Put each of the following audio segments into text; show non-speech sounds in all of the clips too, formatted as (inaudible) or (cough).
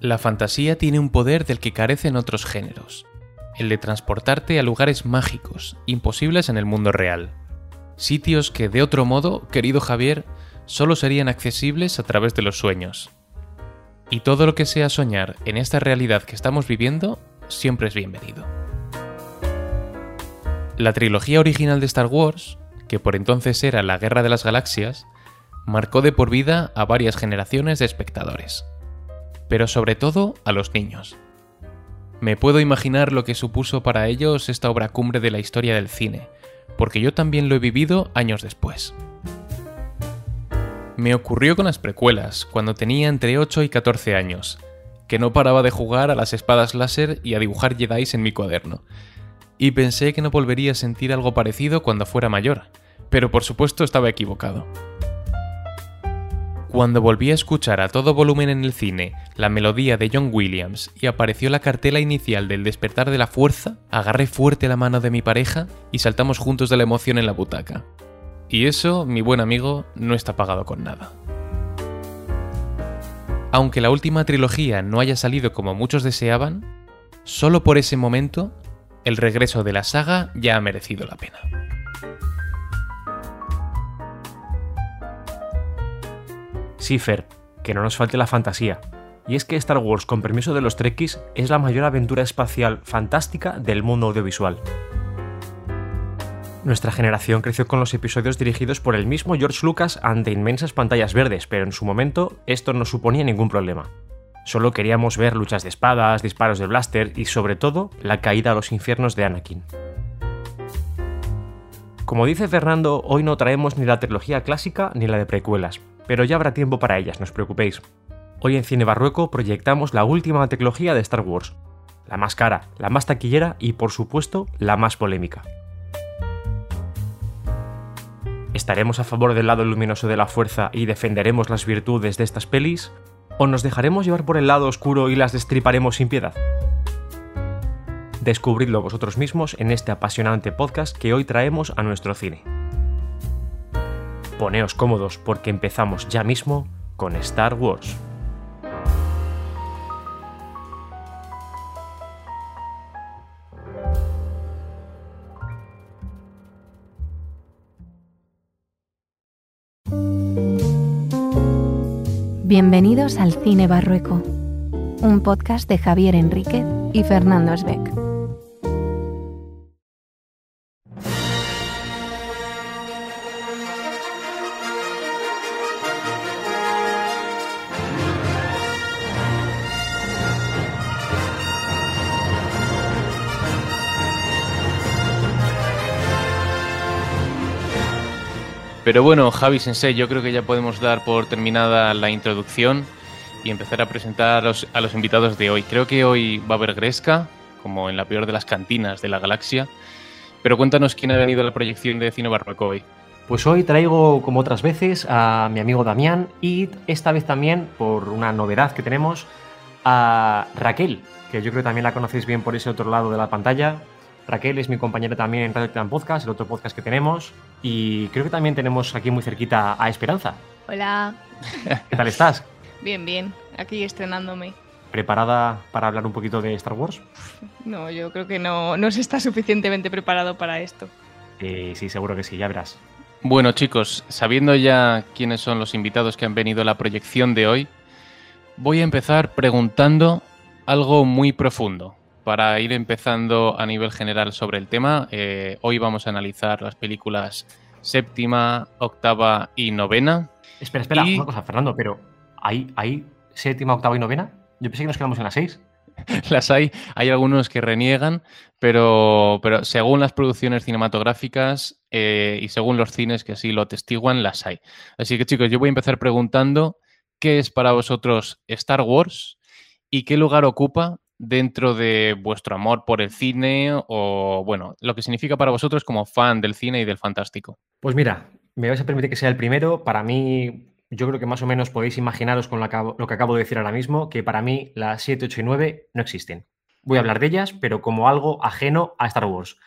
La fantasía tiene un poder del que carecen otros géneros, el de transportarte a lugares mágicos, imposibles en el mundo real. Sitios que de otro modo, querido Javier, solo serían accesibles a través de los sueños. Y todo lo que sea soñar en esta realidad que estamos viviendo siempre es bienvenido. La trilogía original de Star Wars, que por entonces era la Guerra de las Galaxias, marcó de por vida a varias generaciones de espectadores pero sobre todo a los niños. Me puedo imaginar lo que supuso para ellos esta obra cumbre de la historia del cine, porque yo también lo he vivido años después. Me ocurrió con las precuelas, cuando tenía entre 8 y 14 años, que no paraba de jugar a las espadas láser y a dibujar Jedi en mi cuaderno. Y pensé que no volvería a sentir algo parecido cuando fuera mayor, pero por supuesto estaba equivocado. Cuando volví a escuchar a todo volumen en el cine la melodía de John Williams y apareció la cartela inicial del despertar de la fuerza, agarré fuerte la mano de mi pareja y saltamos juntos de la emoción en la butaca. Y eso, mi buen amigo, no está pagado con nada. Aunque la última trilogía no haya salido como muchos deseaban, solo por ese momento, el regreso de la saga ya ha merecido la pena. Fer, que no nos falte la fantasía. Y es que Star Wars, con permiso de los Trekkies, es la mayor aventura espacial fantástica del mundo audiovisual. Nuestra generación creció con los episodios dirigidos por el mismo George Lucas ante inmensas pantallas verdes, pero en su momento esto no suponía ningún problema. Solo queríamos ver luchas de espadas, disparos de blaster y sobre todo la caída a los infiernos de Anakin. Como dice Fernando, hoy no traemos ni la trilogía clásica ni la de precuelas, pero ya habrá tiempo para ellas, no os preocupéis. Hoy en Cine Barrueco proyectamos la última tecnología de Star Wars, la más cara, la más taquillera y por supuesto la más polémica. ¿Estaremos a favor del lado luminoso de la fuerza y defenderemos las virtudes de estas pelis? ¿O nos dejaremos llevar por el lado oscuro y las destriparemos sin piedad? Descubridlo vosotros mismos en este apasionante podcast que hoy traemos a nuestro cine. Poneos cómodos porque empezamos ya mismo con Star Wars. Bienvenidos al Cine Barrueco, un podcast de Javier Enríquez y Fernando Esbeck. Pero bueno, Javi Sensei, yo creo que ya podemos dar por terminada la introducción y empezar a presentar a los, invitados de hoy. Creo que hoy va a haber Gresca, como en la peor de las cantinas de la galaxia. Pero cuéntanos quién ha venido a la proyección de Cine Barroco hoy. Pues hoy traigo, como otras veces, a mi amigo Damián y esta vez también, por una novedad que tenemos, a Raquel, que yo creo que también la conocéis bien por ese otro lado de la pantalla. Raquel es mi compañera también en Radio Titan Podcast, el otro podcast que tenemos. Y creo que también tenemos aquí muy cerquita a Esperanza. Hola. ¿Qué tal estás? (laughs) Bien, bien. Aquí estrenándome. ¿Preparada para hablar un poquito de Star Wars? No, yo creo que no, no se está suficientemente preparado para esto. Eh, sí, seguro que sí, ya verás. Bueno, chicos, sabiendo ya quiénes son los invitados que han venido a la proyección de hoy, voy a empezar preguntando algo muy profundo para ir empezando a nivel general sobre el tema, eh, hoy vamos a analizar las películas séptima, octava y novena. Espera, espera, una cosa, Fernando, pero ¿hay, ¿hay séptima, octava y novena? Yo pensé que nos quedamos en las seis. (laughs) las hay, hay algunos que reniegan, pero, pero según las producciones cinematográficas eh, y según los cines que así lo atestiguan, las hay. Así que chicos, yo voy a empezar preguntando qué es para vosotros Star Wars y qué lugar ocupa dentro de vuestro amor por el cine o, bueno, lo que significa para vosotros como fan del cine y del fantástico? Pues mira, me vais a permitir que sea el primero. Para mí, yo creo que más o menos podéis imaginaros con lo que acabo de decir ahora mismo, que para mí las 7, 8 y 9 no existen. Voy a hablar de ellas, pero como algo ajeno a Star Wars.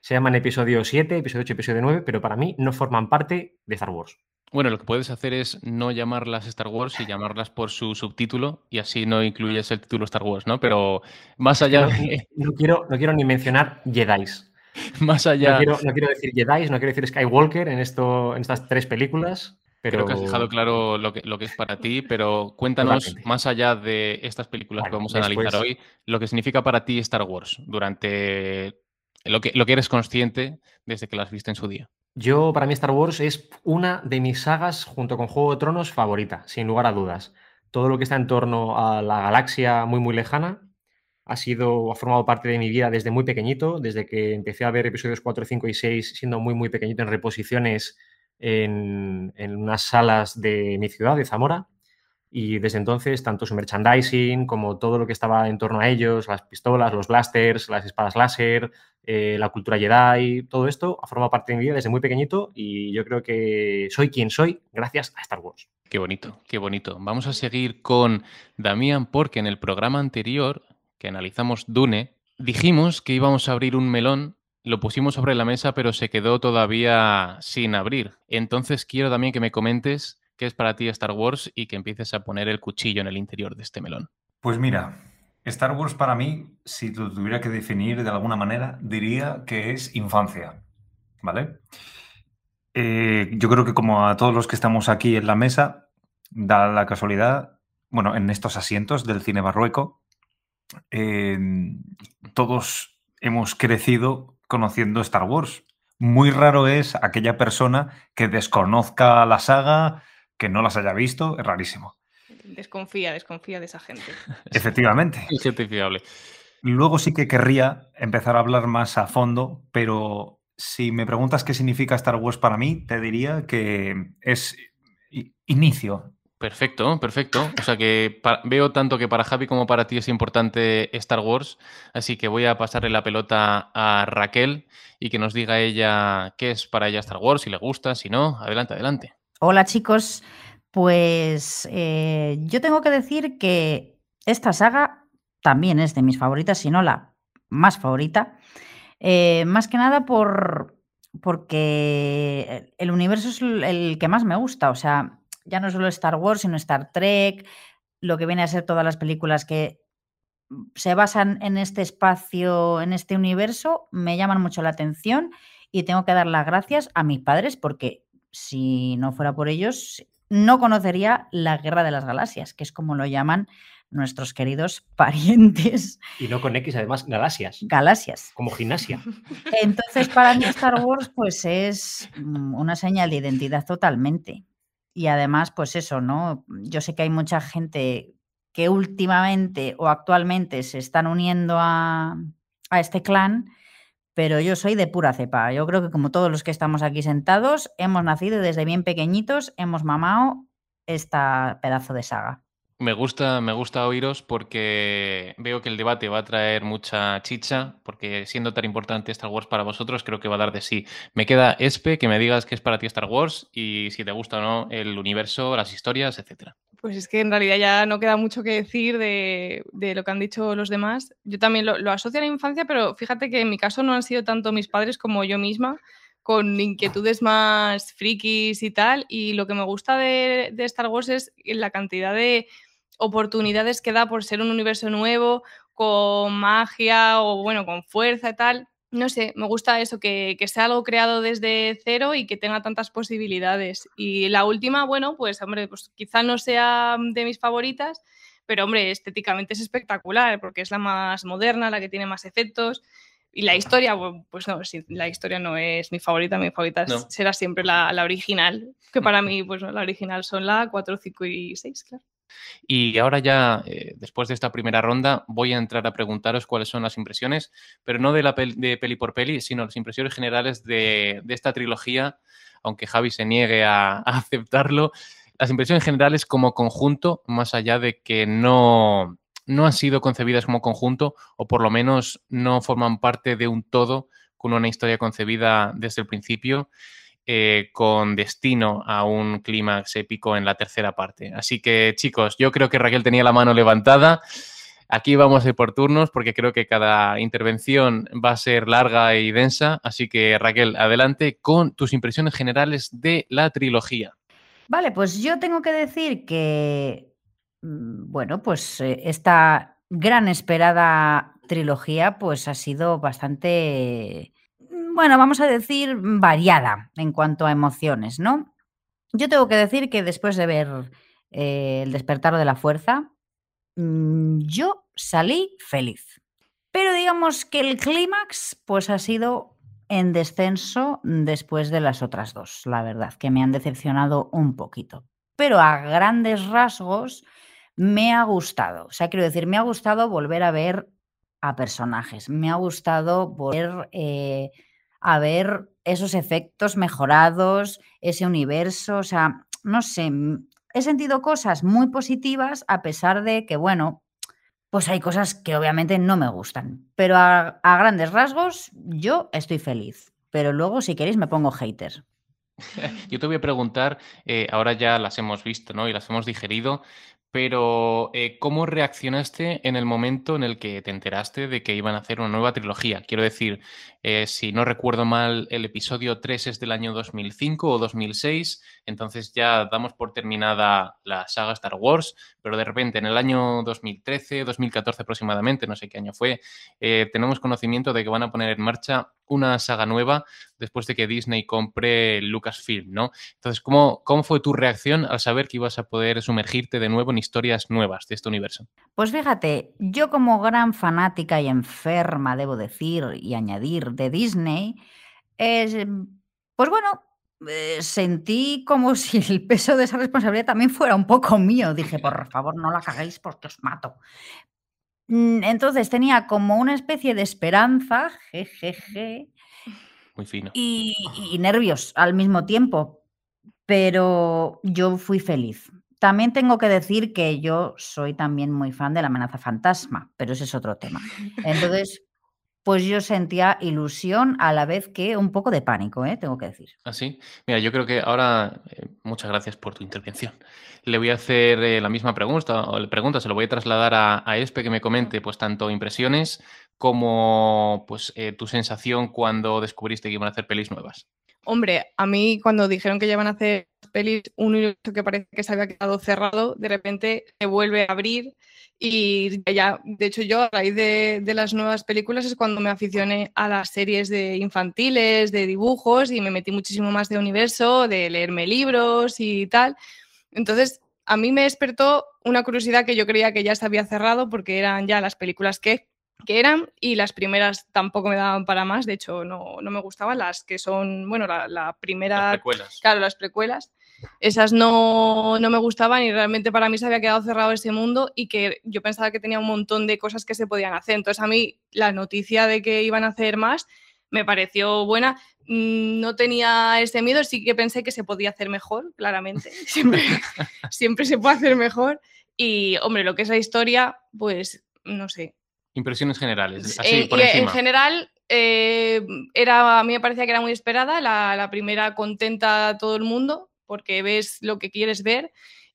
Se llaman episodio 7, episodio 8, episodio 9, pero para mí no forman parte de Star Wars. Bueno, lo que puedes hacer es no llamarlas Star Wars y llamarlas por su subtítulo y así no incluyes el título Star Wars, ¿no? Pero más allá de... No quiero, no quiero ni mencionar Jedi's. (laughs) Más allá... No quiero, no quiero decir Jedi's, no quiero decir Skywalker en, esto, en estas tres películas. Pero... Creo que has dejado claro lo que, lo que es para ti, pero cuéntanos, más allá de estas películas que vamos a analizar hoy, lo que significa para ti Star Wars durante lo que, lo que eres consciente desde que las viste en su día. Yo, para mí, Star Wars es una de mis sagas, junto con Juego de Tronos, favorita, sin lugar a dudas. Todo lo que está en torno a la galaxia muy, muy lejana ha sido, ha formado parte de mi vida desde muy pequeñito, desde que empecé a ver episodios 4, 5 y 6, siendo muy, muy pequeñito en reposiciones en, en unas salas de mi ciudad, de Zamora. Y desde entonces, tanto su merchandising como todo lo que estaba en torno a ellos, las pistolas, los blasters, las espadas láser, eh, la cultura Jedi, todo esto ha formado parte de mi vida desde muy pequeñito y yo creo que soy quien soy gracias a Star Wars. Qué bonito, qué bonito. Vamos a seguir con Damián porque en el programa anterior que analizamos Dune, dijimos que íbamos a abrir un melón lo pusimos sobre la mesa, pero se quedó todavía sin abrir. Entonces quiero también que me comentes qué es para ti Star Wars y que empieces a poner el cuchillo en el interior de este melón. Pues mira, Star Wars para mí, si tuviera que definir de alguna manera, diría que es infancia, ¿vale? Eh, yo creo que como a todos los que estamos aquí en la mesa, da la casualidad, bueno, en estos asientos del cine barrueco, todos hemos crecido conociendo Star Wars. Muy raro es aquella persona que desconozca la saga, que no las haya visto, es rarísimo. Desconfía, desconfía de esa gente. (laughs) Efectivamente. Es fiable. Luego sí que querría empezar a hablar más a fondo, pero si me preguntas qué significa Star Wars para mí, te diría que es inicio. Perfecto, perfecto. O sea que veo tanto que para Javi como para ti es importante Star Wars, así que voy a pasarle la pelota a Raquel y que nos diga ella qué es para ella Star Wars, si le gusta, si no. Adelante, adelante. Hola chicos, pues eh, yo tengo que decir que esta saga también es de mis favoritas, si no la más favorita. Eh, más que nada por, porque el universo es el que más me gusta. O sea, ya no solo Star Wars, sino Star Trek, lo que viene a ser todas las películas que se basan en este espacio, en este universo, me llaman mucho la atención y tengo que dar las gracias a mis padres porque si no fuera por ellos, no conocería la Guerra de las Galaxias, que es como lo llaman nuestros queridos (laughs) parientes. Y no con X, además, galaxias. Galaxias. Como gimnasia. (laughs) Entonces, para mí Star Wars, pues es mm, una señal de identidad totalmente. Y además, pues eso, ¿no? Yo sé que hay mucha gente que últimamente o actualmente se están uniendo a, a este clan pero yo soy de pura cepa. Yo creo que como todos los que estamos aquí sentados, hemos nacido desde bien pequeñitos, hemos mamado esta pedazo de saga. Me gusta, me gusta oíros porque veo que el debate va a traer mucha chicha, porque siendo tan importante Star Wars para vosotros, creo que va a dar de sí. Me queda Espe, que me digas qué es para ti Star Wars y si te gusta o no el universo, las historias, etcétera. Pues es que en realidad ya no queda mucho que decir de, lo que han dicho los demás. Yo también lo, asocio a la infancia, pero fíjate que en mi caso no han sido tanto mis padres como yo misma, con inquietudes más frikis y tal. Y lo que me gusta de, de Star Wars es la cantidad de oportunidades que da por ser un universo nuevo, con magia o bueno, con fuerza y tal no sé, me gusta eso, que, sea algo creado desde cero y que tenga tantas posibilidades. Y la última, bueno, pues hombre, pues quizá no sea de mis favoritas, pero hombre, estéticamente es espectacular porque es la más moderna, la que tiene más efectos. Y la historia, pues no, la historia no es mi favorita, mi favorita será siempre la, la, original, que para (laughs) mí, pues la original son la 4, 5 y 6, claro. Y ahora ya, eh, después de esta primera ronda, voy a entrar a preguntaros cuáles son las impresiones, pero no de, la de peli por peli, sino las impresiones generales de, esta trilogía, aunque Javi se niegue (laughs) a, aceptarlo. Las impresiones generales como conjunto, más allá de que no, no han sido concebidas como conjunto, o por lo menos no forman parte de un todo con una historia concebida desde el principio. Eh, con destino a un clímax épico en la tercera parte. Así que, chicos, yo creo que Raquel tenía la mano levantada. Aquí vamos a ir por turnos porque creo que cada intervención va a ser larga y densa. Así que Raquel, adelante con tus impresiones generales de la trilogía. Vale, pues yo tengo que decir que, mm, bueno, pues eh, esta gran esperada trilogía pues ha sido bastante, bueno, vamos a decir, variada en cuanto a emociones, ¿no? Yo tengo que decir que después de ver eh, El despertar de la fuerza, mm, yo salí feliz. Pero digamos que el clímax pues ha sido en descenso después de las otras dos, la verdad, que me han decepcionado un poquito. Pero a grandes rasgos me ha gustado. O sea, quiero decir, me ha gustado volver a ver a personajes, me ha gustado volver eh, a ver esos efectos mejorados, ese universo, o sea, no sé, he sentido cosas muy positivas a pesar de que, bueno, pues hay cosas que obviamente no me gustan. Pero a, grandes rasgos, yo estoy feliz. Pero luego, si queréis, me pongo hater. (laughs) Yo te voy a preguntar, eh, ahora ya las hemos visto, ¿no? Y las hemos digerido, pero eh, ¿cómo reaccionaste en el momento en el que te enteraste de que iban a hacer una nueva trilogía? Quiero decir, eh, si no recuerdo mal, el episodio 3 es del año 2005 o 2006, entonces ya damos por terminada la saga Star Wars, pero de repente en el año 2013, 2014 aproximadamente, no sé qué año fue, eh, tenemos conocimiento de que van a poner en marcha una saga nueva después de que Disney compre Lucasfilm, ¿no? Entonces, ¿cómo, ¿cómo fue tu reacción al saber que ibas a poder sumergirte de nuevo en historias nuevas de este universo? Pues fíjate, yo como gran fanática y enferma, debo decir y añadir, de Disney, pues bueno, eh, sentí como (laughs) si el peso de esa responsabilidad también fuera un poco mío. Dije, por favor, no la hagáis porque os mato. Mm, entonces tenía como una especie de esperanza, jejeje. Muy fino. Y, y nervios al mismo tiempo. Pero yo fui feliz. También tengo que decir que yo soy también muy fan de la amenaza fantasma, pero ese es otro tema. (laughs) Entonces, pues yo sentía ilusión a la vez que un poco de pánico, ¿eh? tengo que decir. Así. ¿Ah, Mira, yo creo que ahora, eh, muchas gracias por tu intervención. Le voy a hacer eh, la misma pregunta, o le pregunta, se lo voy a trasladar a, a Espe que me comente, pues tanto impresiones como pues tu sensación cuando descubriste que iban a hacer pelis nuevas. Hombre, a mí cuando dijeron que ya iban a hacer pelis, un universo que parece que se había quedado cerrado, de repente se vuelve a abrir y ya, de hecho yo a raíz de, las nuevas películas es cuando me aficioné a las series de infantiles, de dibujos y me metí muchísimo más de universo, de leerme libros y tal. Entonces, a mí me despertó una curiosidad que yo creía que ya se había cerrado porque eran ya las películas que, que eran y las primeras tampoco me daban para más, de hecho no, me gustaban las que son, bueno, la, la primera... Las precuelas. Claro, las precuelas esas no, me gustaban y realmente para mí se había quedado cerrado ese mundo y que yo pensaba que tenía un montón de cosas que se podían hacer. Entonces a mí la noticia de que iban a hacer más me pareció buena. Mm, no tenía ese miedo, sí que pensé que se podía hacer mejor, claramente. (laughs) Siempre, siempre se puede hacer mejor. Y, hombre, lo que es la historia, pues, no sé. Impresiones generales, así, eh, por encima. En general, eh, era, a mí me parecía que era muy esperada. La, la primera contenta a todo el mundo porque ves lo que quieres ver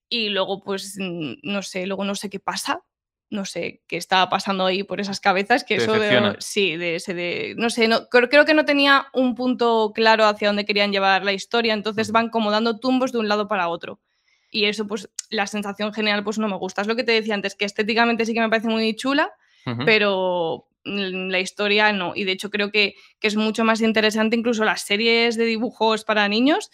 y luego pues no sé, luego no sé qué pasa, no sé qué estaba pasando ahí por esas cabezas, que eso de, sí, de ese de, no sé, no, creo, creo, que no tenía un punto claro hacia dónde querían llevar la historia, entonces van como dando tumbos de un lado para otro. Y eso, pues, la sensación general, pues no me gusta. Es lo que te decía antes, que estéticamente sí que me parece muy chula, pero la historia no. Y de hecho creo que, que es mucho más interesante incluso las series de dibujos para niños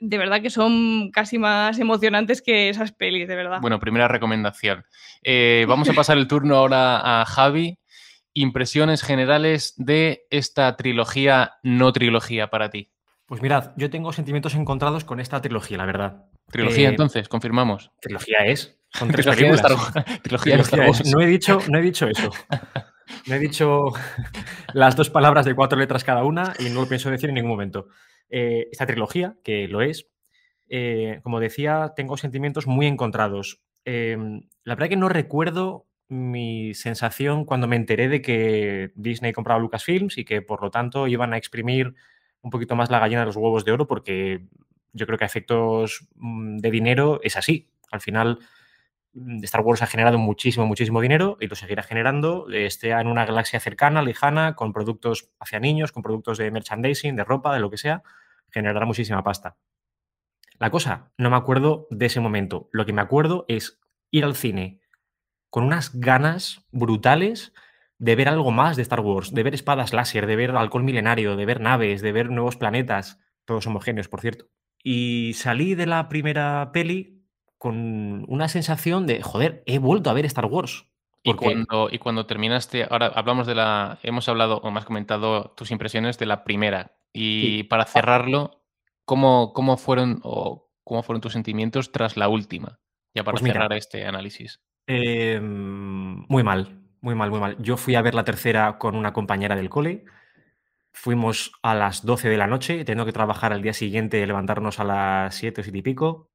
de verdad que son casi más emocionantes que esas pelis, de verdad. Bueno, primera recomendación. Eh, vamos a (laughs) pasar el turno ahora a Javi. Impresiones generales de esta trilogía, no trilogía para ti. Pues mirad, yo tengo sentimientos encontrados con esta trilogía, la verdad. Trilogía, eh, entonces, confirmamos. Trilogía es. Son tres (laughs) trilogía trilogía, No he dicho, no he dicho eso. No he dicho (laughs) las dos palabras de cuatro letras cada una y no lo pienso decir en ningún momento. Eh, esta trilogía, que lo es, eh, como decía, tengo sentimientos muy encontrados. Em, la verdad que no recuerdo mi sensación cuando me enteré de que Disney compraba Lucasfilms y que por lo tanto iban a exprimir un poquito más la gallina de los huevos de oro porque yo creo que a efectos mm, de dinero es así. Al final Star Wars ha generado muchísimo, muchísimo dinero y lo seguirá generando, esté en una galaxia cercana, lejana, con productos hacia niños, con productos de merchandising, de ropa, de lo que sea, generará muchísima pasta. La cosa, no me acuerdo de ese momento. Lo que me acuerdo es ir al cine con unas ganas brutales de ver algo más de Star Wars, de ver espadas láser, de ver alcohol milenario, de ver naves, de ver nuevos planetas, todos homogéneos, por cierto. Y salí de la primera peli con una sensación de, joder, he vuelto a ver Star Wars. Y cuando, y cuando terminaste, ahora hablamos de la, hemos hablado o me has comentado tus impresiones de la primera. Y para cerrarlo, ¿cómo, ¿cómo, fueron o cómo fueron tus sentimientos tras la última? Ya para pues cerrar este análisis. Em, muy mal, muy mal, muy mal. Yo fui a ver la tercera con una compañera del cole. Fuimos a las 12 de la noche, teniendo que trabajar al día siguiente, levantarnos a las 7 o 7 y pico.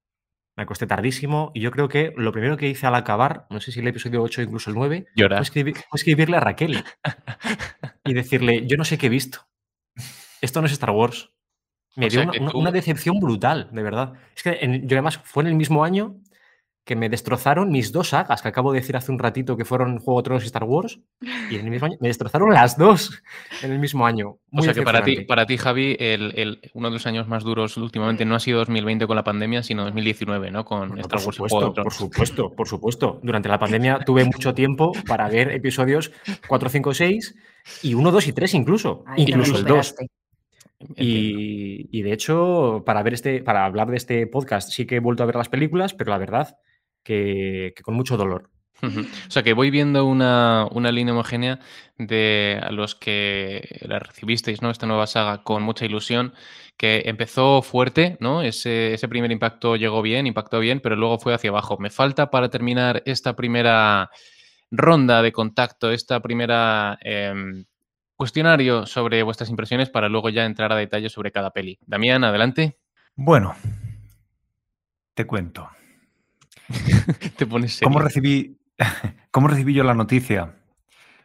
Me acosté tardísimo y yo creo que lo primero que hice al acabar, no sé si el episodio 8 o incluso el 9, fue, escribirle a Raquel y (laughs) decirle, yo no sé qué he visto. Esto no es Star Wars. Me dio una, decepción brutal, de verdad. Es que yo además fue en el mismo año que me destrozaron mis dos sagas, que acabo de decir hace un ratito que fueron Juego de Tronos y Star Wars, y en el mismo año me destrozaron las dos en el mismo año. o sea que para ti, para ti Javi, el, uno de los años más duros últimamente no ha sido 2020 con la pandemia, sino 2019, ¿no? Con Star Wars. Supuesto, por supuesto, por supuesto. Durante la pandemia tuve mucho tiempo para ver episodios 4, 5, 6 y 1, 2 y 3 incluso. incluso el 2. Y, y, de hecho, para ver este, para hablar de este podcast, sí que he vuelto a ver las películas, pero la verdad que, con mucho dolor. O sea que voy viendo una, línea homogénea de a los que la recibisteis, ¿no? Esta nueva saga con mucha ilusión, que empezó fuerte, ¿no? Ese, ese, primer impacto llegó bien, impactó bien, pero luego fue hacia abajo. Me falta para terminar esta primera ronda de contacto, esta primera em, cuestionario sobre vuestras impresiones para luego ya entrar a detalle sobre cada peli. Damián, adelante. Bueno, te cuento. (laughs) Te pones ¿Cómo recibí, (laughs) ¿Cómo recibí yo la noticia?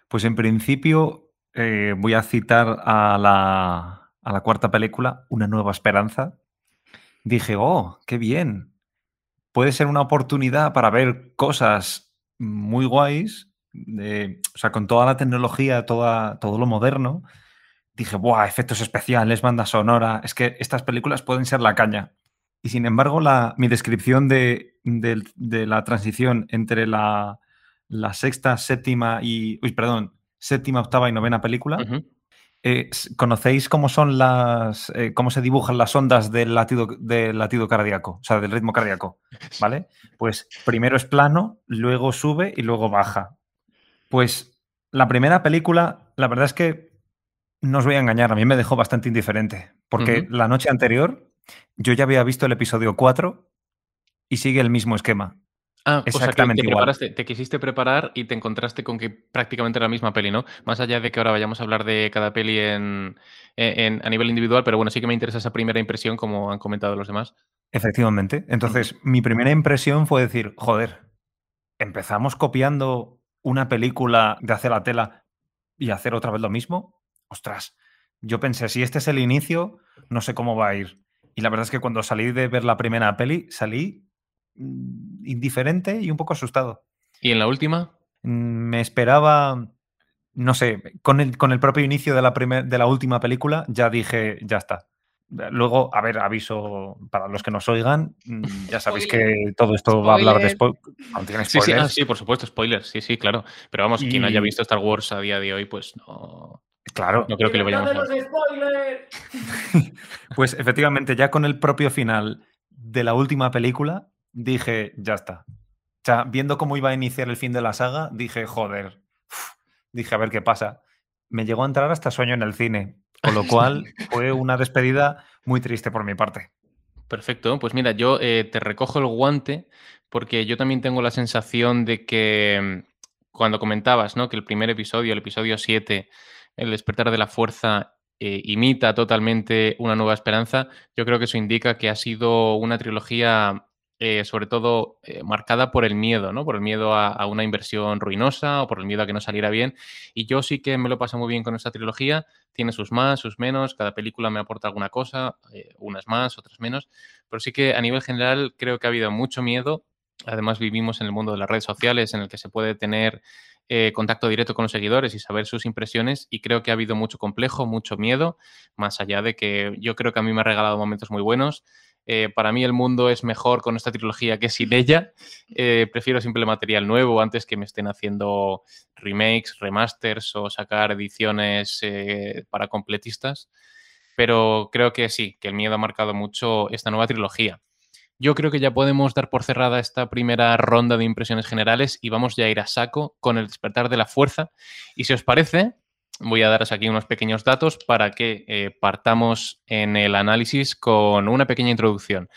Pues en principio eh, voy a citar a la, a la cuarta película, Una nueva esperanza. Dije, oh, qué bien. Puede ser una oportunidad para ver cosas muy guays, o sea, con toda la tecnología, toda, todo lo moderno. Dije, ¡buah! Efectos especiales, banda sonora. Es que estas películas pueden ser la caña. Y sin embargo, la, mi descripción de, la transición entre la, sexta, séptima y. Uy, perdón, séptima, octava y novena película. Eh, ¿Conocéis cómo son las. Eh, cómo se dibujan las ondas del latido, del latido cardíaco? O sea, del ritmo cardíaco. (laughs) ¿Vale? Pues primero es plano, luego sube y luego baja. Pues la primera película, la verdad es que no os voy a engañar, a mí me dejó bastante indiferente. Porque la noche anterior yo ya había visto el episodio 4 y sigue el mismo esquema. Ah, Exactamente o sea, te, quisiste preparar y te encontraste con que prácticamente era la misma peli, ¿no? Más allá de que ahora vayamos a hablar de cada peli en, a nivel individual, pero bueno, sí que me interesa esa primera impresión, como han comentado los demás. Efectivamente. Entonces, mi primera impresión fue decir, joder, empezamos copiando una película de hacer la tela y hacer otra vez lo mismo. Ostras, yo pensé, si este es el inicio, no sé cómo va a ir. Y la verdad es que cuando salí de ver la primera peli, salí mm, indiferente y un poco asustado. ¿Y en la última? Mm, me esperaba, no sé, con el, con el propio inicio de la, de la última película ya dije, ya está. Luego, a ver, aviso para los que nos oigan, mm, ya sabéis que todo esto va a hablar de spoilers. Sí, sí, ah, sí, por supuesto, spoilers, sí, sí, claro. Pero vamos, quien haya visto Star Wars a día de hoy, pues no, Claro. No creo que le vayamos a... (laughs) pues efectivamente, ya con el propio final de la última película, dije, ya está. O sea, viendo cómo iba a iniciar el fin de la saga, dije, joder. dije, a ver qué pasa. Me llegó a entrar hasta sueño en el cine, con lo cual (laughs) fue una despedida muy triste por mi parte. Perfecto, pues mira, yo eh, te recojo el guante porque yo también tengo la sensación de que mm, cuando comentabas, ¿no? Que el primer episodio, el episodio 7, el despertar de la fuerza eh, imita totalmente una nueva esperanza, yo creo que eso indica que ha sido una trilogía eh, sobre todo eh, marcada por el miedo, ¿no? Por el miedo a, una inversión ruinosa o por el miedo a que no saliera bien. Y yo sí que me lo paso muy bien con esta trilogía. Tiene sus más, sus menos. Cada película me aporta alguna cosa, unas más, otras menos. Pero sí que a nivel general creo que ha habido mucho miedo Además, vivimos en el mundo de las redes sociales en el que se puede tener eh, contacto directo con los seguidores y saber sus impresiones. Y creo que ha habido mucho complejo, mucho miedo, más allá de que yo creo que a mí me ha regalado momentos muy buenos. Eh, para mí el mundo es mejor con esta trilogía que sin ella. Eh, prefiero simple material nuevo antes que me estén haciendo remakes, remasters o sacar ediciones para completistas. Pero creo que sí, que el miedo ha marcado mucho esta nueva trilogía yo creo que ya podemos dar por cerrada esta primera ronda de impresiones generales y vamos ya a ir a saco con el despertar de la fuerza. Y si os parece, voy a daros aquí unos pequeños datos para que eh, partamos en el análisis con una pequeña introducción.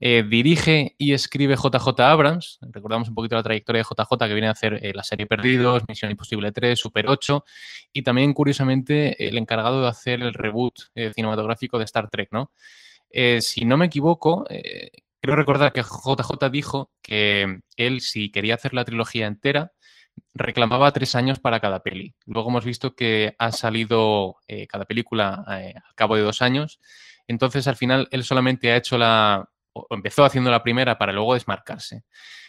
Eh, dirige y escribe JJ Abrams. Recordamos un poquito la trayectoria de JJ que viene a hacer eh, la serie Perdidos, Misión Imposible 3, Super 8 y también, curiosamente, el encargado de hacer el reboot cinematográfico de Star Trek, ¿no? si no me equivoco, Quiero recordar que JJ dijo que él, si quería hacer la trilogía entera, reclamaba tres años para cada peli. Luego hemos visto que ha salido eh, cada película eh, al cabo de dos años. Entonces, al final, él solamente ha hecho la. o empezó haciendo la primera para luego desmarcarse.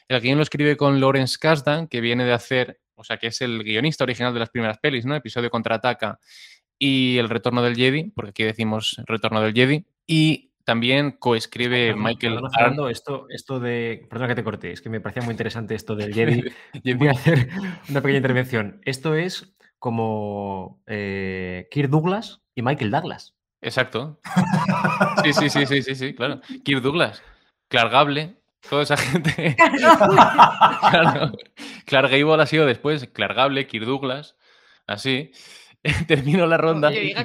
El guion lo escribe con Lawrence Kasdan, que viene de hacer. O sea, que es el guionista original de las primeras pelis, ¿no? Episodio Contraataca y El Retorno del Jedi, porque aquí decimos Retorno del Jedi. Y también coescribe Michael Fernando, esto, esto de. Perdona que te corte, es que me parecía muy interesante esto del (laughs) Jedi. Voy a hacer una pequeña intervención. Esto es como eh, Kirk Douglas y Michael Douglas. Exacto. Sí, sí, sí, sí, sí, sí, claro. Kirk Douglas, Clark Gable, toda esa gente. (laughs) claro. Clark Gable ha sido después, Clark Gable, Kirk Douglas, así. (laughs) Termino la ronda. Que,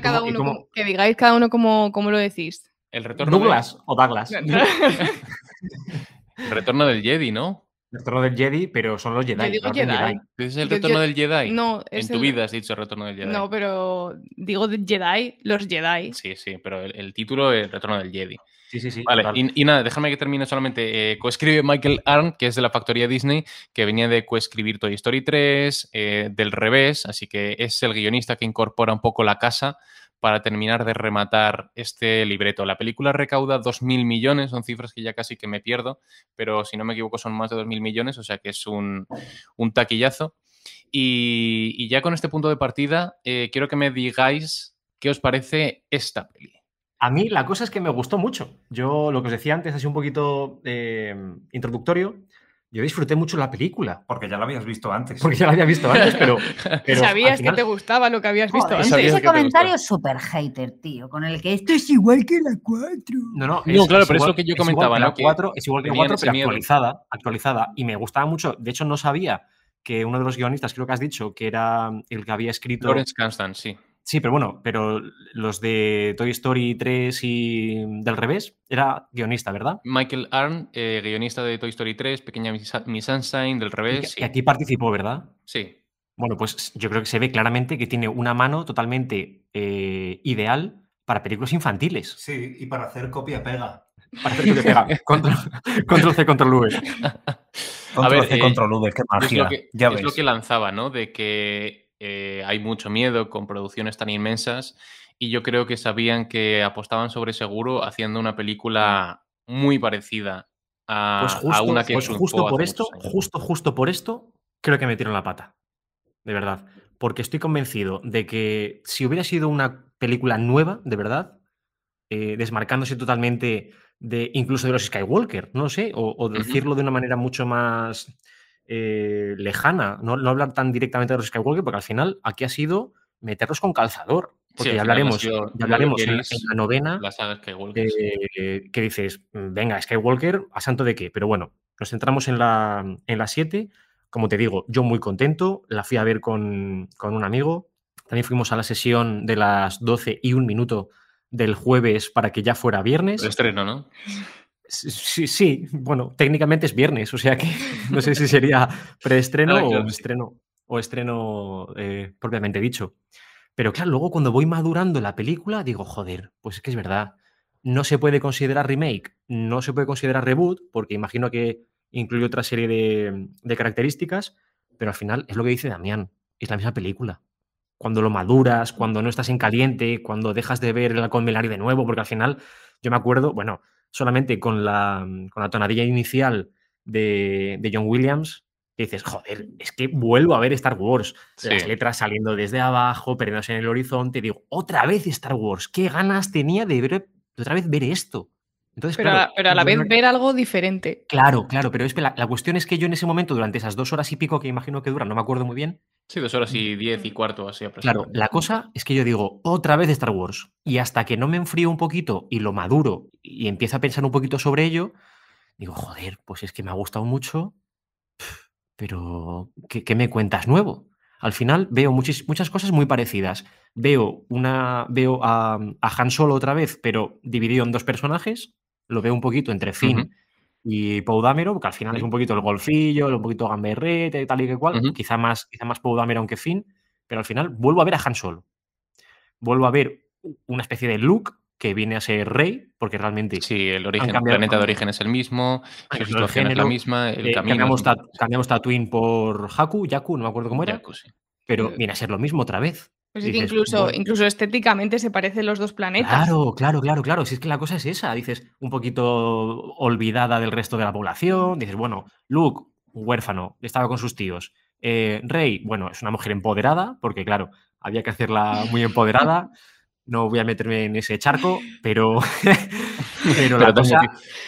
que digáis cada uno como, como lo decís. El retorno Douglas o Douglas. (laughs) el retorno del Jedi, ¿no? El retorno del Jedi, pero son los Jedi. Yo Jedi. ¿Es el retorno del Jedi? No, es En tu vida has dicho el retorno del Jedi. No, pero digo de Jedi, los Jedi. Sí, sí, pero el, título es el retorno del Jedi. Sí, sí, sí. Vale, y, nada, déjame que termine solamente. Eh, coescribe Michael Arn, que es de la factoría Disney, que venía de coescribir Toy Story 3, eh, del revés, así que es el guionista que incorpora un poco la casa para terminar de rematar este libreto. La película recauda 2.000 millones, son cifras que ya casi que me pierdo, pero si no me equivoco son más de 2.000 millones, o sea que es un, taquillazo. Y, ya con este punto de partida, eh, quiero que me digáis qué os parece esta peli. A mí la cosa es que me gustó mucho. Yo lo que os decía antes, así un poquito eh, introductorio, yo disfruté mucho la película. Porque ya la habías visto antes. Porque ya la había visto antes, pero. (laughs) Sabías que te gustaba lo que habías visto antes. Ese comentario es súper hater, tío, con el que esto es igual que la 4. No, no, no claro, pero es lo que yo comentaba, La 4 es igual que la 4, pero actualizada, actualizada. Y me gustaba mucho. De hecho, no sabía que uno de los guionistas, creo que has dicho, que era el que había escrito. Lawrence Constant, sí. Sí, pero bueno, pero los de Toy Story 3 y del revés, era guionista, ¿verdad? Michael Arn, eh, guionista de Toy Story 3, Pequeña Miss Sunshine del revés. Que, aquí participó, ¿verdad? Sí. Bueno, pues yo creo que se ve claramente que tiene una mano totalmente eh, ideal para películas infantiles. Sí, y para hacer copia-pega. Para hacer copia-pega. (laughs) control, control, C, control V. (laughs) Control C, eh, control V, qué magia. ya es lo que lanzaba, ¿no? De que eh, hay mucho miedo con producciones tan inmensas y yo creo que sabían que apostaban sobre seguro haciendo una película muy parecida a, pues justo, una que pues justo por esto, justo, justo por esto, creo que metieron la pata. De verdad. Porque estoy convencido de que si hubiera sido una película nueva, de verdad, eh, desmarcándose totalmente de incluso de los Skywalker, no sé, o, decirlo de una manera mucho más eh, lejana, no, hablar tan directamente de los Skywalker, porque al final aquí ha sido meterlos con calzador. Porque ya hablaremos, ya hablaremos en, la novena eh, que dices, venga, Skywalker, ¿a santo de qué? Pero bueno, nos centramos en la, en la 7. Como te digo, yo muy contento, la fui a ver con, con un amigo. También fuimos a la sesión de las 12 y un minuto del jueves para que ya fuera viernes. El estreno, ¿no? Sí, sí, bueno, técnicamente es viernes, o sea que (laughs) no sé si sería preestreno ah, o estreno, o estreno eh, propiamente dicho. Pero claro, luego cuando voy madurando la película, digo, joder, pues es que es verdad. No se puede considerar remake, no se puede considerar reboot, porque imagino que incluye otra serie de, de características, pero al final es lo que dice Damián, es la misma película. Cuando lo maduras, cuando no estás en caliente, cuando dejas de ver el halcón de nuevo, porque al final yo me acuerdo, bueno, solamente con la, con la tonadilla inicial de, de John Williams, que dices, joder, es que vuelvo a ver Star Wars. Las letras saliendo desde abajo, perdiéndose en el horizonte. Digo, otra vez Star Wars. Qué ganas tenía de ver de otra vez ver esto. Entonces, Pero, claro, a, pero a la vez no- ver algo diferente. Claro, claro, pero es que la, la cuestión es que yo en ese momento, durante esas dos horas y pico que imagino que duran, no me acuerdo muy bien, Sí, dos horas y diez y cuarto, así Claro, la cosa es que yo digo, otra vez Star Wars. Y hasta que no me enfrío un poquito y lo maduro y empiezo a pensar un poquito sobre ello, digo, joder, pues es que me ha gustado mucho, pero ¿qué, qué me cuentas nuevo? Al final veo muchis- muchas cosas muy parecidas. Veo, una, veo a, a Han Solo otra vez, pero dividido en dos personajes. Lo veo un poquito entre Finn Ujú. y Poe Dameron, que al final es un poquito el golfillo, un poquito gamberrete, tal y que cual. Quizá, más, quizá más Poe Dameron que Finn, pero al final vuelvo a ver a Han Solo. Vuelvo a ver una especie de Luke que viene a ser Rey, porque realmente Sí, el origen, el planeta de origen es el mismo, el situación es la misma, el eh, camino. cambiamos, es- Ta- cambiamos Tatooine por Haku, Yaku, no me acuerdo cómo era, Yaku, sí. pero Eh, viene a ser lo mismo otra vez. Pues es que Dices, incluso, bueno. incluso estéticamente se parecen los dos planetas. Claro, claro, claro, claro. Si es que la cosa es esa, dices, un poquito olvidada del resto de la población. Dices, bueno, Luke, huérfano, estaba con sus tíos. Eh, Rey, bueno, es una mujer empoderada, porque claro, había que hacerla muy empoderada. No voy a meterme en ese charco, pero, (laughs) pero, la, Pero cosa,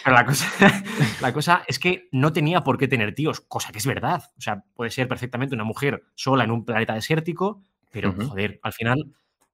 pero la, cosa, (laughs) la cosa es que no tenía por qué tener tíos, cosa que es verdad. O sea, puede ser perfectamente una mujer sola en un planeta desértico, pero joder, al final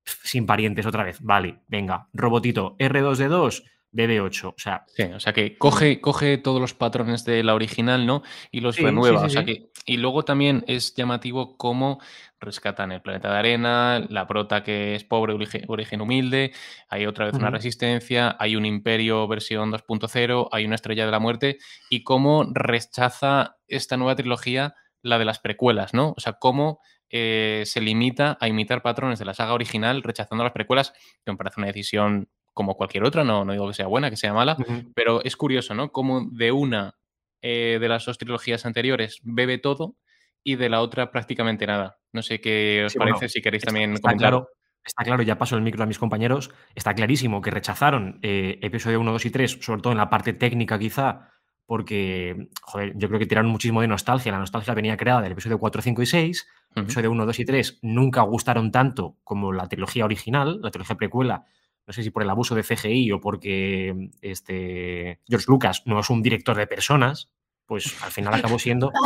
sin parientes otra vez. Vale, venga, robotito R2D2, BB8. O sea, Sí, o sea que coge, coge todos los patrones de la original, ¿no? Y los Sí, renueva. sí, o sea que. Y luego también es llamativo cómo rescatan el planeta de arena, la prota que es pobre, origen, origen humilde, hay otra vez una resistencia, hay un imperio versión 2.0, hay una estrella de la muerte, y cómo rechaza esta nueva trilogía la de las precuelas, ¿no? O sea, cómo eh, se limita a imitar patrones de la saga original rechazando las precuelas, que me parece una decisión como cualquier otra, no, no digo que sea buena, que sea mala, pero es curioso, ¿no? Como de una eh, de las dos trilogías anteriores bebe todo y de la otra prácticamente nada. No sé qué os Sí, parece, bueno, si queréis también está comentar. claro, está claro, ya paso el micro a mis compañeros, está clarísimo que rechazaron eh, episodio 1, 2 y 3, sobre todo en la parte técnica quizá, porque, joder, yo creo que tiraron muchísimo de nostalgia. La nostalgia venía creada del episodio 4, 5 y 6. Ujú. Episodio 1, 2 y 3 nunca gustaron tanto como la trilogía original, la trilogía precuela. No sé si por el abuso de CGI o porque este, George Lucas no es un director de personas, pues al final acabó siendo. (laughs)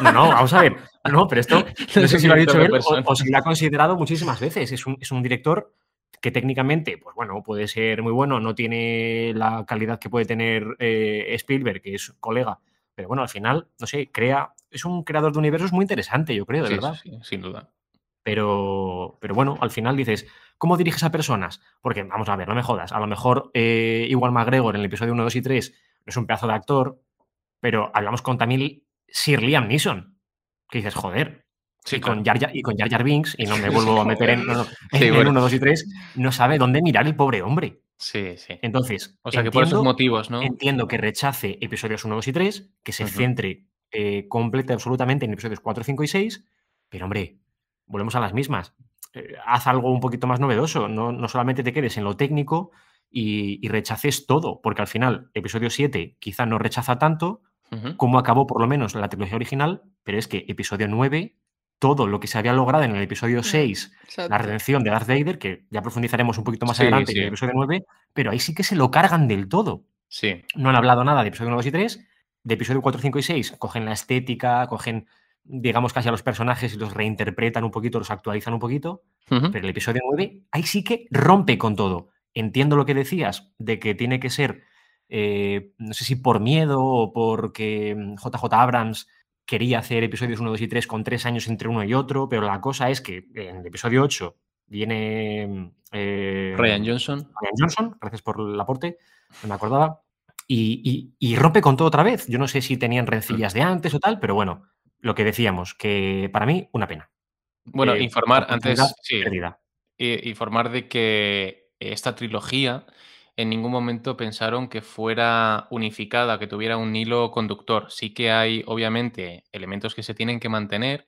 No, no, vamos a ver. No, pero esto no sé si lo ha dicho él o, o si lo ha considerado muchísimas veces. Es un, es un director que técnicamente, pues bueno, puede ser muy bueno, no tiene la calidad que puede tener eh, Spielberg, que es colega, pero bueno, al final, no sé, crea, es un creador de universos muy interesante, yo creo, de Sí, verdad. sí, sí, sin duda. Pero, pero bueno, al final dices, ¿cómo diriges a personas? Porque, vamos a ver, no me jodas. A lo mejor eh, igual McGregor en el episodio 1, 2 y 3 no es un pedazo de actor, pero hablamos con también Sir Liam Neeson. Que dices, joder. Sí, y, con claro. Jar Jar, y con Jar Jar Binks, y no me (laughs) vuelvo a meter en, no, no, en Sí, bueno. 1, 2 y 3, no sabe dónde mirar el pobre hombre. Sí, sí. Entonces, O sea que por esos entiendo- motivos, ¿no? Entiendo que rechace episodios 1, 2 y 3, que se Ujú. centre eh, completa y absolutamente en episodios 4, 5 y 6, pero hombre, volvemos a las mismas. Eh, haz algo un poquito más novedoso, no, no solamente te quedes en lo técnico y, y rechaces todo, porque al final, episodio 7 quizá no rechaza tanto Ujú. como acabó por lo menos la trilogía original, pero es que episodio 9, todo lo que se había logrado en el episodio 6 la Exacto. redención de Darth Vader, que ya profundizaremos un poquito más Sí, adelante sí. en el episodio 9, pero ahí sí que se lo cargan del todo. Sí. No han hablado nada de episodio 1, 2 y 3. De episodio 4, 5 y 6 cogen la estética, cogen, digamos, casi a los personajes y los reinterpretan un poquito, los actualizan un poquito. Ujú. Pero el episodio 9, ahí sí que rompe con todo. Entiendo lo que decías de que tiene que ser, eh, no sé si por miedo o porque mm, JJ Abrams quería hacer episodios 1, 2 y 3 con tres años entre uno y otro, pero la cosa es que en el episodio 8 viene mm, eh, Ryan Johnson. Ryan Johnson, gracias por el aporte, no me acordaba, y, y- y rompe con todo otra vez. Yo no sé si tenían rencillas de antes o tal, pero bueno, lo que decíamos, que para mí una pena. Bueno, Eh, informar antes, sí, i- informar de que esta trilogía en ningún momento pensaron que fuera unificada, que tuviera un hilo conductor. Sí que hay, obviamente, elementos que se tienen que mantener,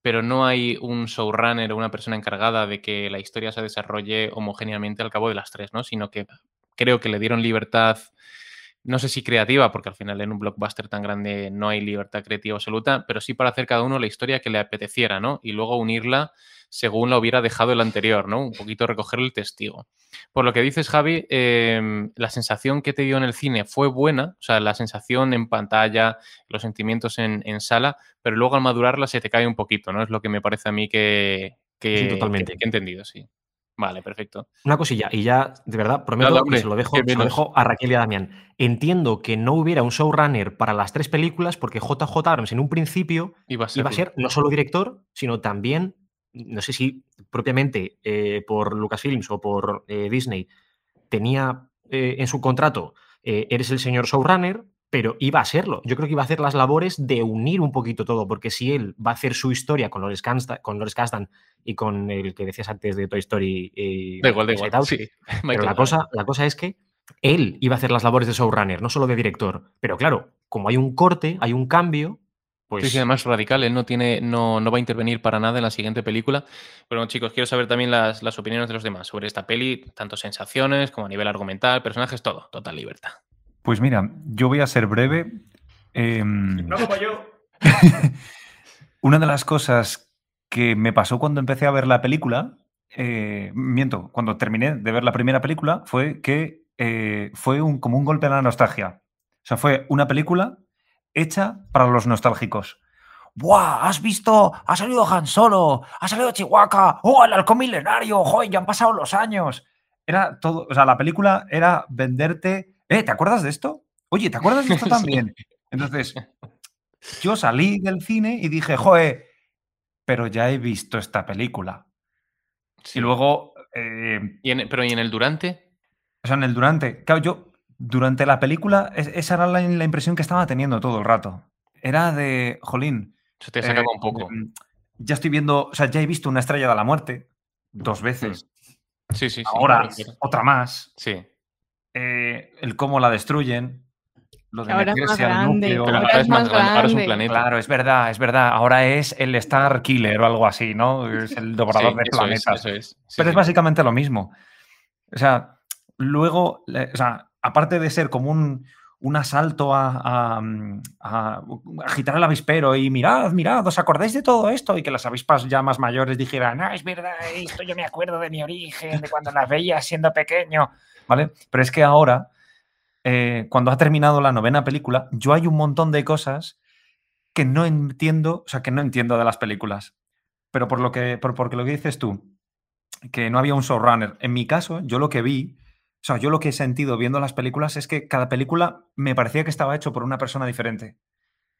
pero no hay un showrunner o una persona encargada de que la historia se desarrolle homogéneamente al cabo de las tres, ¿no? Sino que creo que le dieron libertad no sé si creativa, porque al final en un blockbuster tan grande no hay libertad creativa absoluta, pero sí para hacer cada uno la historia que le apeteciera, ¿no? Y luego unirla según la hubiera dejado el anterior, ¿no? Un poquito recoger el testigo. Por lo que dices, Javi, em, la sensación que te dio en el cine fue buena, o sea, la sensación en pantalla, los sentimientos en, sala, pero luego al madurarla se te cae un poquito, ¿no? Es lo que me parece a mí que, que, totalmente. que he entendido, sí. Vale, perfecto. Una cosilla, y ya, de verdad, prometo que se lo, dejo, se lo dejo a Raquel y a Damián. Entiendo que no hubiera un showrunner para las tres películas porque JJ Abrams en un principio iba a ser, iba a ser no solo director, sino también, no sé si propiamente eh, por Lucasfilms o por eh, Disney, tenía eh, en su contrato, eres el señor showrunner, pero iba a serlo. Yo creo que iba a hacer las labores de unir un poquito todo, porque si él va a hacer su historia con Lawrence Kasdan, con Kasdan y con el que decías antes de Toy Story y da igual, da igual. sí. (laughs) Pero la cosa, la cosa es que él iba a hacer las labores de showrunner, no solo de director. Pero claro, como hay un corte, hay un cambio, pues... Sí, además radical, él no, tiene, no, no, va a intervenir para nada en la siguiente película. Pero bueno, chicos, quiero saber también las, las opiniones de los demás sobre esta peli, tanto sensaciones como a nivel argumental, personajes, todo, total libertad. Pues mira, yo voy a ser breve. Em, no, yo. (laughs) Una de las cosas que me pasó cuando empecé a ver la película, eh, miento, cuando terminé de ver la primera película, fue que eh, fue un, como un golpe a la nostalgia. O sea, fue una película hecha para los nostálgicos. ¡Buah! ¿Has visto? Ha salido Han Solo, ha salido Chihuahua, ¡oh, el halcón milenario! ¡Joder, ya han pasado los años! Era todo, o sea, la película era venderte eh, ¿te acuerdas de esto? Oye, ¿te acuerdas de esto (laughs) también? Entonces, yo salí del cine y dije, joe, pero ya he visto esta película. Y luego... Eh, ¿Pero y en el durante? O sea, en el durante. Claro, yo durante la película, esa era la, impresión que estaba teniendo todo el rato. Era de, jolín. Se te sacaba un poco. Mm, ya estoy viendo, o sea, ya he visto una estrella de la muerte dos veces. Sí, sí, sí. Ahora, otra más. Sí. Eh, el cómo la destruyen, lo de ahora meterse al núcleo. ahora es más grande, ahora es un planeta. Claro, es verdad, es verdad. Ahora es el Star Killer o algo así, ¿no? Es el devorador de planetas. Pero es básicamente lo mismo. O sea, luego, o sea, aparte de ser como un, un asalto a, a, agitar el avispero y mirad, mirad, ¿os acordáis de todo esto? Y que las avispas ya más mayores dijeran, no, es verdad, esto yo me acuerdo de mi origen, de cuando las veía siendo pequeño. ¿Vale? Pero es que ahora, eh, cuando ha terminado la novena película, yo hay un montón de cosas que no entiendo, o sea, que no entiendo de las películas. Pero por lo que, por, porque lo que dices tú, que no había un showrunner. En mi caso, yo lo que vi, o sea, yo lo que he sentido viendo las películas es que cada película me parecía que estaba hecho por una persona diferente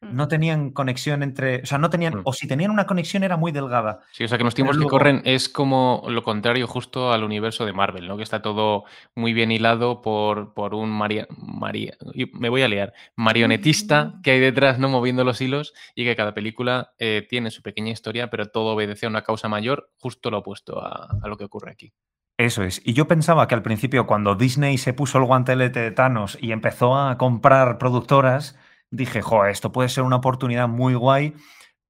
no tenían conexión entre, o sea, no tenían, mm. o si tenían una conexión era muy delgada. Sí, o sea, que los tiempos que corren es como lo contrario justo al universo de Marvel, ¿no? Que está todo muy bien hilado por, por un María, María, me voy a liar, marionetista que hay detrás, ¿no? Moviendo los hilos y que cada película eh, tiene su pequeña historia, pero todo obedece a una causa mayor, justo lo opuesto a, a lo que ocurre aquí. Eso es. Y yo pensaba que al principio, cuando Disney se puso el guantelete de Thanos y empezó a comprar productoras, dije, jo, esto puede ser una oportunidad muy guay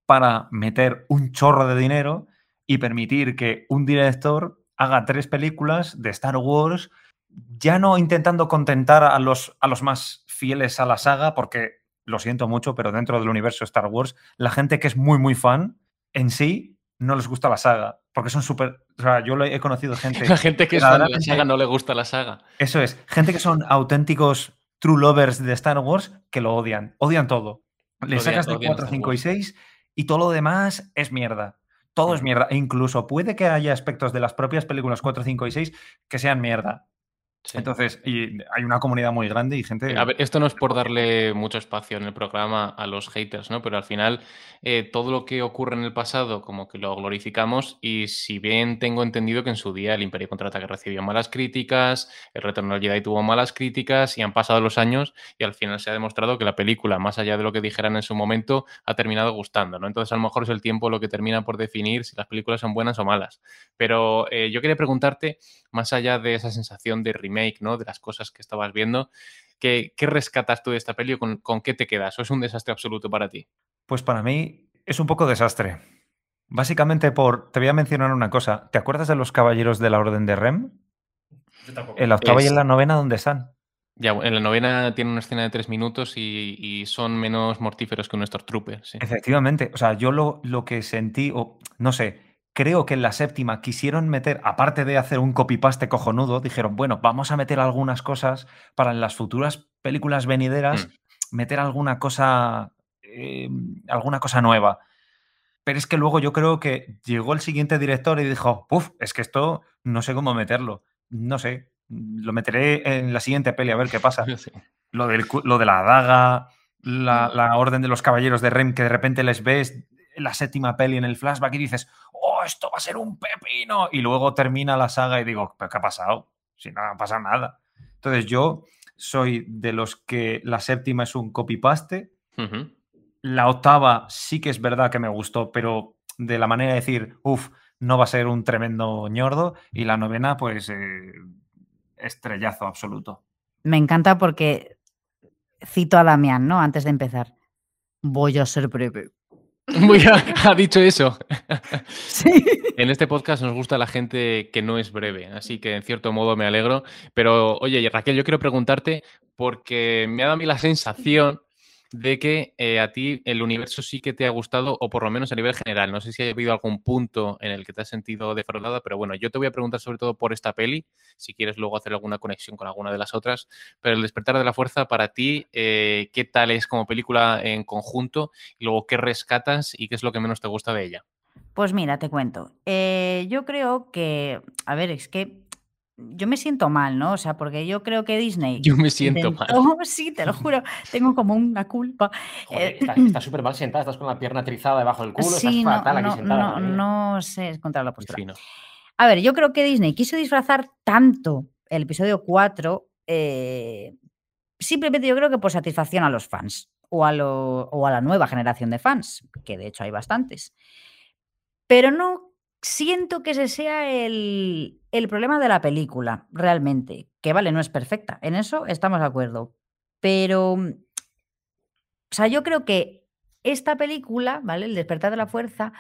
para meter un chorro de dinero y permitir que un director haga tres películas de Star Wars, ya no intentando contentar a los, a los más fieles a la saga, porque lo siento mucho, pero dentro del universo Star Wars, la gente que es muy, muy fan, en sí no les gusta la saga, porque son súper... O sea, yo he conocido (laughs) gente... La gente que es fan de la saga no le gusta la saga. Eso es, gente que son auténticos true lovers de Star Wars que lo odian. Odian todo. Le sacas de 4, 5 y 6 y todo lo demás es mierda. Todo es mierda. E incluso puede que haya aspectos de las propias películas 4, 5 y 6 que sean mierda. Entonces, y hay una comunidad muy grande y gente. A ver, esto no es por darle mucho espacio en el programa a los haters, ¿no? Pero al final, eh, todo lo que ocurre en el pasado, como que lo glorificamos. Y si bien tengo entendido que en su día el Imperio Contraataque recibió malas críticas, el Retorno al Jedi tuvo malas críticas y han pasado los años y al final se ha demostrado que la película, más allá de lo que dijeran en su momento, ha terminado gustando, ¿no? Entonces, a lo mejor es el tiempo lo que termina por definir si las películas son buenas o malas. Pero eh, yo quería preguntarte, más allá de esa sensación de remake, ¿no? De las cosas que estabas viendo. ¿Qué, qué rescatas tú de esta peli o con, con, qué te quedas? ¿O es un desastre absoluto para ti? Pues para mí es un poco desastre. Básicamente por... Te voy a mencionar una cosa. ¿Te acuerdas de los caballeros de la Orden de Rem? En la octava y en la novena, ¿dónde están? Ya, en la novena tiene una escena de tres minutos y, y son menos mortíferos que un Stormtrooper. Sí. Efectivamente, o sea, yo lo, lo que sentí, o no sé, creo que en la séptima quisieron meter, aparte de hacer un copy-paste cojonudo, dijeron, bueno, vamos a meter algunas cosas para en las futuras películas venideras, meter alguna cosa, eh, alguna cosa nueva. Pero es que luego yo creo que llegó el siguiente director y dijo, uff, es que esto no sé cómo meterlo. No sé, lo meteré en la siguiente peli a ver qué pasa. (laughs) Sí. Lo, del lo de la daga, la, la orden de los caballeros de Rem, que de repente les ves en la séptima peli en el flashback y dices, oh, esto va a ser un pepino. Y luego termina la saga y digo, ¿pero qué ha pasado? Si no ha pasado nada. Entonces yo soy de los que la séptima es un copy-paste. La octava sí que es verdad que me gustó, pero de la manera de decir, uff, no va a ser un tremendo ñordo. Y la novena, pues, eh, estrellazo absoluto. Me encanta porque cito a Damián, ¿no? Antes de empezar. Voy a ser breve. Muy ha dicho eso. Sí. En este podcast nos gusta la gente que no es breve, así que en cierto modo me alegro. Pero oye, Raquel, yo quiero preguntarte porque me ha dado a mí la sensación de que eh, a ti el universo sí que te ha gustado, o por lo menos a nivel general. No sé si ha habido algún punto en el que te has sentido defraudada, pero bueno, yo te voy a preguntar sobre todo por esta peli, si quieres luego hacer alguna conexión con alguna de las otras. Pero El despertar de la fuerza, para ti, eh, ¿qué tal es como película en conjunto? Y luego, ¿qué rescatas y qué es lo que menos te gusta de ella? Pues mira, te cuento. Eh, yo creo que, a ver, es que yo me siento mal, ¿no? O sea, porque yo creo que Disney. Yo me siento mal. intentó- (laughs) Sí, te lo juro, tengo como una culpa. Joder, Eh, estás (laughs) súper mal sentada, estás con la pierna trizada debajo del culo, sí, estás no, fatal aquí sentada. no, no sé encontrar la postura. fino. A ver, yo creo que Disney quiso disfrazar tanto el episodio 4, eh, simplemente yo creo que por satisfacción a los fans o a, lo- o a la nueva generación de fans, que de hecho hay bastantes. Pero no siento que ese sea el, el problema de la película, realmente. Que vale, no es perfecta, en eso estamos de acuerdo. Pero, mm, o sea, yo creo que esta película, ¿vale? El despertar de la fuerza,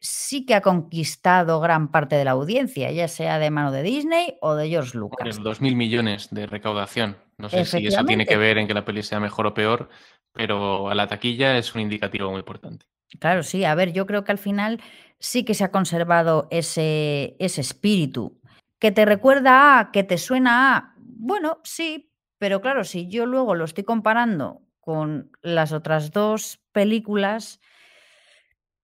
sí que ha conquistado gran parte de la audiencia, ya sea de mano de Disney o de George Lucas. Hombre, 2.000 millones de recaudación. No sé si eso tiene que ver en que la peli sea mejor o peor, pero a la taquilla es un indicativo muy importante. Claro, sí, a ver, yo creo que al final sí que se ha conservado ese, ese espíritu que te recuerda a, que te suena a, bueno, sí, pero claro, si yo luego lo estoy comparando con las otras dos películas,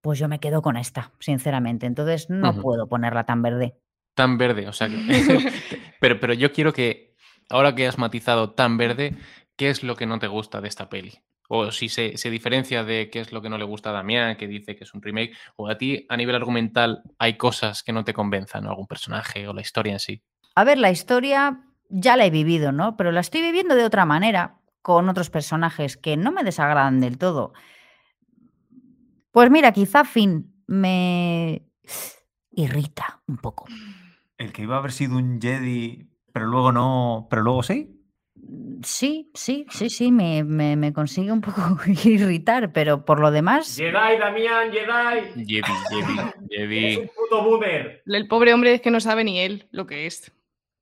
pues yo me quedo con esta, sinceramente. Entonces no puedo ponerla tan verde. Tan verde, o sea que... (laughs) (laughs) pero, pero yo quiero que, ahora que has matizado tan verde, ¿qué es lo que no te gusta de esta peli? O si se, se diferencia de qué es lo que no le gusta a Damián, que dice que es un remake, o a ti a nivel argumental hay cosas que no te convenzan, ¿no? algún personaje o la historia en sí. A ver, la historia ya la he vivido, ¿no? Pero la estoy viviendo de otra manera, con otros personajes que no me desagradan del todo. Pues mira, quizá Finn me irrita un poco. El que iba a haber sido un Jedi, pero luego no, pero luego sí. Sí, sí, sí, sí, me, me- me consigue un poco (laughs) irritar, pero por lo demás, Jedi, Damián, Jedi. Jedi, Jedi, (laughs) Jedi. un puto boomer. El pobre hombre es que no sabe ni él lo que es.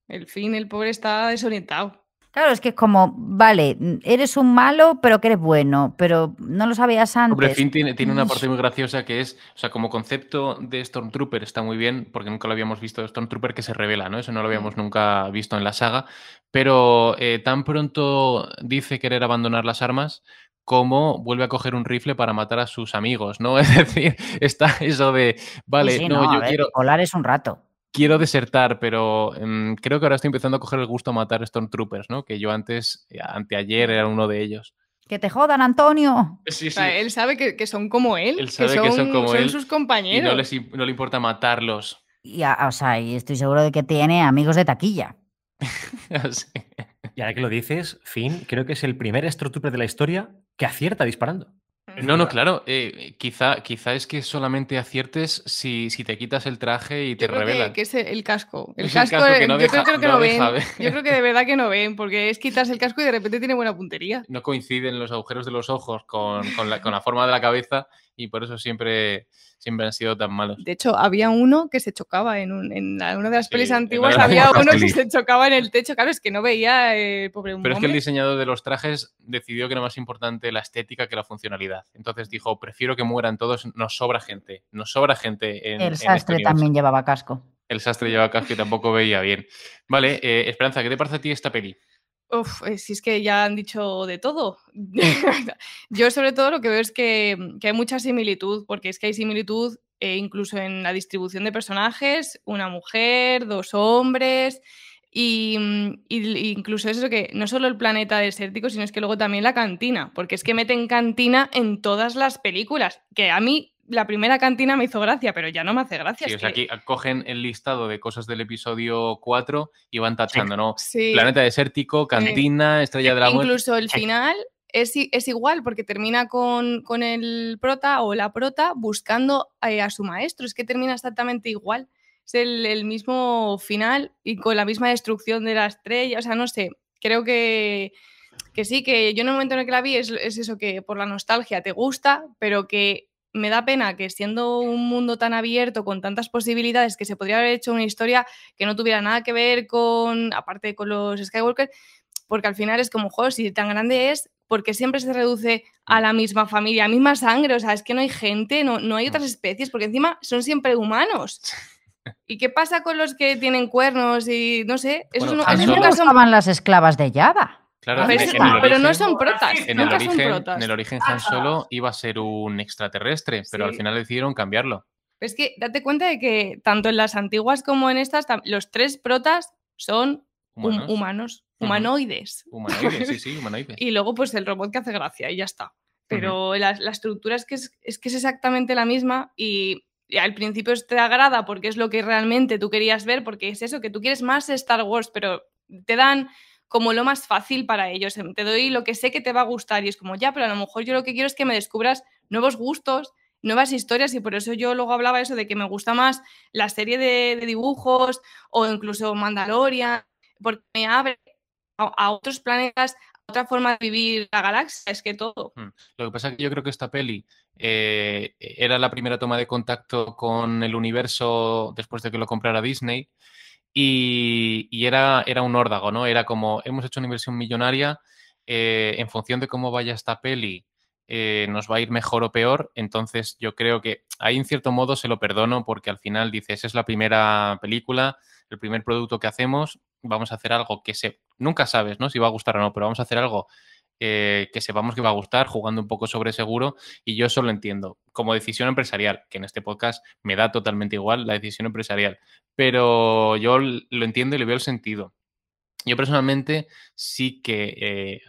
El fin, el pobre está desorientado. Claro, es que es como, vale, eres un malo, pero que eres bueno, pero no lo sabías antes. Hombre, Finn tiene, tiene una parte muy graciosa que es, o sea, como concepto de Stormtrooper está muy bien, porque nunca lo habíamos visto de Stormtrooper que se revela, ¿no? Eso no lo habíamos nunca visto en la saga, pero eh, tan pronto dice querer abandonar las armas como vuelve a coger un rifle para matar a sus amigos, ¿no? (laughs) Es decir, está eso de, vale, sí, no, yo ver, quiero, Volar es un rato. Quiero desertar, pero mm, creo que ahora estoy empezando a coger el gusto a matar Stormtroopers, ¿no? Que yo antes, eh, anteayer, era uno de ellos. Que te jodan, Antonio. Sí, O sea, él sabe que, que son como él, Él sabe que son como él, sus Y compañeros. no, les, im- no le importa matarlos. Y, a- o sea, y estoy seguro de que tiene amigos de taquilla. (laughs) Y ahora que lo dices, Finn creo que es el primer Stormtrooper de la historia que acierta disparando. No, no, claro. eh, quizá, quizá es que solamente aciertes si, si te quitas el traje y te Yo creo que, que es el casco. El casco, que no yo deja- creo que no ven. Yo creo que de (laughs) verdad que no ven, porque es quitarse el casco y de repente tiene buena puntería. No coinciden los agujeros de los ojos con, con la, con la forma de la cabeza y por eso siempre, siempre han sido tan malos. De hecho, había uno que se chocaba en, un- en una de las Sí, pelis antiguas, había uno que se chocaba en el techo. Claro, es que no veía eh, pobre Pero es que el diseñador de los trajes decidió que era más importante la estética que la funcionalidad. Entonces dijo, prefiero que mueran todos, nos sobra gente, nos sobra gente en, El este sastre universo". también llevaba casco. El sastre lleva casco y tampoco veía bien. Vale, eh, Esperanza, ¿qué te parece a ti esta peli? Uf, eh, si es que ya han dicho de todo. (laughs) (laughs) Yo sobre todo lo que veo es que, que hay mucha similitud, porque es que hay similitud eh, incluso en la distribución de personajes, una mujer, dos hombres, y, mm, y- y incluso eso que no solo el planeta desértico, sino es que luego también la cantina, porque es que meten cantina en todas las películas, que a mí la primera cantina me hizo gracia, pero ya no me hace gracia. Sí, es o sea, que- aquí cogen el listado de cosas del episodio 4 y van tachando, ¿no? sí. Planeta desértico, cantina, estrella de la muerte. Incluso el final es, es igual, porque termina con, con el prota o la prota buscando eh, a su maestro. Es que termina exactamente igual. Es el, el mismo final y con la misma destrucción de la estrella. O sea, no sé. Creo que, que sí, que yo en el momento en el que la vi es, es eso, que por la nostalgia te gusta, pero que me da pena que siendo un mundo tan abierto, con tantas posibilidades, que se podría haber hecho una historia que no tuviera nada que ver con, aparte con los Skywalker, porque al final es como, joder, si tan grande es, porque siempre se reduce a la misma familia, a la misma sangre, o sea, es que no hay gente, no, no hay otras especies, porque encima son siempre humanos. ¿Y qué pasa con los que tienen cuernos y no sé? Esos Bueno, no, A mí me son- gustaban las esclavas de Yada. Claro, pero, en, eso- en el pero no origen- son protas, en el, son origen, protas. en el origen Han Solo iba a ser un extraterrestre, pero al final decidieron cambiarlo. Es que date cuenta de que tanto en las antiguas como en estas, los tres protas son hum- Humanos. humanoides. Humanoides, sí, sí, (laughs) humanoides. Y luego, pues el robot que hace gracia y ya está. Pero la, la estructura es que es, es que es exactamente la misma y, y al principio te agrada porque es lo que realmente tú querías ver, porque es eso, que tú quieres más Star Wars, pero te dan como lo más fácil para ellos. em, Te doy lo que sé que te va a gustar y es como, ya, pero a lo mejor yo lo que quiero es que me descubras nuevos gustos, nuevas historias y por eso yo luego hablaba eso de que me gusta más la serie de, dibujos o incluso Mandalorian, porque me abre a, otros planetas, otra forma de vivir la galaxia, es que todo. Lo que pasa es que yo creo que esta peli eh, era la primera toma de contacto con el universo después de que lo comprara Disney y, era, era un órdago, ¿no? Era como, hemos hecho una inversión millonaria, eh, en función de cómo vaya esta peli, eh, nos va a ir mejor o peor, entonces yo creo que ahí en cierto modo se lo perdono porque al final dices, es la primera película, el primer producto que hacemos, vamos a hacer algo que se... Nunca sabes, ¿no? Si va a gustar o no, pero vamos a hacer algo eh, que sepamos que va a gustar, jugando un poco sobre seguro, y yo eso lo entiendo. Como decisión empresarial, que en este podcast me da totalmente igual la decisión empresarial, pero yo lo entiendo y le veo el sentido. Yo personalmente sí que eh,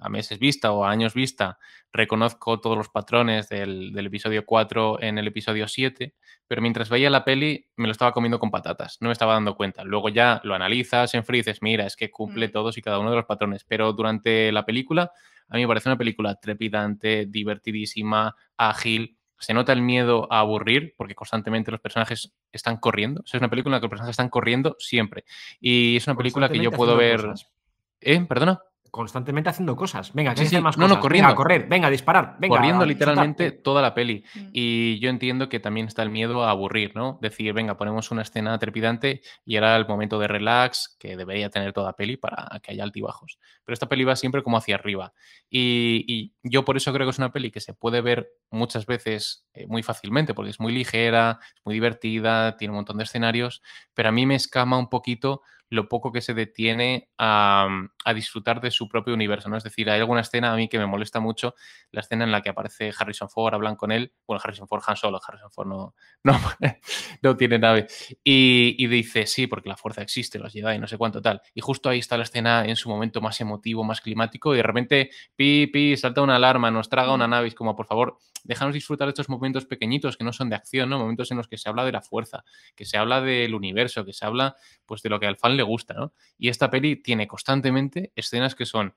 a, meses vista o a años vista reconozco todos los patrones del, del episodio 4 en el episodio 7, pero mientras veía la peli me lo estaba comiendo con patatas, no me estaba dando cuenta. Luego ya lo analizas en frío y dices, mira, es que cumple Mm. todos y cada uno de los patrones, pero durante la película a mí me parece una película trepidante, divertidísima, ágil. Se nota el miedo a aburrir porque constantemente los personajes están corriendo. O sea, es una película en la que los personajes están corriendo siempre. Y es una película que yo puedo ver... cosas. ¿Eh? ¿Perdona? Constantemente haciendo cosas. Venga, Sí, que sí. hacer más No, no, corriendo. Venga, a correr, venga, a disparar. Venga, corriendo literalmente toda la peli. Mm. Y yo entiendo que también está el miedo a aburrir, ¿no? Decir, venga, ponemos una escena trepidante y ahora el momento de relax que debería tener toda peli para que haya altibajos. Pero esta peli va siempre como hacia arriba. Y, y yo por eso creo que es una peli que se puede ver muchas veces eh, muy fácilmente, porque es muy ligera, es muy divertida, tiene un montón de escenarios, pero a mí me escama un poquito lo poco que se detiene a, a disfrutar de su propio universo, ¿no? Es decir, hay alguna escena a mí que me molesta mucho, la escena en la que aparece Harrison Ford, hablan con él, bueno, Harrison Ford, Han Solo, Harrison Ford no, (laughs) no, no tiene nave, y, y dice, sí, porque la fuerza existe, los Jedi, no sé cuánto tal, y justo ahí está la escena en su momento más emotivo, más climático, y de repente, pi, pi, salta una alarma, nos traga una nave, es como, por favor, déjanos disfrutar de estos momentos pequeñitos que no son de acción, ¿no? Momentos en los que se habla de la fuerza, que se habla del universo, que se habla, pues, de lo que al fan le gusta, ¿no? Y esta peli tiene constantemente escenas que son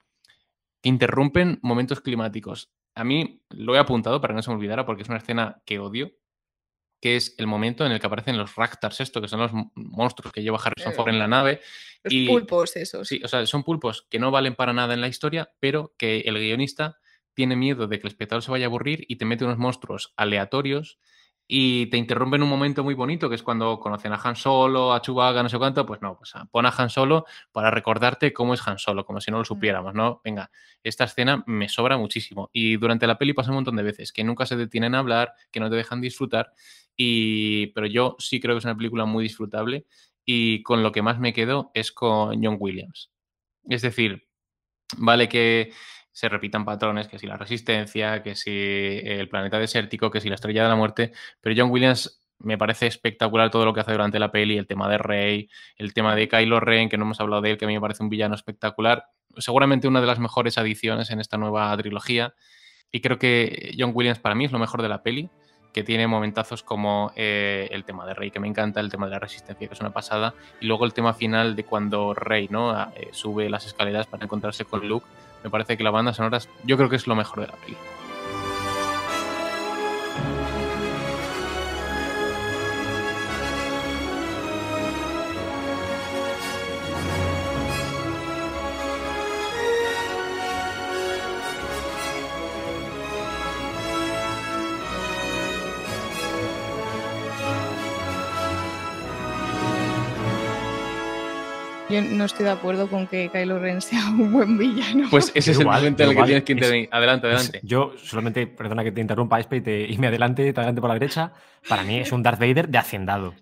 que interrumpen momentos climáticos a mí lo he apuntado para que no se me olvidara porque es una escena que odio, que es el momento en el que aparecen los Raktars, esto, que son los monstruos que lleva Harrison Ford en la nave. Los y, pulpos esos. Sí, o sea, son pulpos que no valen para nada en la historia, pero que el guionista tiene miedo de que el espectador se vaya a aburrir y te mete unos monstruos aleatorios y te interrumpe en un momento muy bonito, que es cuando conocen a Han Solo, a Chewbacca, no sé cuánto, pues no, pues pon a Han Solo para recordarte cómo es Han Solo, como si no lo supiéramos, ¿no? Venga, esta escena me sobra muchísimo y durante la peli pasa un montón de veces, que nunca se detienen a hablar, que no te dejan disfrutar, y... pero yo sí creo que es una película muy disfrutable y con lo que más me quedo es con John Williams. Es decir, vale que se repitan patrones, que si la resistencia, que si el planeta desértico, que si la estrella de la muerte, pero John Williams me parece espectacular todo lo que hace durante la peli, el tema de Rey, el tema de Kylo Ren, que no hemos hablado de él, que a mí me parece un villano espectacular, seguramente una de las mejores adiciones en esta nueva trilogía, y creo que John Williams para mí es lo mejor de la peli, que tiene momentazos como eh, el tema de Rey, que me encanta, el tema de la resistencia, que es una pasada, y luego el tema final de cuando Rey ¿no? Eh, sube las escaleras para encontrarse con Luke, me parece que la banda sonora, yo creo que es lo mejor de la peli. Yo no estoy de acuerdo con que Kylo Ren sea (laughs) un buen villano. Pues ese es el Igual, momento en el que igual. tienes que Es- intervenir. Adelante, Es- adelante. yo solamente, perdona que te interrumpa, Espe, y, te, y me adelante, te adelante por la derecha. Para mí es un Darth Vader de hacendado.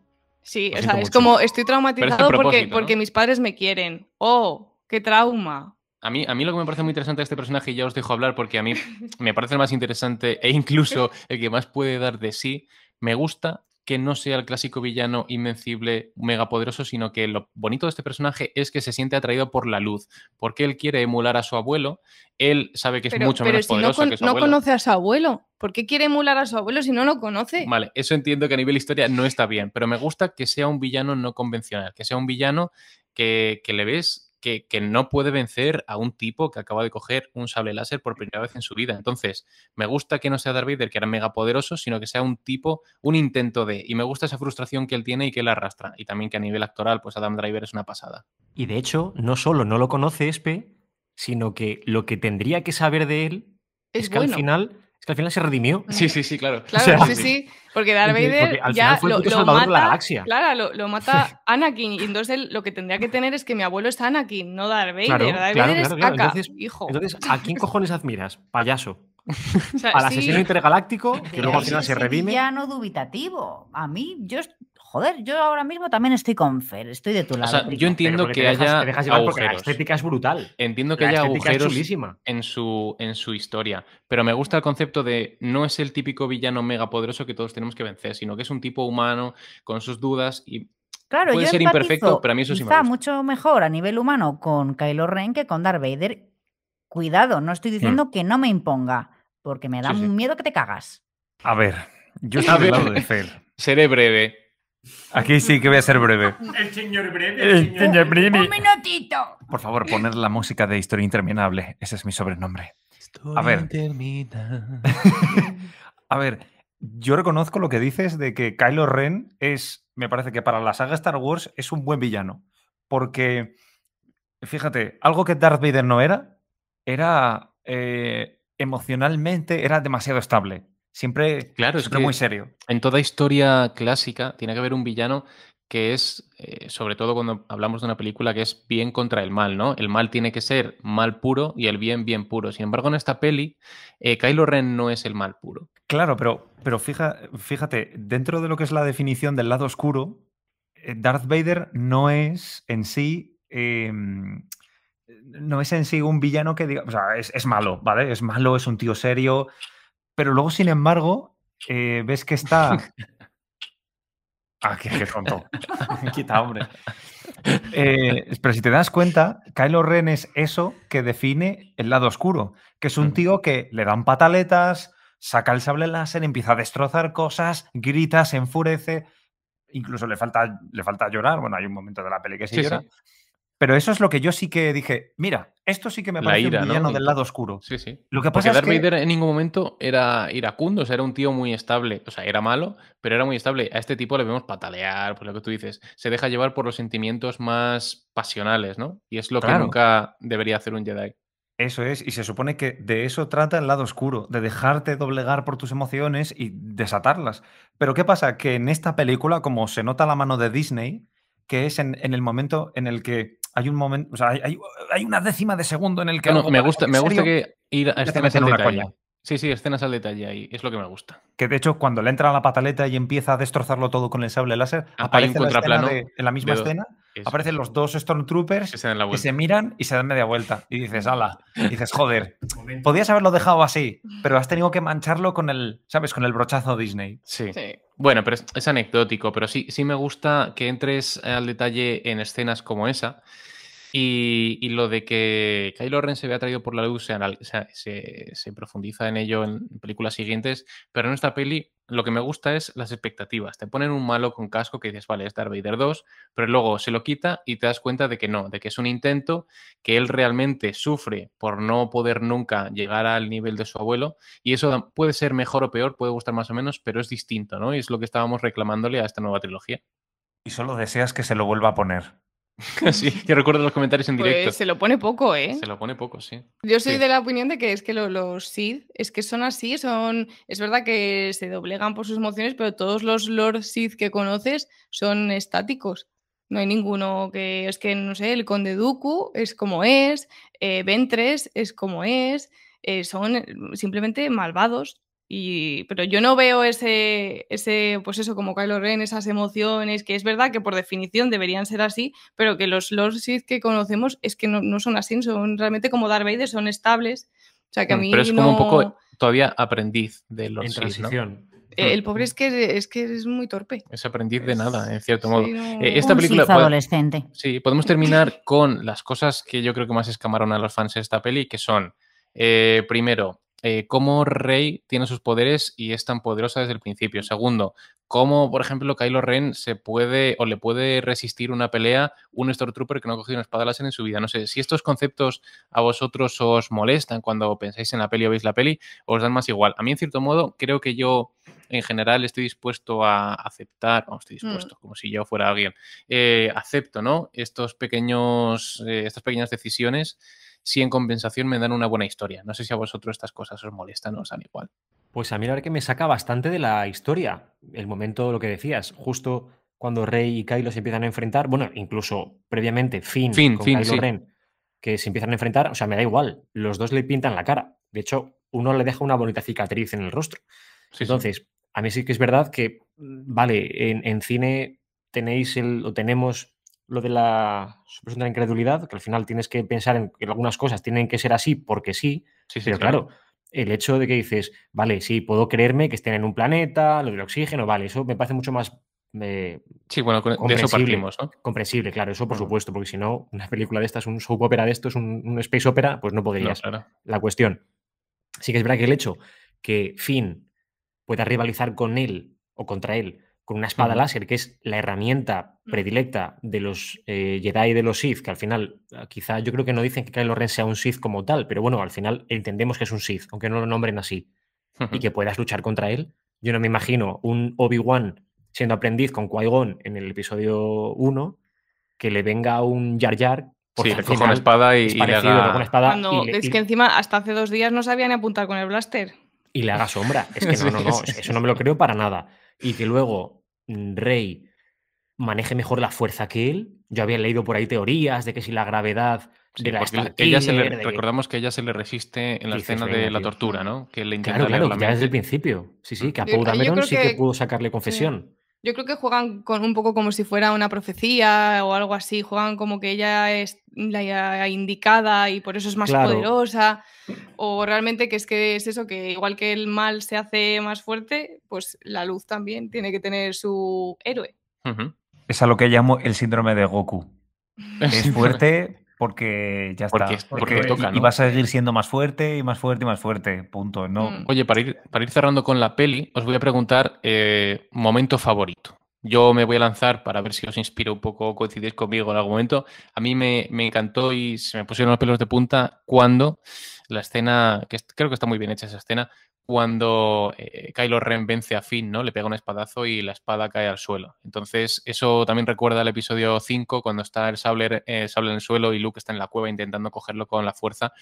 Sí, Lo o sea, es mucho. como estoy traumatizado porque, porque mis padres me quieren. ¡Oh! ¡Qué trauma! A mí, a mí lo que me parece muy interesante de este personaje, y ya os dejo hablar porque a mí me parece el más interesante e incluso el que más puede dar de sí, me gusta que no sea el clásico villano invencible, megapoderoso, sino que lo bonito de este personaje es que se siente atraído por la luz, porque él quiere emular a su abuelo, él sabe que es Pero, mucho pero menos si no, poderoso con- que su no abuelo. conoce a su abuelo, ¿por qué quiere emular a su abuelo si no lo conoce? Vale, eso entiendo que a nivel historia no está bien, pero me gusta que sea un villano no convencional, que sea un villano que, que le ves que, que no puede vencer a un tipo que acaba de coger un sable láser por primera vez en su vida. Entonces, me gusta que no sea Darth Vader, que era mega poderoso, sino que sea un tipo, un intento de. Y me gusta esa frustración que él tiene y que él arrastra. Y también que a nivel actoral, pues Adam Driver es una pasada. Y de hecho, no solo no lo conoce Espe, sino que lo que tendría que saber de él es, Es que bueno. al final es que al final se redimió. Sí, sí, sí, claro. (laughs) Claro, sea, sí, sí. Porque Darth Vader porque ya final fue el lo, mata. de la galaxia. Claro, lo, lo mata (laughs) Anakin. Y entonces él lo que tendría que tener es que mi abuelo es Anakin, no Darth Vader. Claro, Darth claro, Vader es claro, caca, Entonces- hijo. Entonces, ¿a quién cojones admiras? Payaso. (laughs) O sea, Al sí, asesino intergaláctico, que luego al final se redime. villano dubitativo. A mí, yo, joder, yo ahora mismo también estoy con Fer, estoy de tu lado. sea, Rico. yo entiendo que te dejas- haya te dejas llevar porque la agujeros. estética es brutal. Entiendo que La haya agujeros en su, en su historia. Pero me gusta el concepto de no es el típico villano megapoderoso que todos tenemos que vencer, sino que es un tipo humano con sus dudas y Claro, puede yo ser imperfecto, pero a mí eso sí me gusta. mucho mejor a nivel humano con Kylo Ren que con Darth Vader. Cuidado, no estoy diciendo que no me imponga, porque me da. Sí, miedo que te cagas. A ver, yo (laughs) A estoy del ver. lado de Fer. seré breve. Aquí sí que voy a ser breve. El señor breve. El señor Brimi. ¡Un minutito! Por favor, poner la música de Historia Interminable. Ese es mi sobrenombre. A ver. (laughs) A ver, yo reconozco lo que dices de que Kylo Ren es, me parece que para la saga Star Wars es un buen villano. Porque, fíjate, algo que Darth Vader no era, era eh, emocionalmente, era demasiado estable. Siempre, Claro, es que- muy serio. En toda historia clásica tiene que haber un villano que es, eh, sobre todo cuando hablamos de una película, que es bien contra el mal, ¿no? El mal tiene que ser mal puro y el bien bien puro. Sin embargo, en esta peli, eh, Kylo Ren no es el mal puro. Claro, pero, pero fija- fíjate, dentro de lo que es la definición del lado oscuro, eh, Darth Vader no es en sí. em, no es en sí un villano que diga. O sea, es, es malo, ¿vale? Es malo, es un tío serio. Pero luego, sin embargo, eh, ves que está. (laughs) Ah, qué, qué tonto. (laughs) Quita, hombre. (laughs) Eh, pero si te das cuenta, Kylo Ren es eso que define el lado oscuro, que es un tío que le dan pataletas, saca el sable láser, empieza a destrozar cosas, grita, se enfurece, incluso le falta, le falta llorar. Bueno, hay un momento de la peli que sí, Sí, llora. sí. Pero eso es lo que yo sí que dije, mira, esto sí que me parece ira, un ¿no? villano del lado oscuro. Sí, sí. Lo que Porque pasa es Darth que... Vader en ningún momento era iracundo, o sea, era un tío muy estable. O sea, era malo, pero era muy estable. A este tipo le vemos patalear, por lo que tú dices. Se deja llevar por los sentimientos más pasionales, ¿no? Y es lo que nunca debería hacer un Jedi. Eso es, y se supone que de eso trata el lado oscuro, de dejarte doblegar por tus emociones y desatarlas. Pero ¿qué pasa? Que en esta película, como se nota la mano de Disney, que es en, en el momento en el que hay un momento, o sea, hay, hay- hay una décima de segundo en el que... Algo me gusta, me gusta que ir a escenas al detalle. coña. Sí, sí, escenas al detalle ahí. Es lo que me gusta. Que de hecho, cuando le entra a la pataleta y empieza a destrozarlo todo con el sable láser, Ah, hay aparece un la de- en la misma escena, Eso. aparecen los dos Stormtroopers Que se vuelta. se miran y se dan media vuelta. Y dices, ala, y dices, (laughs) joder, podías haberlo dejado así, pero has tenido que mancharlo con el, ¿sabes? Con el brochazo Disney. Sí. Sí. Bueno, pero es, es anecdótico, pero sí, sí me gusta que entres al detalle en escenas como esa. Y, lo de que Kylo Ren se vea traído por la luz se, se, profundiza en ello en películas siguientes, pero en esta peli lo que me gusta es las expectativas. Te ponen un malo con casco que dices, vale, es Darth Vader 2, pero luego se lo quita y te das cuenta de que no, de que es un intento, que él realmente sufre por no poder nunca llegar al nivel de su abuelo y eso puede ser mejor o peor, puede gustar más o menos, pero es distinto, ¿no? Y es lo que estábamos reclamándole a esta nueva trilogía. Y solo deseas que se lo vuelva a poner. (laughs) sí, (laughs) que recuerdo los comentarios en directo. Pues se lo pone poco, ¿eh? Se lo pone poco, sí. Yo soy Sí. de la opinión de que es que lo- los Sith es que son así, son. Es verdad que se doblegan por sus emociones, pero todos los Lord Sith que conoces son estáticos. No hay ninguno que. Es que, no sé, el Conde Dooku es como es, eh, Ventres es como es, eh, son simplemente malvados. Y, pero yo no veo ese, ese, pues eso, como Kylo Ren, esas emociones, que es verdad que por definición deberían ser así, pero que los Lord Sith que conocemos es que no, no son así, son realmente como Darth Vader, son estables. O sea que a Mm, mí Pero es como un poco todavía aprendiz de los en Sith, ¿no? transición. eh, El pobre es que es, que es muy torpe. Es aprendiz de nada, en cierto sí, modo. no- Eh, esta Un película puede- adolescente. Sí, podemos terminar con las cosas que yo creo que más escamaron a los fans de esta peli, que son, eh, primero, eh, cómo Rey tiene sus poderes y es tan poderosa desde el principio. Segundo, cómo, por ejemplo, Kylo Ren se puede o le puede resistir una pelea un Stormtrooper que no ha cogido una espada láser en su vida. No sé, si estos conceptos a vosotros os molestan cuando pensáis en la peli o veis la peli, os dan más igual. A mí, en cierto modo, creo que yo en general estoy dispuesto a aceptar, o estoy dispuesto, como si yo fuera alguien, eh, acepto, ¿no? Estos pequeños, eh, estas pequeñas decisiones si en compensación me dan una buena historia. No sé si a vosotros estas cosas os molestan o os dan igual. Pues a mí la verdad que me saca bastante de la historia. El momento, lo que decías, justo cuando Rey y Kylo se empiezan a enfrentar, bueno, incluso previamente Finn, con Kylo sí. Ren, que se empiezan a enfrentar, o sea, me da igual, los dos le pintan la cara. De hecho, uno le deja una bonita cicatriz en el rostro. Sí, sí. Entonces, a mí sí que es verdad que, mm, vale, en, en cine tenéis el, o tenemos lo de la supresión de la incredulidad, que al final tienes que pensar en que algunas cosas tienen que ser así porque sí, Sí, sí, pero claro, el hecho de que dices, vale, sí, puedo creerme que estén en un planeta, lo del oxígeno, vale, eso me parece mucho más eh, Sí, bueno, con- de eso partimos, ¿no? comprensible, claro, eso por supuesto, porque si no, una película de estas, un soap opera de estos, un, un space opera, pues no No, podrías. claro. La cuestión, sí que es verdad que el hecho que Finn pueda rivalizar con él o contra él con una espada láser, que es la herramienta Mm. predilecta de los eh, Jedi y de los Sith, que al final, ah, quizá yo creo que no dicen que Kylo Ren sea un Sith como tal, pero bueno, al final entendemos que es un Sith, aunque no lo nombren así, y que puedas luchar contra él. Yo no me imagino un Obi-Wan siendo aprendiz con Qui-Gon en el episodio 1, que le venga un Jar Jar. porque Sí, le una espada y, es y le parecido, haga... una espada Cuando- y le- es que encima hasta hace dos días no sabían ni apuntar con el blaster. y le haga sombra. Es que no, (laughs) no, no, eso no me lo creo para nada. Y que luego Rey maneje mejor la fuerza que él. Yo había leído por ahí teorías de que si la gravedad Sí, de la ella se le- Killer, de que- recordamos que ella se le resiste en la Dices, escena de venga, la tortura, ¿no? Que le intenta Claro, claro, la ya desde el mente. principio. Sí, sí, que a Paul Dameron sí que que- pudo sacarle confesión. Yo creo que juegan con un poco como si fuera una profecía o algo así. Juegan como que ella es la indicada y por eso es más Claro. poderosa. O realmente que es que es eso, que igual que el mal se hace más fuerte, pues la luz también tiene que tener su héroe. Es a lo que llamo el síndrome de Goku. (laughs) Es fuerte porque ya está. Porque- porque Porque toca, y- ¿no? y vas a seguir siendo más fuerte y más fuerte y más fuerte. Punto. No. Oye, para ir, para ir cerrando con la peli, os voy a preguntar eh, momento favorito. Yo me voy a lanzar para ver si os inspiro un poco, coincidís conmigo en algún momento. A mí me, me encantó y se me pusieron los pelos de punta cuando la escena, que creo que está muy bien hecha esa escena, cuando eh, Kylo Ren vence a Finn, ¿no? Le pega un espadazo y la espada cae al suelo. Entonces, eso también recuerda el episodio 5, cuando está el sable, eh, sable en el suelo y Luke está en la cueva intentando cogerlo con la fuerza.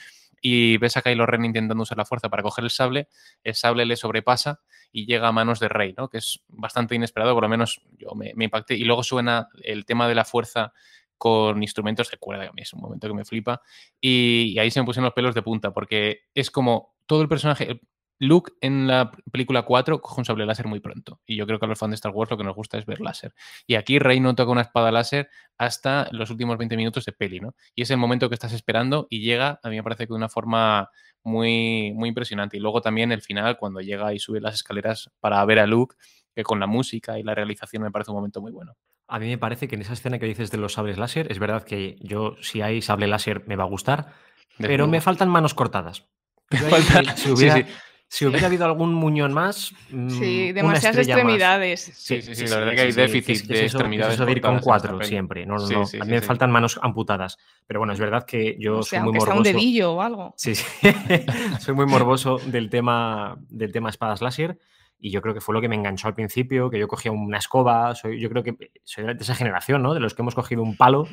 Y ves a Kylo Ren intentando usar la fuerza para coger el sable, el sable le sobrepasa y llega a manos de Rey, ¿no? Que es bastante inesperado, por lo menos yo me, me impacté. Y luego suena el tema de la fuerza con instrumentos de cuerda, que a mí es un momento que me flipa. Y, y, ahí se me pusieron los pelos de punta, porque es como todo el personaje, Luke en la película 4 coge un sable láser muy pronto. Y yo creo que a los fans de Star Wars lo que nos gusta es ver láser. Y aquí Rey no toca una espada láser hasta los últimos 20 minutos de peli, ¿no? Y es el momento que estás esperando y llega, a mí me parece que de una forma muy, muy impresionante. Y luego también el final, cuando llega y sube las escaleras para ver a Luke, que con la música y la realización me parece un momento muy bueno. A mí me parece que en esa escena que dices de los sables láser, es verdad que yo, si hay sable láser, me va a gustar, pero me faltan manos cortadas. (laughs) Falta, si, hubiera, sí, sí. Si, hubiera, habido algún muñón más. Sí, demasiadas extremidades. Más. Sí, sí, sí, la verdad que hay déficit es, de es extremidades. Eso de ir con cuatro siempre. No, no, no. a mí me faltan manos amputadas. Pero bueno, es verdad que yo o sea, soy muy morboso. un dedillo o algo. Sí, sí. (laughs) soy muy morboso del tema, del tema espadas láser. Y yo creo que fue lo que me enganchó al principio, que yo cogía una escoba, soy, yo creo que soy de esa generación, ¿no? De los que hemos cogido un palo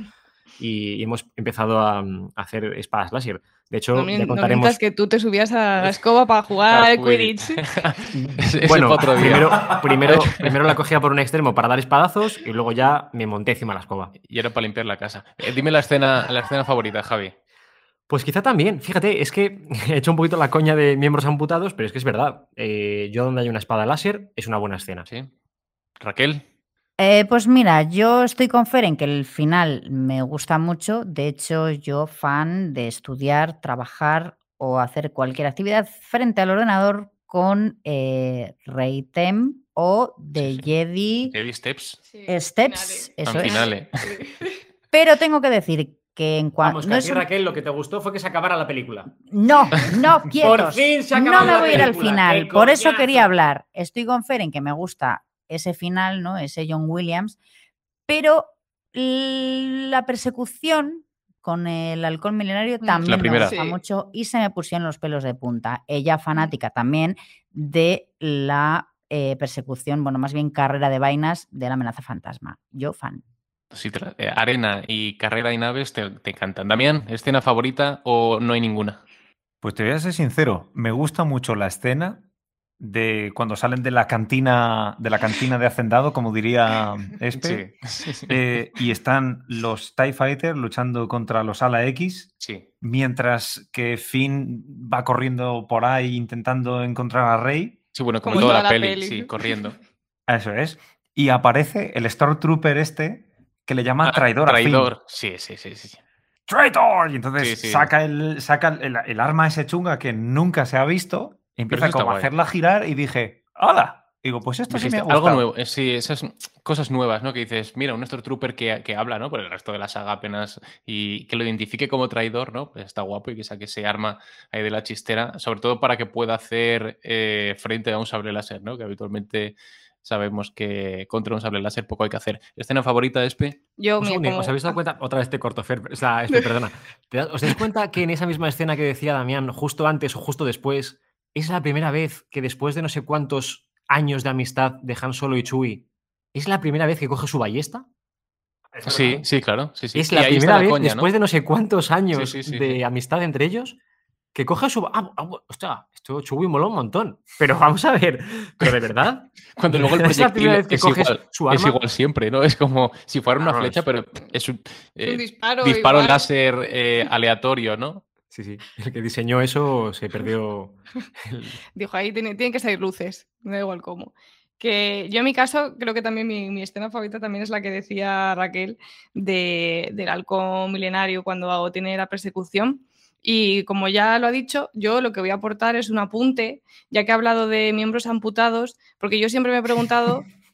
y, y hemos empezado a, a, hacer espadas láser. De hecho, no, ya contaremos... No que tú te subías a la escoba para jugar al Quidditch. (laughs) (laughs) bueno, otro día. Primero, primero, (laughs) primero, la cogía por un extremo para dar espadazos y luego ya me monté encima de la escoba. Y era para limpiar la casa. Eh, dime la escena, la escena favorita, Javi. Pues quizá también, fíjate, es que he hecho un poquito la coña de miembros amputados, pero es que es verdad. Eh, yo donde hay una espada láser es una buena escena. Sí. Raquel. Eh, pues mira, yo estoy con Fer en que el final me gusta mucho. De hecho, yo fan de estudiar, trabajar o hacer cualquier actividad frente al ordenador con eh, Reitem o de Sí, sí. Jedi Jedi Steps. Sí, Steps. Eso Al es. final, eh. (laughs) Pero tengo que decir que en cuanto. Vamos, que No, un- Raquel, lo que te gustó fue que se acabara la película. no, no, (laughs) quietos. fin se ha No me la voy a ir al final. Por eso quería hablar. Estoy con Fer en que me gusta ese final, ¿no? Ese John Williams. Pero la persecución con el alcohol milenario Mm. también La me gusta Sí. mucho y se me pusieron los pelos de punta. Ella fanática también de la eh, persecución, bueno, más bien carrera de vainas de la amenaza fantasma. Yo fan. Sí, te eh, arena y carrera y naves te, te encantan. Damián, ¿escena favorita o no hay ninguna? Pues te voy a ser sincero, me gusta mucho la escena de cuando salen de la cantina de la cantina de hacendado, como diría Espe, Sí, sí, eh, y están los TIE Fighters luchando contra los Ala X, sí. mientras que Finn va corriendo por ahí intentando encontrar a Rey. Sí, bueno, como, Como toda toda la la peli, peli. sí, corriendo. Eso es. Y aparece el Stormtrooper este que le llama Ah, traidor, a Finn. Traidor, sí, sí, sí, sí. ¡Traitor! Y entonces Sí, sí. saca, el, saca el, el arma ese chunga que nunca se ha visto, empieza como a hacerla girar y dije, ¡hala! Digo, pues esto sí me Dijiste, gustado. algo nuevo, sí, esas cosas nuevas, ¿no? Que dices, mira, un Stormtrooper que, que habla, ¿no? Por el resto de la saga apenas y que lo identifique como traidor, ¿no? Pues está guapo y que saque ese arma ahí de la chistera, sobre todo para que pueda hacer eh, frente a un sable láser, ¿no? Que habitualmente sabemos que contra un sable láser poco hay que hacer. ¿Escena favorita de Espe? Yo, Un segundo, como- ¿Os habéis dado cuenta? Otra vez te corto, Fer. O sea, este, perdona. ¿Te das- ¿Os dais cuenta que en esa misma escena que decía Damián, justo antes o justo después, es la primera vez que después de no sé cuántos años de amistad de Han Solo y Chewie, es la primera vez que coge su ballesta? Sí, sí, claro. Sí, sí. Es la primera vez, coña, ¿no? después de no sé cuántos años sí, sí, de sí. amistad entre ellos, que coge su. Ah, ah, hostia, esto Chewie moló un montón. Pero (laughs) vamos a ver, ¿pero de verdad? (laughs) Cuando luego el (laughs) Es la proyectil primera vez que es, coges igual, su es arma. igual siempre, ¿no? Es como si fuera una flecha, es- pero es un, eh, un disparo. láser eh, aleatorio, ¿no? Sí, sí. El que diseñó eso se perdió. (laughs) el- Dijo, ahí tiene- tienen que salir luces, me da igual cómo. Que yo en mi caso creo que también mi, mi escena favorita también es la que decía Raquel de, del halcón milenario cuando tiene la persecución. Y como ya lo ha dicho, yo lo que voy a aportar es un apunte, ya que ha hablado de miembros amputados, porque yo siempre me he preguntado (laughs)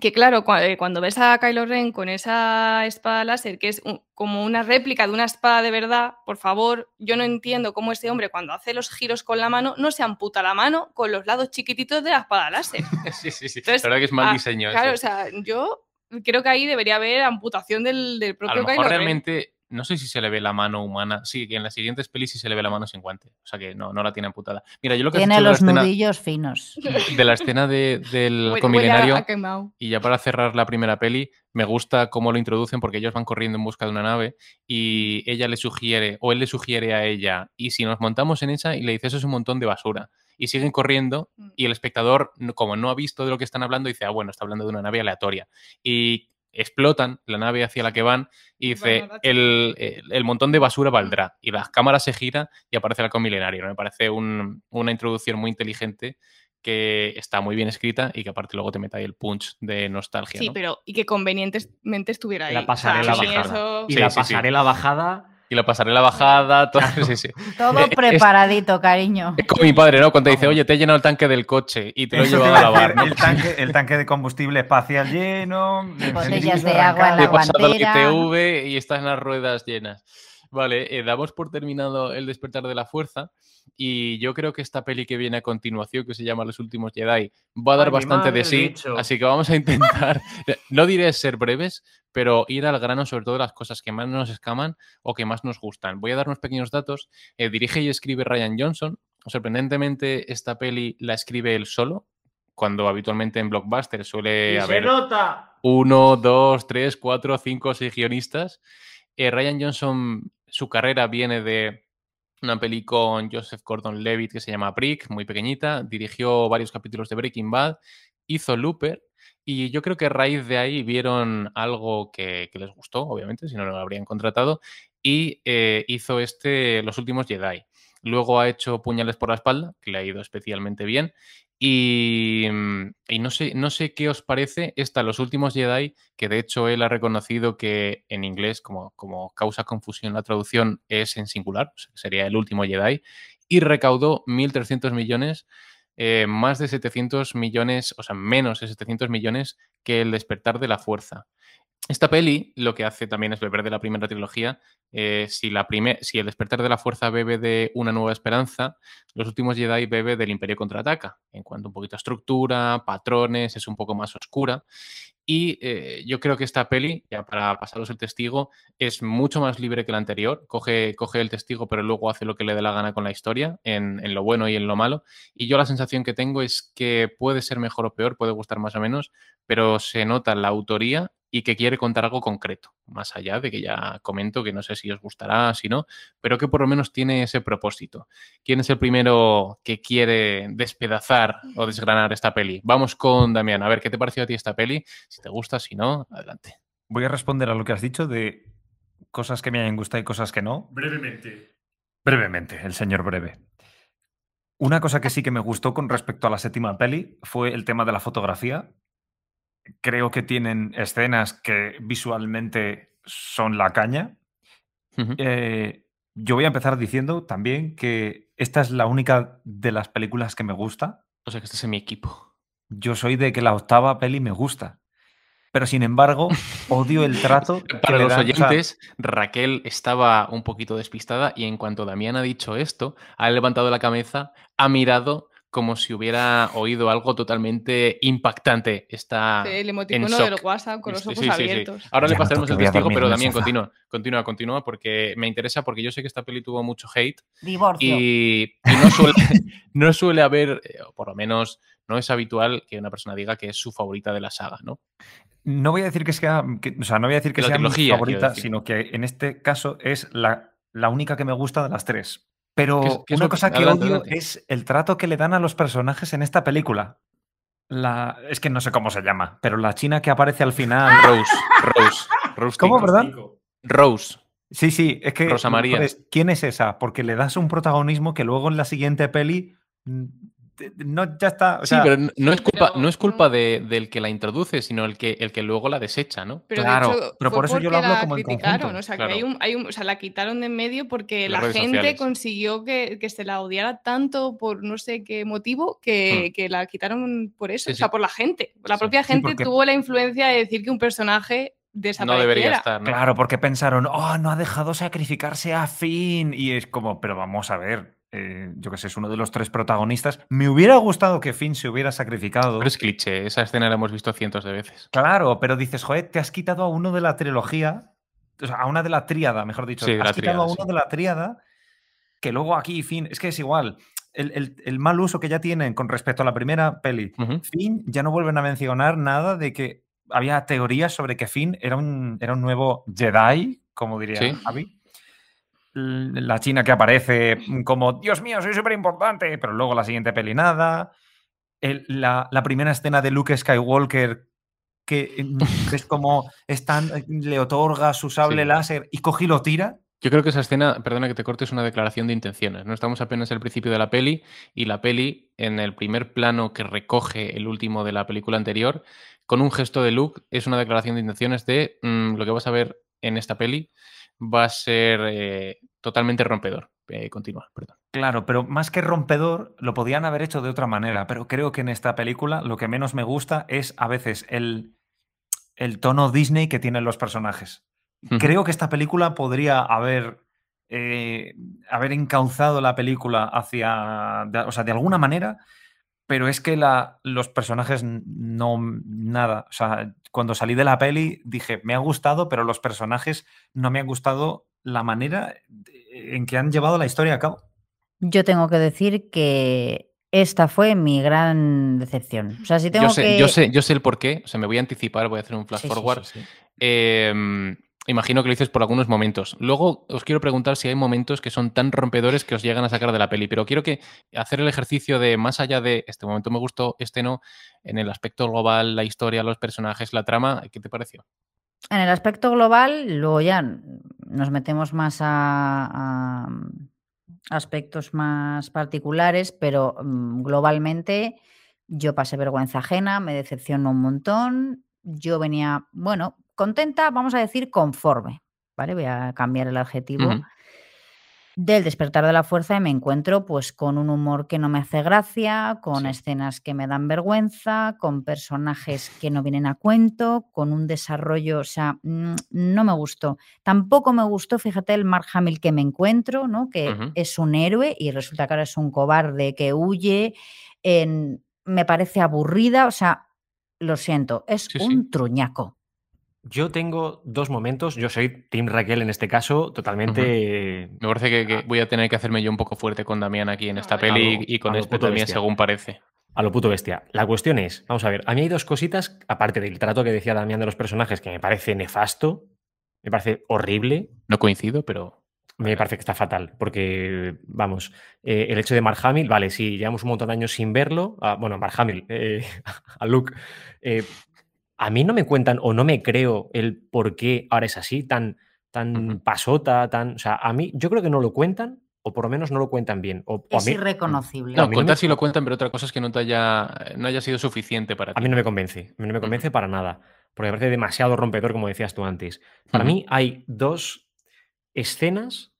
que claro, eh, cuando ves a Kylo Ren con esa espada láser, que es un- como una réplica de una espada de verdad, por favor, yo no entiendo cómo ese hombre cuando hace los giros con la mano no se amputa la mano con los lados chiquititos de la espada láser. (laughs) Sí, sí, sí. Entonces, la verdad que es mal ah, diseño. Claro, o sea, yo creo que ahí debería haber amputación del, del a propio lo Kylo mejor Ren. No sé si se le ve la mano humana. Sí, que en las siguientes pelis sí se le ve la mano sin guante. O sea que no, no la tiene amputada. Mira, yo lo que Tiene dicho de la los escena- nudillos finos. de la escena de- del (laughs) comilenario. Y ya para cerrar la primera peli, me gusta cómo lo introducen porque ellos van corriendo en busca de una nave y ella le sugiere, o él le sugiere a ella, y si nos montamos en esa y le dice eso es un montón de basura. Y siguen corriendo Mm. y el espectador, no- como no ha visto de lo que están hablando, dice, ah, bueno, está hablando de una nave aleatoria. Y explotan la nave hacia la que van y dice, Bueno, el, el- el montón de basura valdrá. Y la cámara se gira y aparece el halcón milenario. ¿no? Me parece un- una introducción muy inteligente que está muy bien escrita y que aparte luego te mete ahí el punch de nostalgia. Sí, ¿no? pero y que convenientemente estuviera ahí. La O sea, pasarela bajada. eso- Y Sí, la sí, sí. pasarela bajada. Y la pasarela bajada, todo. Sí, sí. Todo Eh, es- preparadito, cariño. Es como mi padre, ¿no? Cuando te dice, oye, te he llenado el tanque del coche y te lo he llevado a lavar, ¿no? el, tanque, el tanque de combustible espacial lleno, el Botellas de agua en arrancado. Te he la pasado el guantera. ITV y están las ruedas llenas. Vale, eh, damos por terminado el despertar de la fuerza y yo creo que esta peli que viene a continuación, que se llama Los últimos Jedi, va a dar Ay, bastante de sí, así que vamos a intentar, (laughs) no diré ser breves, pero ir al grano sobre todo las cosas que más nos escaman o que más nos gustan. Voy a dar unos pequeños datos. Eh, dirige y escribe Ryan Johnson. Sorprendentemente, esta peli la escribe él solo, cuando habitualmente en Blockbuster suele haber nota. uno, dos, tres, cuatro, cinco, seis guionistas. Eh, Ryan Johnson, su carrera viene de una peli con Joseph Gordon-Levitt que se llama Brick, muy pequeñita. Dirigió varios capítulos de Breaking Bad. Hizo Looper. Y yo creo que a raíz de ahí vieron algo que, les gustó, obviamente, si no, no lo habrían contratado. Y eh, hizo este Los últimos Jedi. Luego ha hecho Puñales por la espalda, que le ha ido especialmente bien. Y, mm, y no, sé, no sé qué os parece esta Los últimos Jedi, que de hecho él ha reconocido que en inglés, como, como causa confusión la traducción, es en singular, sería el último Jedi, y recaudó 1.300 millones, eh, más de 700 millones, o sea, menos de 700 millones que el despertar de la fuerza. Esta peli lo que hace también es beber de la primera trilogía. Eh, si, la prime- si el despertar de la fuerza bebe de Una nueva esperanza, los últimos Jedi bebe del Imperio contraataca. En cuanto un poquito a estructura, patrones, es un poco más oscura. Y eh, yo creo que esta peli, ya para pasaros el testigo, es mucho más libre que la anterior. Coge, coge el testigo, pero luego hace lo que le dé la gana con la historia, en, en lo bueno y en lo malo. Y yo la sensación que tengo es que puede ser mejor o peor, puede gustar más o menos, pero se nota la autoría y que quiere contar algo concreto, más allá de que ya comento que no sé si os gustará, si no, pero que por lo menos tiene ese propósito. ¿Quién es el primero que quiere despedazar o (laughs) desgranar esta peli? Vamos con Damián, a ver, ¿qué te pareció a ti esta peli? Si te gusta, si no, adelante. Voy a responder a lo que has dicho de cosas que me hayan gustado y cosas que no. Brevemente. Brevemente, el señor breve. Una cosa que sí que me gustó con respecto a la séptima peli fue el tema de la fotografía. Creo que tienen escenas que visualmente son la caña. Eh, yo voy a empezar diciendo también que esta es la única de las películas que me gusta. O sea que este es mi equipo. Yo soy de que la octava peli me gusta. Pero sin embargo, odio el trato. (laughs) que Para los dan, o sea, oyentes, Raquel estaba un poquito despistada y en cuanto Damián ha dicho esto, ha levantado la cabeza, ha mirado como si hubiera oído algo totalmente impactante. Está El en emoticono shock. del WhatsApp con los Sí, ojos sí, sí, sí. abiertos. Ahora le no pasaremos el testigo, pero en el también continúa, continúa, continúa, porque me interesa, porque yo sé que esta peli tuvo mucho hate Divorcio. y, y no, suele, (laughs) no suele haber, eh, o por lo menos no es habitual que una persona diga que es su favorita de la saga, ¿no? No voy a decir que sea, que- o sea, no voy a decir que la sea mi favorita, sino que en este caso es la, la única que me gusta de las tres. Pero ¿Qué es- qué es una que- cosa que adelante, odio adelante. es el trato que le dan a los personajes en esta película. La, es que no sé cómo se llama, pero la china que aparece al final. Rose, Rose, Rose. ¿Cómo, verdad? Rose. Sí, sí, es que. Rosa María. ¿Quién es esa? Porque le das un protagonismo que luego en la siguiente peli mm, no, ya está. o Sí, pero no es culpa, Pero, no es culpa de- del que la introduce, sino el que, el que luego la desecha, ¿no? Pero Claro, de hecho, pero por eso yo lo hablo como en conjunto. o sea, Claro. que hay un, hay un- o sea, la quitaron de en medio porque Las la gente sociales. consiguió que, que se la odiara tanto por no sé qué motivo que, que la quitaron por eso, Hmm. Sí, o sea, por la gente. La Sí. propia Sí, gente porque- tuvo la influencia de decir que un personaje No desapareciera. debería estar, ¿no? Claro, porque pensaron, oh, no ha dejado sacrificarse a Finn. Y es como, pero vamos a ver, eh, yo que sé, es uno de los tres protagonistas. Me hubiera gustado que Finn se hubiera sacrificado. Pero es cliché, esa escena la hemos visto cientos de veces. Claro, pero dices, joder, te has quitado a uno de la trilogía, o sea, a una de la tríada, mejor dicho. Sí, has quitado a uno sí. de la tríada que luego aquí Finn, es que es igual. El, el- el mal uso que ya tienen con respecto a la primera peli. Finn ya no vuelven a mencionar nada de que había teorías sobre que Finn era un, era un nuevo Jedi, como diría Sí. Javi. L- La China que aparece como, Dios mío, soy súper importante, pero luego la siguiente peli nada. El- la, la primera escena de Luke Skywalker que mm, (laughs) ves como están, le otorga su sable Sí. láser y coge y lo tira. Yo creo que esa escena, perdona que te corte, es una declaración de intenciones. No estamos apenas al principio de la peli y la peli, en el primer plano que recoge el último de la película anterior, con un gesto de Luke, es una declaración de intenciones de mm, lo que vas a ver en esta peli va a ser eh, totalmente rompedor. Eh, continúa, perdón. Claro, pero más que rompedor, lo podían haber hecho de otra manera. Pero creo que en esta película lo que menos me gusta es a veces el, el tono Disney que tienen los personajes. Creo que esta película podría haber, eh, haber encauzado la película hacia, de- o sea, de alguna manera, pero es que la, los personajes no, nada. O sea, cuando salí de la peli dije, me ha gustado, pero los personajes no me han gustado la manera en que han llevado la historia a cabo. Yo tengo que decir que esta fue mi gran decepción. O sea, si tengo Yo sé, que... yo, sé, yo sé el por qué, o sea, me voy a anticipar, voy a hacer un flash Sí, sí, forward. sí, sí. Eh, imagino que lo dices por algunos momentos. Luego os quiero preguntar si hay momentos que son tan rompedores que os llegan a sacar de la peli, pero quiero que hacer el ejercicio de más allá de este momento me gustó, este no, en el aspecto global, la historia, los personajes, la trama, ¿qué te pareció? En el aspecto global, luego ya nos metemos más a, a aspectos más particulares, pero mm, globalmente yo pasé vergüenza ajena, me decepcionó un montón. Yo venía, bueno, contenta, vamos a decir conforme, ¿vale? Voy a cambiar el adjetivo. Del despertar de la fuerza y me encuentro pues con un humor que no me hace gracia, con Sí. escenas que me dan vergüenza, con personajes que no vienen a cuento, con un desarrollo, o sea, mm, no me gustó. Tampoco me gustó, fíjate, el Mark Hamill que me encuentro, ¿no? Que es un héroe y resulta que ahora es un cobarde que huye, en- me parece aburrida, o sea, lo siento, es Sí, sí. un truñaco. Yo tengo dos momentos. Yo soy Team Raquel en este caso, totalmente. Me parece que, que voy a tener que hacerme yo un poco fuerte con Damián aquí en esta peli a lo- y con a lo este puto también, bestia. según parece. A lo puto bestia. La cuestión es, vamos a ver, a mí hay dos cositas, aparte del trato que decía Damián de los personajes, que me parece nefasto, me parece horrible, No coincido, pero me parece que está fatal, porque, vamos, eh, el hecho de Mark Hamill, vale, sí, llevamos un montón de años sin verlo, ah, bueno, Mark Hamill, eh, (laughs) a Luke, eh, a mí no me cuentan o no me creo el por qué ahora es así, tan, tan pasota, tan, o sea, a mí, yo creo que no lo cuentan, o por lo menos no lo cuentan bien, o, o a Es mí, irreconocible. No, no, a me- si lo cuentan, pero otra cosa es que no te haya, no haya sido suficiente para A ti. mí no me convence, a mí no me convence para nada, porque me parece demasiado rompedor, como decías tú antes. Para mí hay dos escenas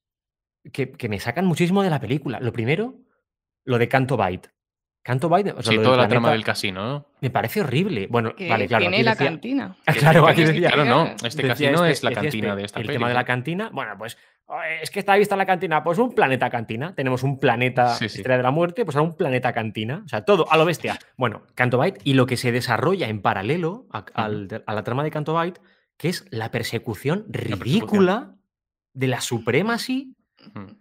que, que me sacan muchísimo de la película. Lo primero, lo de Canto Bite. Canto Bite, o sea, sí, toda la trama del casino, ¿no? me parece horrible. Bueno, Que vale, claro. tiene aquí la decía- cantina. (laughs) Claro, aquí decía, Claro, no. Este decía casino este- es la decía cantina este, de esta El peli. tema de la cantina, bueno, pues "Oye, es que está vista la cantina, pues un planeta cantina. Tenemos un planeta Sí, sí. estrella de la muerte, pues ahora un planeta cantina. O sea, todo a lo bestia. Bueno, Canto Bite y lo que se desarrolla en paralelo a, al- a la trama de Canto Bite, que es la persecución ridícula de la Supremacy.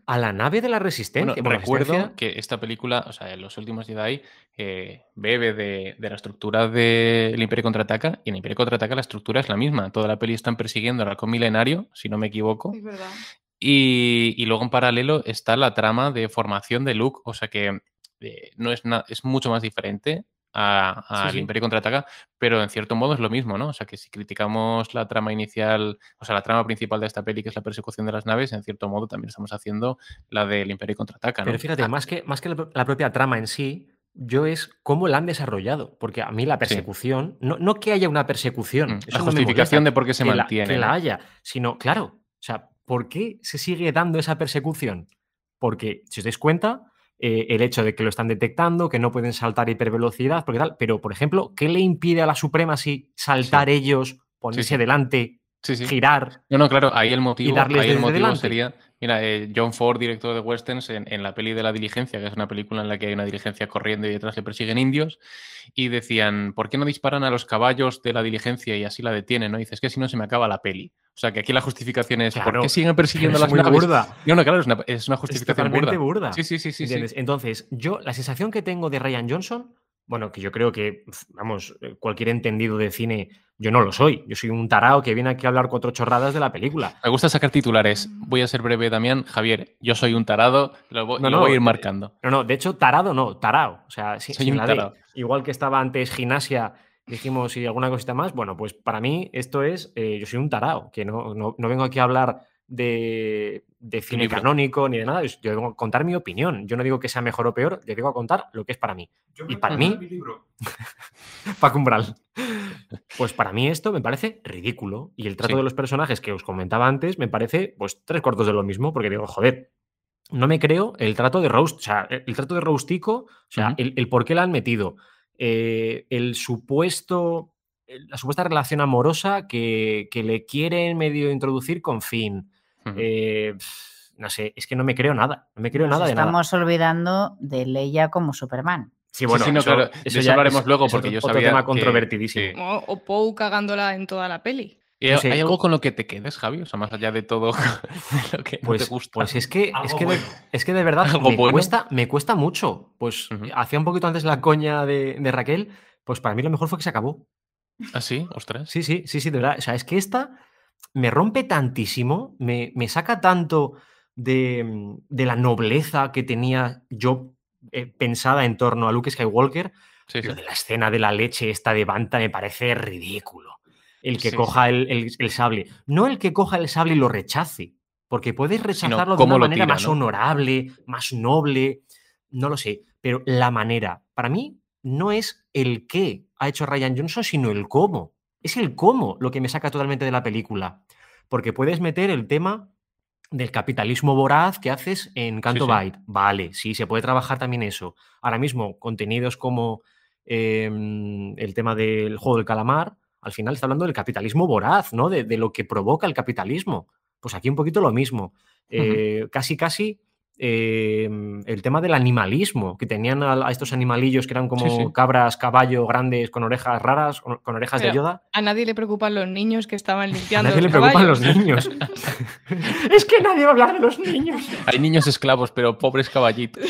A la nave de la Resistencia. Bueno, recuerdo Resistencia- que esta película, o sea, en los últimos Jedi, eh, bebe de, de la estructura del Imperio Contraataca, y en Imperio Contraataca la estructura es la misma. Toda la peli están persiguiendo al halcón milenario, si no me equivoco, Es verdad. y, y luego en paralelo está la trama de formación de Luke, o sea que eh, no es, es mucho más diferente a- Sí, al sí. Imperio Contraataca, pero en cierto modo es lo mismo, ¿no? O sea que si criticamos la trama inicial, o sea, la trama principal de esta peli, que es la persecución de las naves, en cierto modo también estamos haciendo la del Imperio Contraataca, ¿no? Pero fíjate, más que, más que la, la propia trama en sí, yo es cómo la han desarrollado. Porque a mí la persecución, no, no que haya una persecución, Mm, La no justificación de por qué se que la- mantiene. que la haya, sino, claro, o sea, ¿por qué se sigue dando esa persecución? Porque, si os dais cuenta, eh, el hecho de que lo están detectando, que no pueden saltar a hipervelocidad, porque tal, pero, por ejemplo, ¿qué le impide a la Supremacy saltar ellos, ponerse sí. delante, Sí, sí. girar? No, no, claro, ahí el motivo, ahí el motivo delante. sería, mira, eh, John Ford, director de westerns, en, en la peli de la diligencia, que es una película en la que hay una diligencia corriendo y detrás le persiguen indios, y decían, ¿por qué no disparan a los caballos de la diligencia y así la detienen? ¿no? Y dices, es que si no se me acaba la peli. O sea, que aquí la justificación es, ¿por Claro, qué siguen persiguiendo es las muy naves? burda. No, no, claro, es una, es una Es justificación totalmente burda. burda. Sí, sí, sí, sí. Entonces, yo, la sensación que tengo de Ryan Johnson, bueno, que yo creo que, vamos, eh, cualquier entendido de cine, yo no lo soy. Yo soy un tarao que viene aquí a hablar cuatro chorradas de la película. Me gusta sacar titulares. Voy a ser breve, Damián. Javier, yo soy un tarado, lo, voy- No, lo no, voy a ir eh, marcando. No, no, de hecho, tarado no, tarao. O sea, si- Soy sin un la tarao. Igual que estaba antes gimnasia, dijimos, y alguna cosita más, bueno, pues para mí esto es, eh, yo soy un tarao, que no, no, no vengo aquí a hablar de, de cine libro. canónico ni de nada, yo vengo a contar mi opinión. Yo no digo que sea mejor o peor, yo vengo a contar lo que es para mí. Y para mí, (laughs) Paco Umbral. Pues para mí esto me parece ridículo. Y el trato Sí. de los personajes que os comentaba antes me parece pues tres cuartos de lo mismo, porque digo, joder, no me creo el trato de Roast, o sea, el, trato de Roastico, o sea, el, el por qué la han metido, eh, el supuesto, la supuesta relación amorosa que, que le quieren medio introducir con Finn. Eh, no sé, es que no me creo nada, no me creo Nos nada de nada. estamos olvidando de Leia como Superman. Sí, bueno, sí, no, eso, claro, eso ya hablaremos es- luego, es porque otro- yo otro sabía tema que- controvertidísimo. que- O, o Poe cagándola en toda la peli. ¿Y No sé, ¿Hay algo co- con lo que te quedes, Javi? O sea, más allá de todo de (laughs) lo que no Pues, te gusta. pues es que, es que, de, es que de verdad me, bueno. cuesta, me cuesta mucho. Pues hacía un poquito antes la coña de, de Raquel, pues para mí lo mejor fue que se acabó. ¿Ah, sí? Ostras. Sí, sí, sí, sí, de verdad. O sea, es que esta me rompe tantísimo, me, me saca tanto de, mm, de la nobleza que tenía yo eh, pensada en torno a Luke Skywalker. Sí, sí. Lo de la escena de la leche esta de Banta me parece ridículo. El que Sí, coja El, el- el sable. No el que coja el sable y lo rechace. Porque puedes rechazarlo de una manera tira, más ¿no? honorable, más noble. No lo sé. Pero la manera, para mí, no es el qué ha hecho Ryan Johnson, sino el cómo. Es el cómo lo que me saca totalmente de la película. Porque puedes meter el tema del capitalismo voraz que haces en Canto sí. Byte. Vale, sí, se puede trabajar también eso. Ahora mismo, contenidos como em, el tema del juego del calamar, al final está hablando del capitalismo voraz, ¿no? De, de lo que provoca el capitalismo. Pues aquí un poquito lo mismo. Eh, Casi, casi em, el tema del animalismo, que tenían a, a estos animalillos que eran como Sí, sí. cabras, caballo, grandes, con orejas raras, con, con orejas de Yoda. A nadie le preocupan los niños que estaban (laughs) A limpiando. nadie le los preocupan los niños. (laughs) es que nadie va a hablar de los niños. Hay niños esclavos, pero pobres caballitos.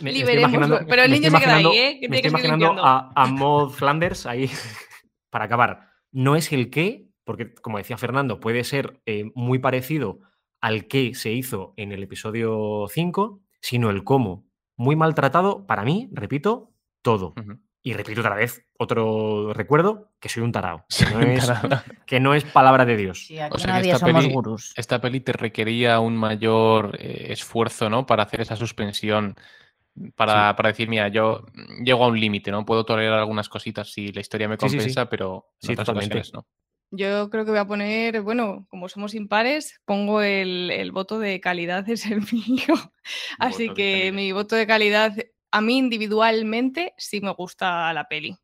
Me- imaginando- Pero el niño se queda ahí, ¿eh? Que Me que estoy imaginando a, a Maud Flanders ahí (laughs) para acabar. No es el qué, porque como decía Fernando, puede ser eh, muy parecido al que se hizo en el episodio 5, sino el cómo. Muy maltratado, para mí, repito, todo. Y repito otra vez, otro recuerdo, que soy un tarao. Que no es, tarao. (laughs) que no es palabra de Dios. Sí, aquí O sea que nadie esta somos peli- gurús. Esta peli te requería un mayor eh, esfuerzo, ¿no? Para hacer esa suspensión. Para, para decir, mira, yo llego a un límite, ¿no? Puedo tolerar algunas cositas si la historia me Sí, sí, sí. compensa, pero en Sí, otras totalmente. ocasiones no. Yo creo que voy a poner, bueno, como somos impares, pongo el, el voto de calidad, es el (laughs) mío. Así que mi voto de calidad, a mí individualmente sí me gusta la peli.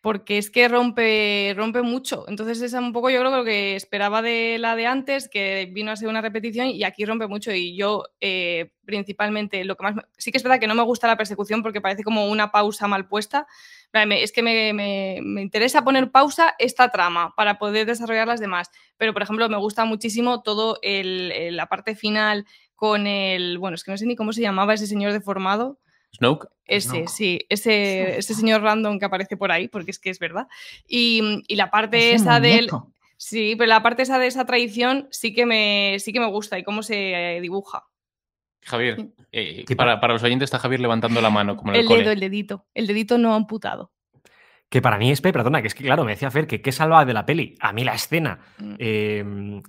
Porque es que rompe, rompe mucho. Entonces es un poco yo creo que lo que esperaba de la de antes, que vino a ser una repetición y aquí rompe mucho. Y yo eh, principalmente lo que más... me- Sí que es verdad que no me gusta la persecución porque parece como una pausa mal puesta. Es que me, me- me interesa poner pausa esta trama para poder desarrollar las demás. Pero, por ejemplo, me gusta muchísimo todo el, el- la parte final con el... Bueno, es que no sé ni cómo se llamaba ese señor deformado. Snoke, Ese, Snoke. sí, ese, ese señor random que aparece por ahí, porque es que es verdad. Y, y la parte Ese esa del. Sí, pero la parte esa de esa traición sí que me, sí que me gusta y cómo se dibuja. Javier, eh, ¿Qué para, para los oyentes está Javier levantando la mano, como en el, El cole. dedo, el dedito. El dedito no amputado. Que para mí es, pe- perdona, que es que claro, me decía Fer que qué salva de la peli. A mí la escena Mm. eh,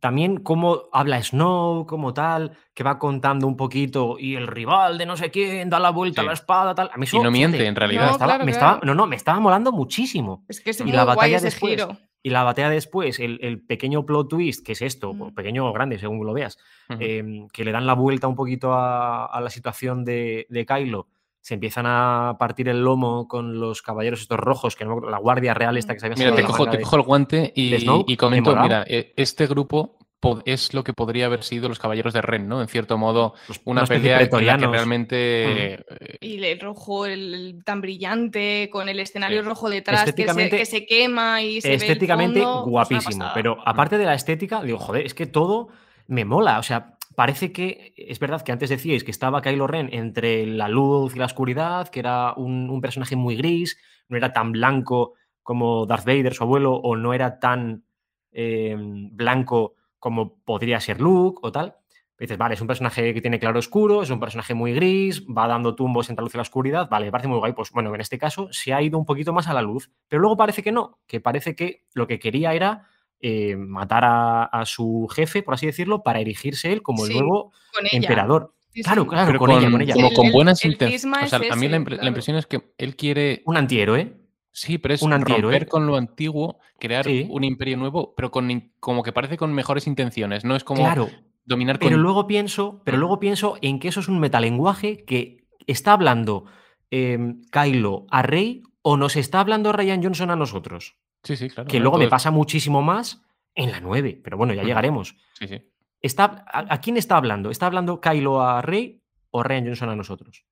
también cómo habla Snow, como tal, que va contando un poquito y el rival de no sé quién da la vuelta a la espada, tal. A mí y no miente, en realidad. No, estaba, me estaba, no, no, me estaba molando muchísimo. Es que es y muy la guay batalla ese después, giro. Y la batalla después, el, el pequeño plot twist, que es esto, Mm. pequeño o grande, según lo veas, em, que le dan la vuelta un poquito a, a la situación de, de Kylo. Se empiezan a partir el lomo con los caballeros estos rojos, que no, la guardia real esta que se había Mira, sacado te cojo, manga te de- cojo el guante y, y comento, mira, eh, este grupo po- es lo que podría haber sido los Caballeros de Ren, ¿no? En cierto modo, una especie de pelea en la que realmente... eh, Y el rojo el, el tan brillante, con el escenario Sí. rojo detrás que se, Estéticamente- que se quema y se ve el estéticamente fondo, pues guapísimo. pero aparte de la estética, digo, joder, es que todo me mola. O sea, parece que es verdad que antes decíais que estaba Kylo Ren entre la luz y la oscuridad, que era un, un personaje muy gris, no era tan blanco como Darth Vader, su abuelo, o no era tan eh, blanco como podría ser Luke o tal. Dices, vale, es un personaje que tiene claro oscuro, es un personaje muy gris, va dando tumbos entre la luz y la oscuridad, vale, me parece muy guay. Pues bueno, en este caso se ha ido un poquito más a la luz, pero luego parece que no, que parece que lo que quería era eh, matar a, a su jefe, por así decirlo, para erigirse él como Sí, el nuevo con ella. emperador. Sí, Claro, claro, pero con, ella, con ella. como El- con buenas intenciones. O sea, a mí la, la impresión es que él quiere... Un antihéroe. Sí, pero es un romper con lo antiguo, crear Sí. un imperio nuevo, pero con como que parece con mejores intenciones. No es como Claro, dominar Pero con... luego pienso, pero luego pienso en que eso es un metalenguaje que está hablando eh, Kylo a Rey o nos está hablando Ryan Johnson a nosotros. Sí, sí, claro. Que luego me pasa muchísimo más en la 9, pero bueno, ya llegaremos. Sí, sí. Está, a, a quién está hablando? ¿Está hablando Kylo a Rey o Ryan Johnson a nosotros?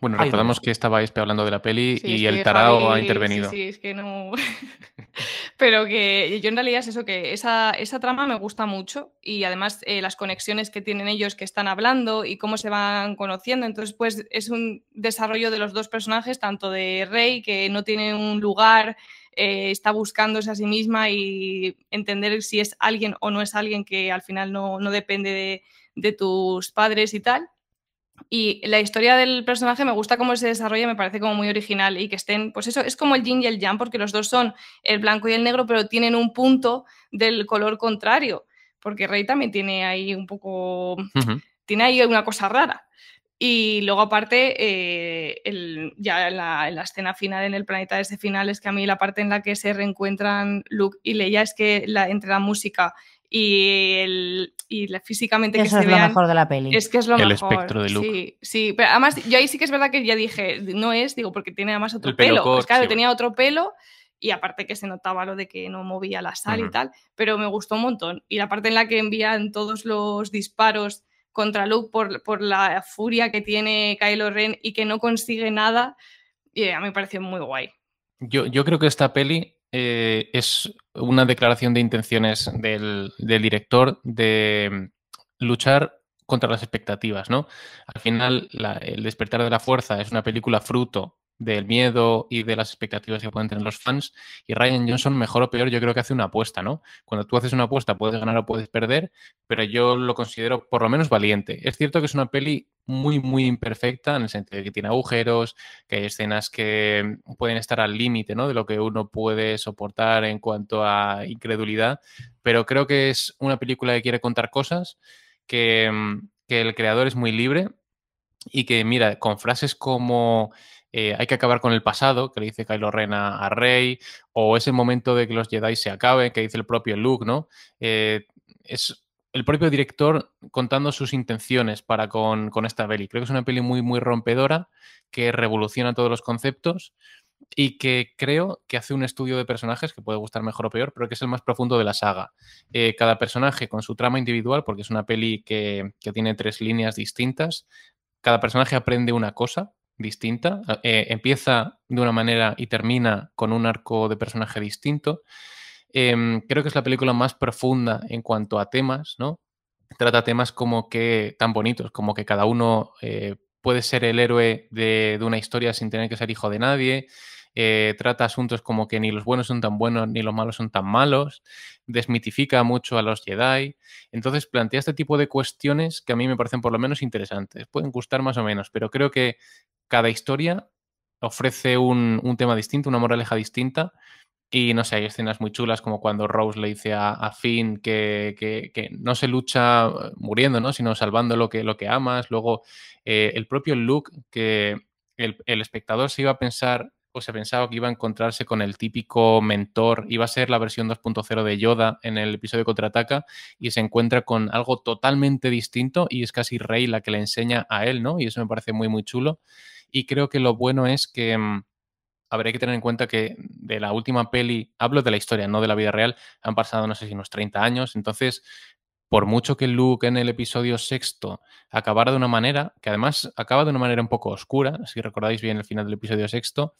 Bueno, recordamos dejo. que estabais hablando de la peli Sí, y el tarao Javi- ha intervenido. Sí, sí, es que no. (laughs) (laughs) Pero que yo en realidad es eso, que esa, esa trama me gusta mucho y además eh, las conexiones que tienen ellos que están hablando y cómo se van conociendo. Entonces, pues es un desarrollo de los dos personajes, tanto de Rey, que no tiene un lugar, eh, está buscándose a sí misma y entender si es alguien o no es alguien que al final no, no depende de, de tus padres y tal. Y la historia del personaje me gusta cómo se desarrolla, me parece como muy original y que estén, pues eso, es como el yin y el yang, porque los dos son el blanco y el negro, pero tienen un punto del color contrario, porque Rey también tiene ahí un poco, tiene ahí una cosa rara. Y luego aparte, eh, el- ya en la, en la escena final, en el planeta ese final, es que a mí la parte en la que se reencuentran Luke y Leia es que la, entre la música y, el, y la, físicamente que Eso se es lo vean, mejor de la peli. es que es lo El mejor. espectro de Luke. Sí, sí. Pero además, yo ahí sí que es verdad que ya dije, no es, digo, porque tiene además otro El pelo pelo. Pues claro, sí, tenía otro pelo y aparte que se notaba lo de que no movía la sal y tal, pero me gustó un montón. Y la parte en la que envían todos los disparos contra Luke por, por la furia que tiene Kylo Ren y que no consigue nada, y a mí me pareció muy guay. Yo, yo creo que esta peli eh, es una declaración de intenciones del, director de mm, luchar contra las expectativas, ¿no? Al final, El despertar de la fuerza es una película fruto del miedo y de las expectativas que pueden tener los fans. Y Ryan Johnson, mejor o peor, yo creo que hace una apuesta, ¿no? Cuando tú haces una apuesta puedes ganar o puedes perder, pero yo lo considero por lo menos valiente. Es cierto que es una peli muy, muy imperfecta en el sentido de que tiene agujeros, que hay escenas que pueden estar al límite ¿no? de lo que uno puede soportar en cuanto a incredulidad, pero creo que es una película que quiere contar cosas, que, mm, que el creador es muy libre y que, mira, con frases como eh, hay que acabar con el pasado, que le dice Kylo Ren a, Rey, o ese momento de que los Jedi se acaben, que dice el propio Luke, ¿no? Eh, es el propio director contando sus intenciones para con, con esta peli. Creo que es una peli muy, muy rompedora, que revoluciona todos los conceptos y que creo que hace un estudio de personajes que puede gustar mejor o peor, pero que es el más profundo de la saga. Eh, cada personaje con su trama individual, porque es una peli que, que tiene tres líneas distintas. Cada personaje aprende una cosa distinta. Eh, empieza de una manera y termina con un arco de personaje distinto. Eh, creo que es la película más profunda en cuanto a temas, ¿no? Trata temas como que tan bonitos, como que cada uno eh, puede ser el héroe de, una historia sin tener que ser hijo de nadie. Eh, trata asuntos como que ni los buenos son tan buenos ni los malos son tan malos. Desmitifica mucho a los Jedi. Entonces plantea este tipo de cuestiones que a mí me parecen por lo menos interesantes. Pueden gustar más o menos, pero creo que cada historia ofrece un tema distinto, una moraleja distinta Y no sé, hay escenas muy chulas como cuando Rose le dice a, Finn que, que, no se lucha eh, muriendo, ¿no? sino salvando lo que, lo que amas. Luego, eh, el propio Luke, que el, el, espectador se iba a pensar o se pensaba que iba a encontrarse con el típico mentor, iba a ser la versión 2.0 de Yoda en el episodio Contraataca y se encuentra con algo totalmente distinto y es casi Rey la que le enseña a él, ¿no? Y eso me parece muy, muy chulo. Y creo que lo bueno es que mm, habría que tener en cuenta que de la última peli, hablo de la historia, no de la vida real, han pasado no sé si unos 30 años, entonces por mucho que Luke en el episodio sexto acabara de una manera, que además acaba de una manera un poco oscura, si recordáis bien el final del episodio sexto,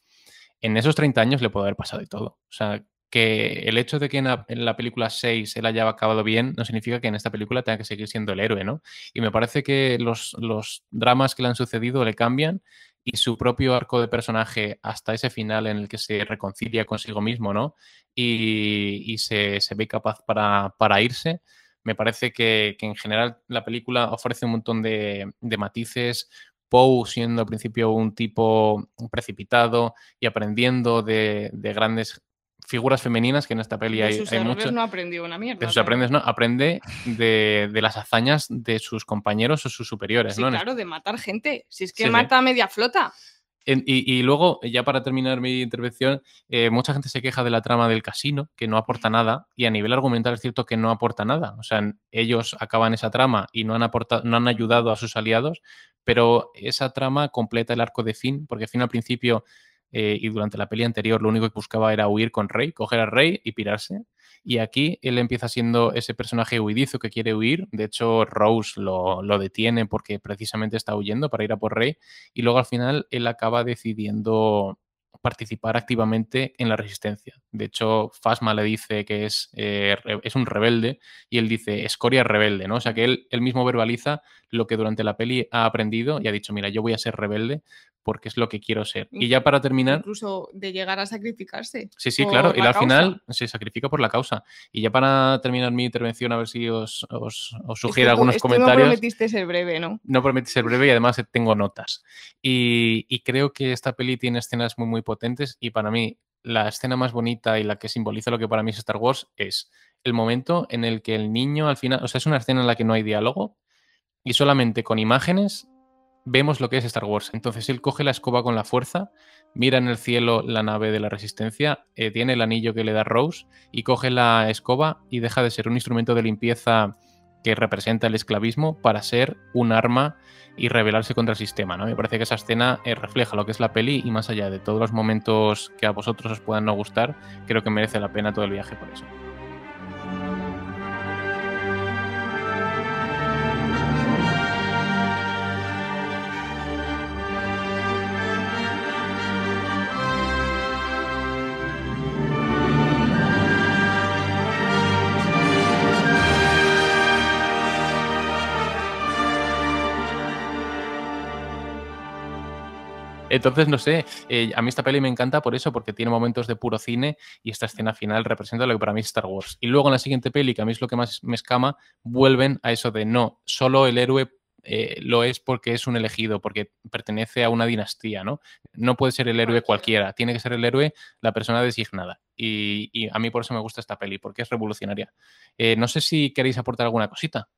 en esos 30 años le puede haber pasado de todo. O sea, que el hecho de que en la, película 6 él haya acabado bien no significa que en esta película tenga que seguir siendo el héroe, ¿no? Y me parece que los, los dramas que le han sucedido le cambian y su propio arco de personaje hasta ese final en el que se reconcilia consigo mismo, ¿no? Y, se, ve capaz para, irse. Me parece que, en general la película ofrece un montón de matices, Poe siendo al principio un tipo precipitado y aprendiendo de, grandes figuras femeninas, que en esta peli hay, hay mucho. no aprendió una mierda. De sus aprendes, no, aprende de, las hazañas de sus compañeros o sus superiores. Sí, ¿no? claro, de matar gente. Si es que mata a media flota. Y, luego, ya para terminar mi intervención, eh, mucha gente se queja de la trama del casino, que no aporta nada, y a nivel argumental es cierto que no aporta nada. O sea, ellos acaban esa trama y no han, aportado, no han ayudado a sus aliados, pero esa trama completa el arco de Finn, porque Finn al principio eh, y durante la peli anterior lo único que buscaba era huir con Rey, coger a Rey y pirarse. Y aquí él empieza siendo ese personaje huidizo que quiere huir. De hecho, Rose lo, lo, detiene porque precisamente está huyendo para ir a por Rey. Y luego al final él acaba decidiendo participar activamente en la resistencia. De hecho, Fasma le dice que es, eh, es un rebelde y él dice escoria rebelde, ¿no? O sea que él, él mismo verbaliza lo que durante la peli ha aprendido y ha dicho, mira, yo voy a ser rebelde porque es lo que quiero ser. Y ya para terminar... Incluso de llegar a sacrificarse. Sí, sí, claro. Y al final se sacrifica por la causa. Y ya para terminar mi intervención, a ver si os, os, sugiere algunos comentarios. No prometiste ser breve, ¿no? No prometí ser breve y además tengo notas. Y, y, creo que esta peli tiene escenas muy, muy potentes y para mí la escena más bonita y la que simboliza lo que para mí es Star Wars es el momento en el que el niño al final, o sea, es una escena en la que no hay diálogo y solamente con imágenes vemos lo que es Star Wars. Entonces él coge la escoba con la fuerza, mira en el cielo la nave de la resistencia, eh, tiene el anillo que le da Rose y coge la escoba y deja de ser un instrumento de limpieza que representa el esclavismo para ser un arma y rebelarse contra el sistema. ¿no? Me parece que esa escena eh, refleja lo que es la peli y más allá de todos los momentos que a vosotros os puedan no gustar, creo que merece la pena todo el viaje por eso. Entonces, no sé, eh, a mí esta peli me encanta por eso, porque tiene momentos de puro cine y esta escena final representa lo que para mí es Star Wars. Y luego en la siguiente peli, que a mí es lo que más me escama, vuelven a eso de no, solo el héroe eh, lo es porque es un elegido, porque pertenece a una dinastía, ¿no? No puede ser el héroe cualquiera, tiene que ser el héroe la persona designada. Y, a mí por eso me gusta esta peli, porque es revolucionaria. Eh, no sé si queréis aportar alguna cosita.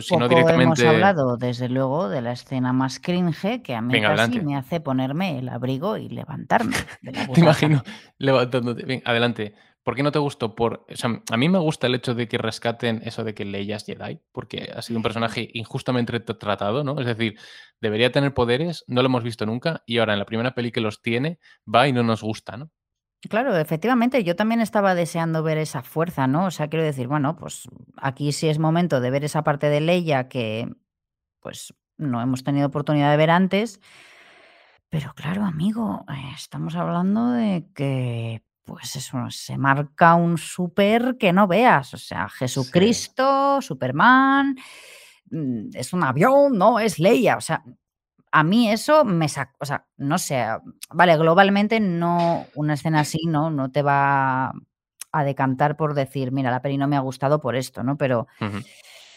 Si no directamente... hemos hablado, desde luego, de la escena más cringe que a mí casi me hace ponerme el abrigo y levantarme. (laughs) te imagino levantándote. adelante. ¿Por qué no te gustó? Por, a mí me gusta el hecho de que rescaten eso de que Leia es Jedi, porque ha sido un personaje injustamente tratado, ¿no? Es decir, debería tener poderes, no lo hemos visto nunca, y ahora en la primera peli que los tiene, va y no nos gusta, ¿no? Claro, efectivamente, yo también estaba deseando ver esa fuerza, ¿no? O sea, quiero decir, bueno, pues aquí sí es momento de ver esa parte de Leia que, pues, no hemos tenido oportunidad de ver antes. Pero claro, amigo, eh, estamos hablando de que, pues eso, se marca un súper que no veas. O sea, Jesucristo, Superman, mm, es un avión, no, es Leia. O sea, a mí eso me saca, o sea, no sé, vale, globalmente no, una escena así, ¿no? No te va a decantar por decir, mira, la peli no me ha gustado por esto, ¿no? Pero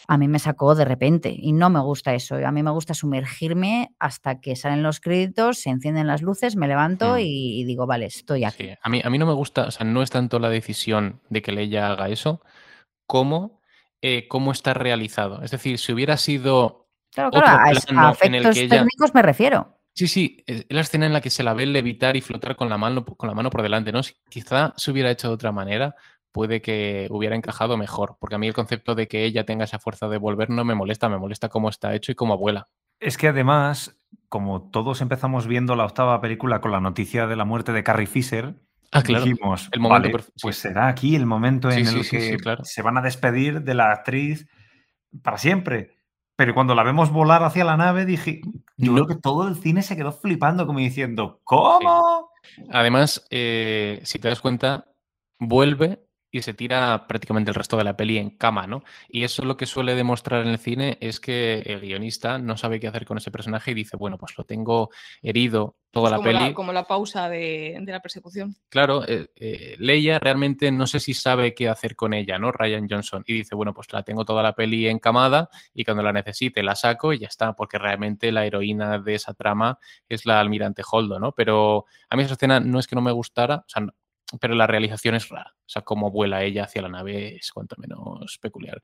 a mí me sacó de repente y no me gusta eso. A mí me gusta sumergirme hasta que salen los créditos, se encienden las luces, me levanto Mm. y, y digo, vale, estoy aquí. Sí, a mí, a mí no me gusta, o sea, no es tanto la decisión de que Leia haga eso, como eh, cómo está realizado. Es decir, si hubiera sido Claro, claro, a, a en el que ella- técnicos me refiero. Sí, sí, es la escena en la que se la ve levitar y flotar con la mano, con la mano por delante, ¿no? Si quizá se hubiera hecho de otra manera, puede que hubiera encajado mejor, porque a mí el concepto de que ella tenga esa fuerza de volver no me molesta, me molesta cómo está hecho y cómo vuela. Es que además, como todos empezamos viendo la octava película con la noticia de la muerte de Carrie Fisher, Ah, claro. dijimos, el momento vale, pues será aquí el momento Sí, en sí, el sí, que sí, claro. se van a despedir de la actriz para siempre. Pero cuando la vemos volar hacia la nave, dije, yo No. creo que todo el cine se quedó flipando, como diciendo, ¿cómo? Además, eh, si te das cuenta, vuelve y se tira prácticamente el resto de la peli en cama, ¿no? Y eso lo que suele demostrar en el cine es que el guionista no sabe qué hacer con ese personaje y dice, bueno, pues lo tengo herido toda la como, peli. la, como la pausa de, de la persecución. Claro, eh, eh, Leia realmente no sé si sabe qué hacer con ella, ¿no? Ryan Johnson. Y dice, bueno, pues la tengo toda la peli encamada y cuando la necesite la saco y ya está, porque realmente la heroína de esa trama es la almirante Holdo, ¿no? Pero a mí esa escena no es que no me gustara, o sea, pero la realización es rara. O sea, cómo vuela ella hacia la nave es cuanto menos peculiar.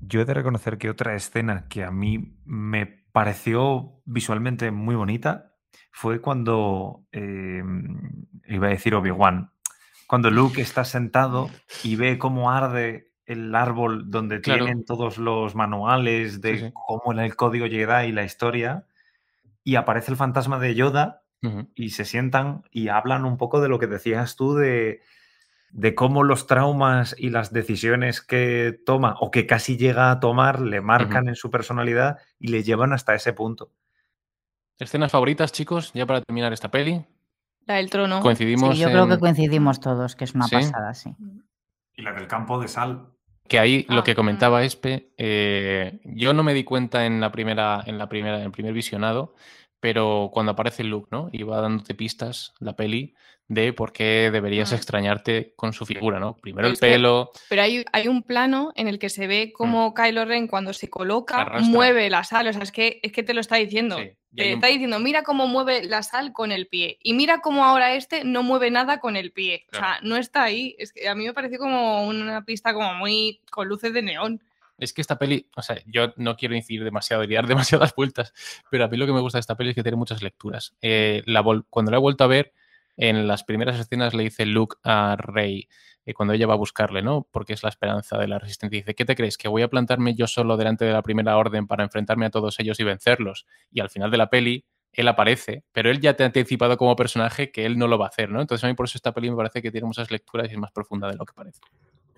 Yo he de reconocer que otra escena que a mí me pareció visualmente muy bonita fue cuando, eh, iba a decir Obi-Wan, cuando Luke está sentado y ve cómo arde el árbol donde Claro. tienen todos los manuales de Sí, sí. cómo era el código Jedi y la historia, y aparece el fantasma de Yoda Y se sientan y hablan un poco de lo que decías tú de, de cómo los traumas y las decisiones que toma o que casi llega a tomar le marcan en su personalidad y le llevan hasta ese punto. Escenas favoritas, chicos, ya para terminar esta peli. La del trono. Coincidimos Sí, yo creo que coincidimos todos, que es una ¿Sí? pasada, sí. Y la del campo de sal. Que ahí lo Ah, que comentaba Espe, eh, yo no me di cuenta en la primera, en la primera, en el primer visionado, pero cuando aparece Luke, ¿no? Y va dándote pistas la peli de por qué deberías Mm. extrañarte con su figura, ¿no? Primero el pelo, Pero hay, hay un plano en el que se ve cómo Kylo Ren cuando se coloca Arrastra. mueve la sal. O sea, es que, es que te lo está diciendo. Sí, Te un- está diciendo, mira cómo mueve la sal con el pie. Y mira cómo ahora este no mueve nada con el pie. O sea, no está ahí. Es que a mí me pareció como una pista como muy con luces de neón. Es que esta peli, o sea, yo no quiero incidir demasiado y dar (laughs) demasiadas vueltas, pero a mí lo que me gusta de esta peli es que tiene muchas lecturas. Eh, cuando la he vuelto a ver, en las primeras escenas le dice Luke a Rey, eh, cuando ella va a buscarle, ¿no? Porque es la esperanza de la resistencia. Dice, ¿qué te crees? ¿Que voy a plantarme yo solo delante de la primera orden para enfrentarme a todos ellos y vencerlos? Y al final de la peli, él aparece, pero él ya te ha anticipado como personaje que él no lo va a hacer, ¿no? Entonces a mí por eso esta peli me parece que tiene muchas lecturas y es más profunda de lo que parece.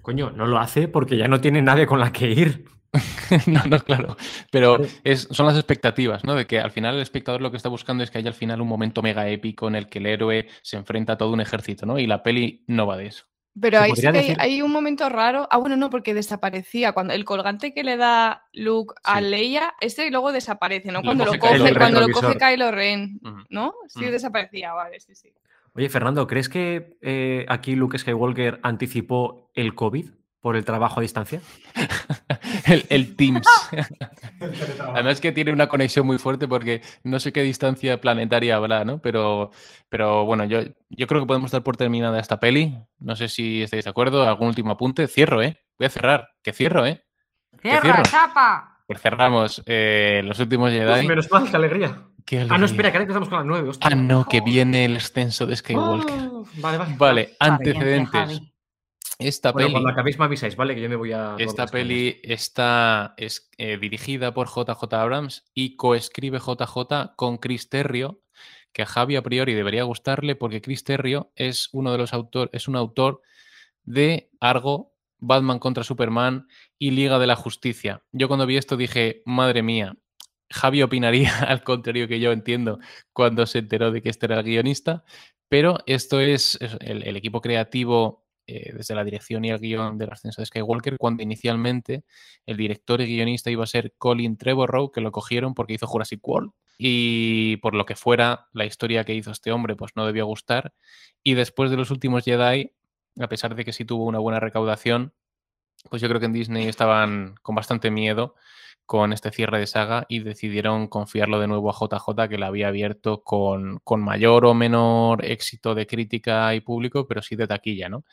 Coño, no lo hace porque ya no tiene nadie con la que ir. (laughs) no, no, claro. Pero es, son las expectativas, ¿no? De que al final el espectador lo que está buscando es que haya al final un momento mega épico en el que el héroe se enfrenta a todo un ejército, ¿no? Y la peli no va de eso. Pero ahí sí podría que hay, un momento raro. Ah, bueno, no, porque desaparecía. Cuando el colgante que le da Luke a. Leia, ese luego desaparece, ¿no? Cuando lo coge coge, Kylo Ren. cuando lo coge Kylo Ren. ¿no? Sí, Mm. desaparecía, vale, sí, sí. Oye, Fernando, ¿crees que eh, aquí Luke Skywalker anticipó el COVID por el trabajo a distancia? (laughs) el, el Teams. (laughs) Además que tiene una conexión muy fuerte porque no sé qué distancia planetaria habrá, ¿no? Pero, pero bueno, yo, yo creo que podemos dar por terminada esta peli. No sé si estáis de acuerdo. ¿Algún último apunte? Cierro, ¿eh? Voy a cerrar. Que cierro, ¿eh? ¡Cierra, cierro? chapa! Pues cerramos eh, los últimos Jedi. menos mal, qué alegría. Qué Ah, no, espera, que ahora empezamos con las nueve. hostia. Ah, no, que viene el ascenso de Skywalker. Ah, vale, vale. Vale, antecedentes. Esta Bueno, peli, cuando acabéis me avisáis, ¿vale? Que yo me voy a... esta peli está es, eh, dirigida por JJ Abrams y coescribe JJ con Chris Terrio, que a Javi a priori debería gustarle porque Chris Terrio es uno de los autores, es un autor de Argo, Batman contra Superman y Liga de la Justicia. Yo cuando vi esto dije, madre mía, Javi opinaría (laughs) al contrario que yo entiendo cuando se enteró de que este era el guionista, pero esto es el equipo creativo eh, desde la dirección y el guion del ascenso de Skywalker, cuando inicialmente el director y guionista iba a ser Colin Trevorrow, que lo cogieron porque hizo Jurassic World. Y por lo que fuera, la historia que hizo este hombre pues no debió gustar. Y después de los últimos Jedi, a pesar de que sí tuvo una buena recaudación, pues yo creo que en Disney estaban con bastante miedo con este cierre de saga y decidieron confiarlo de nuevo a JJ, que la había abierto con, con, mayor o menor éxito de crítica y público, pero sí de taquilla, ¿no?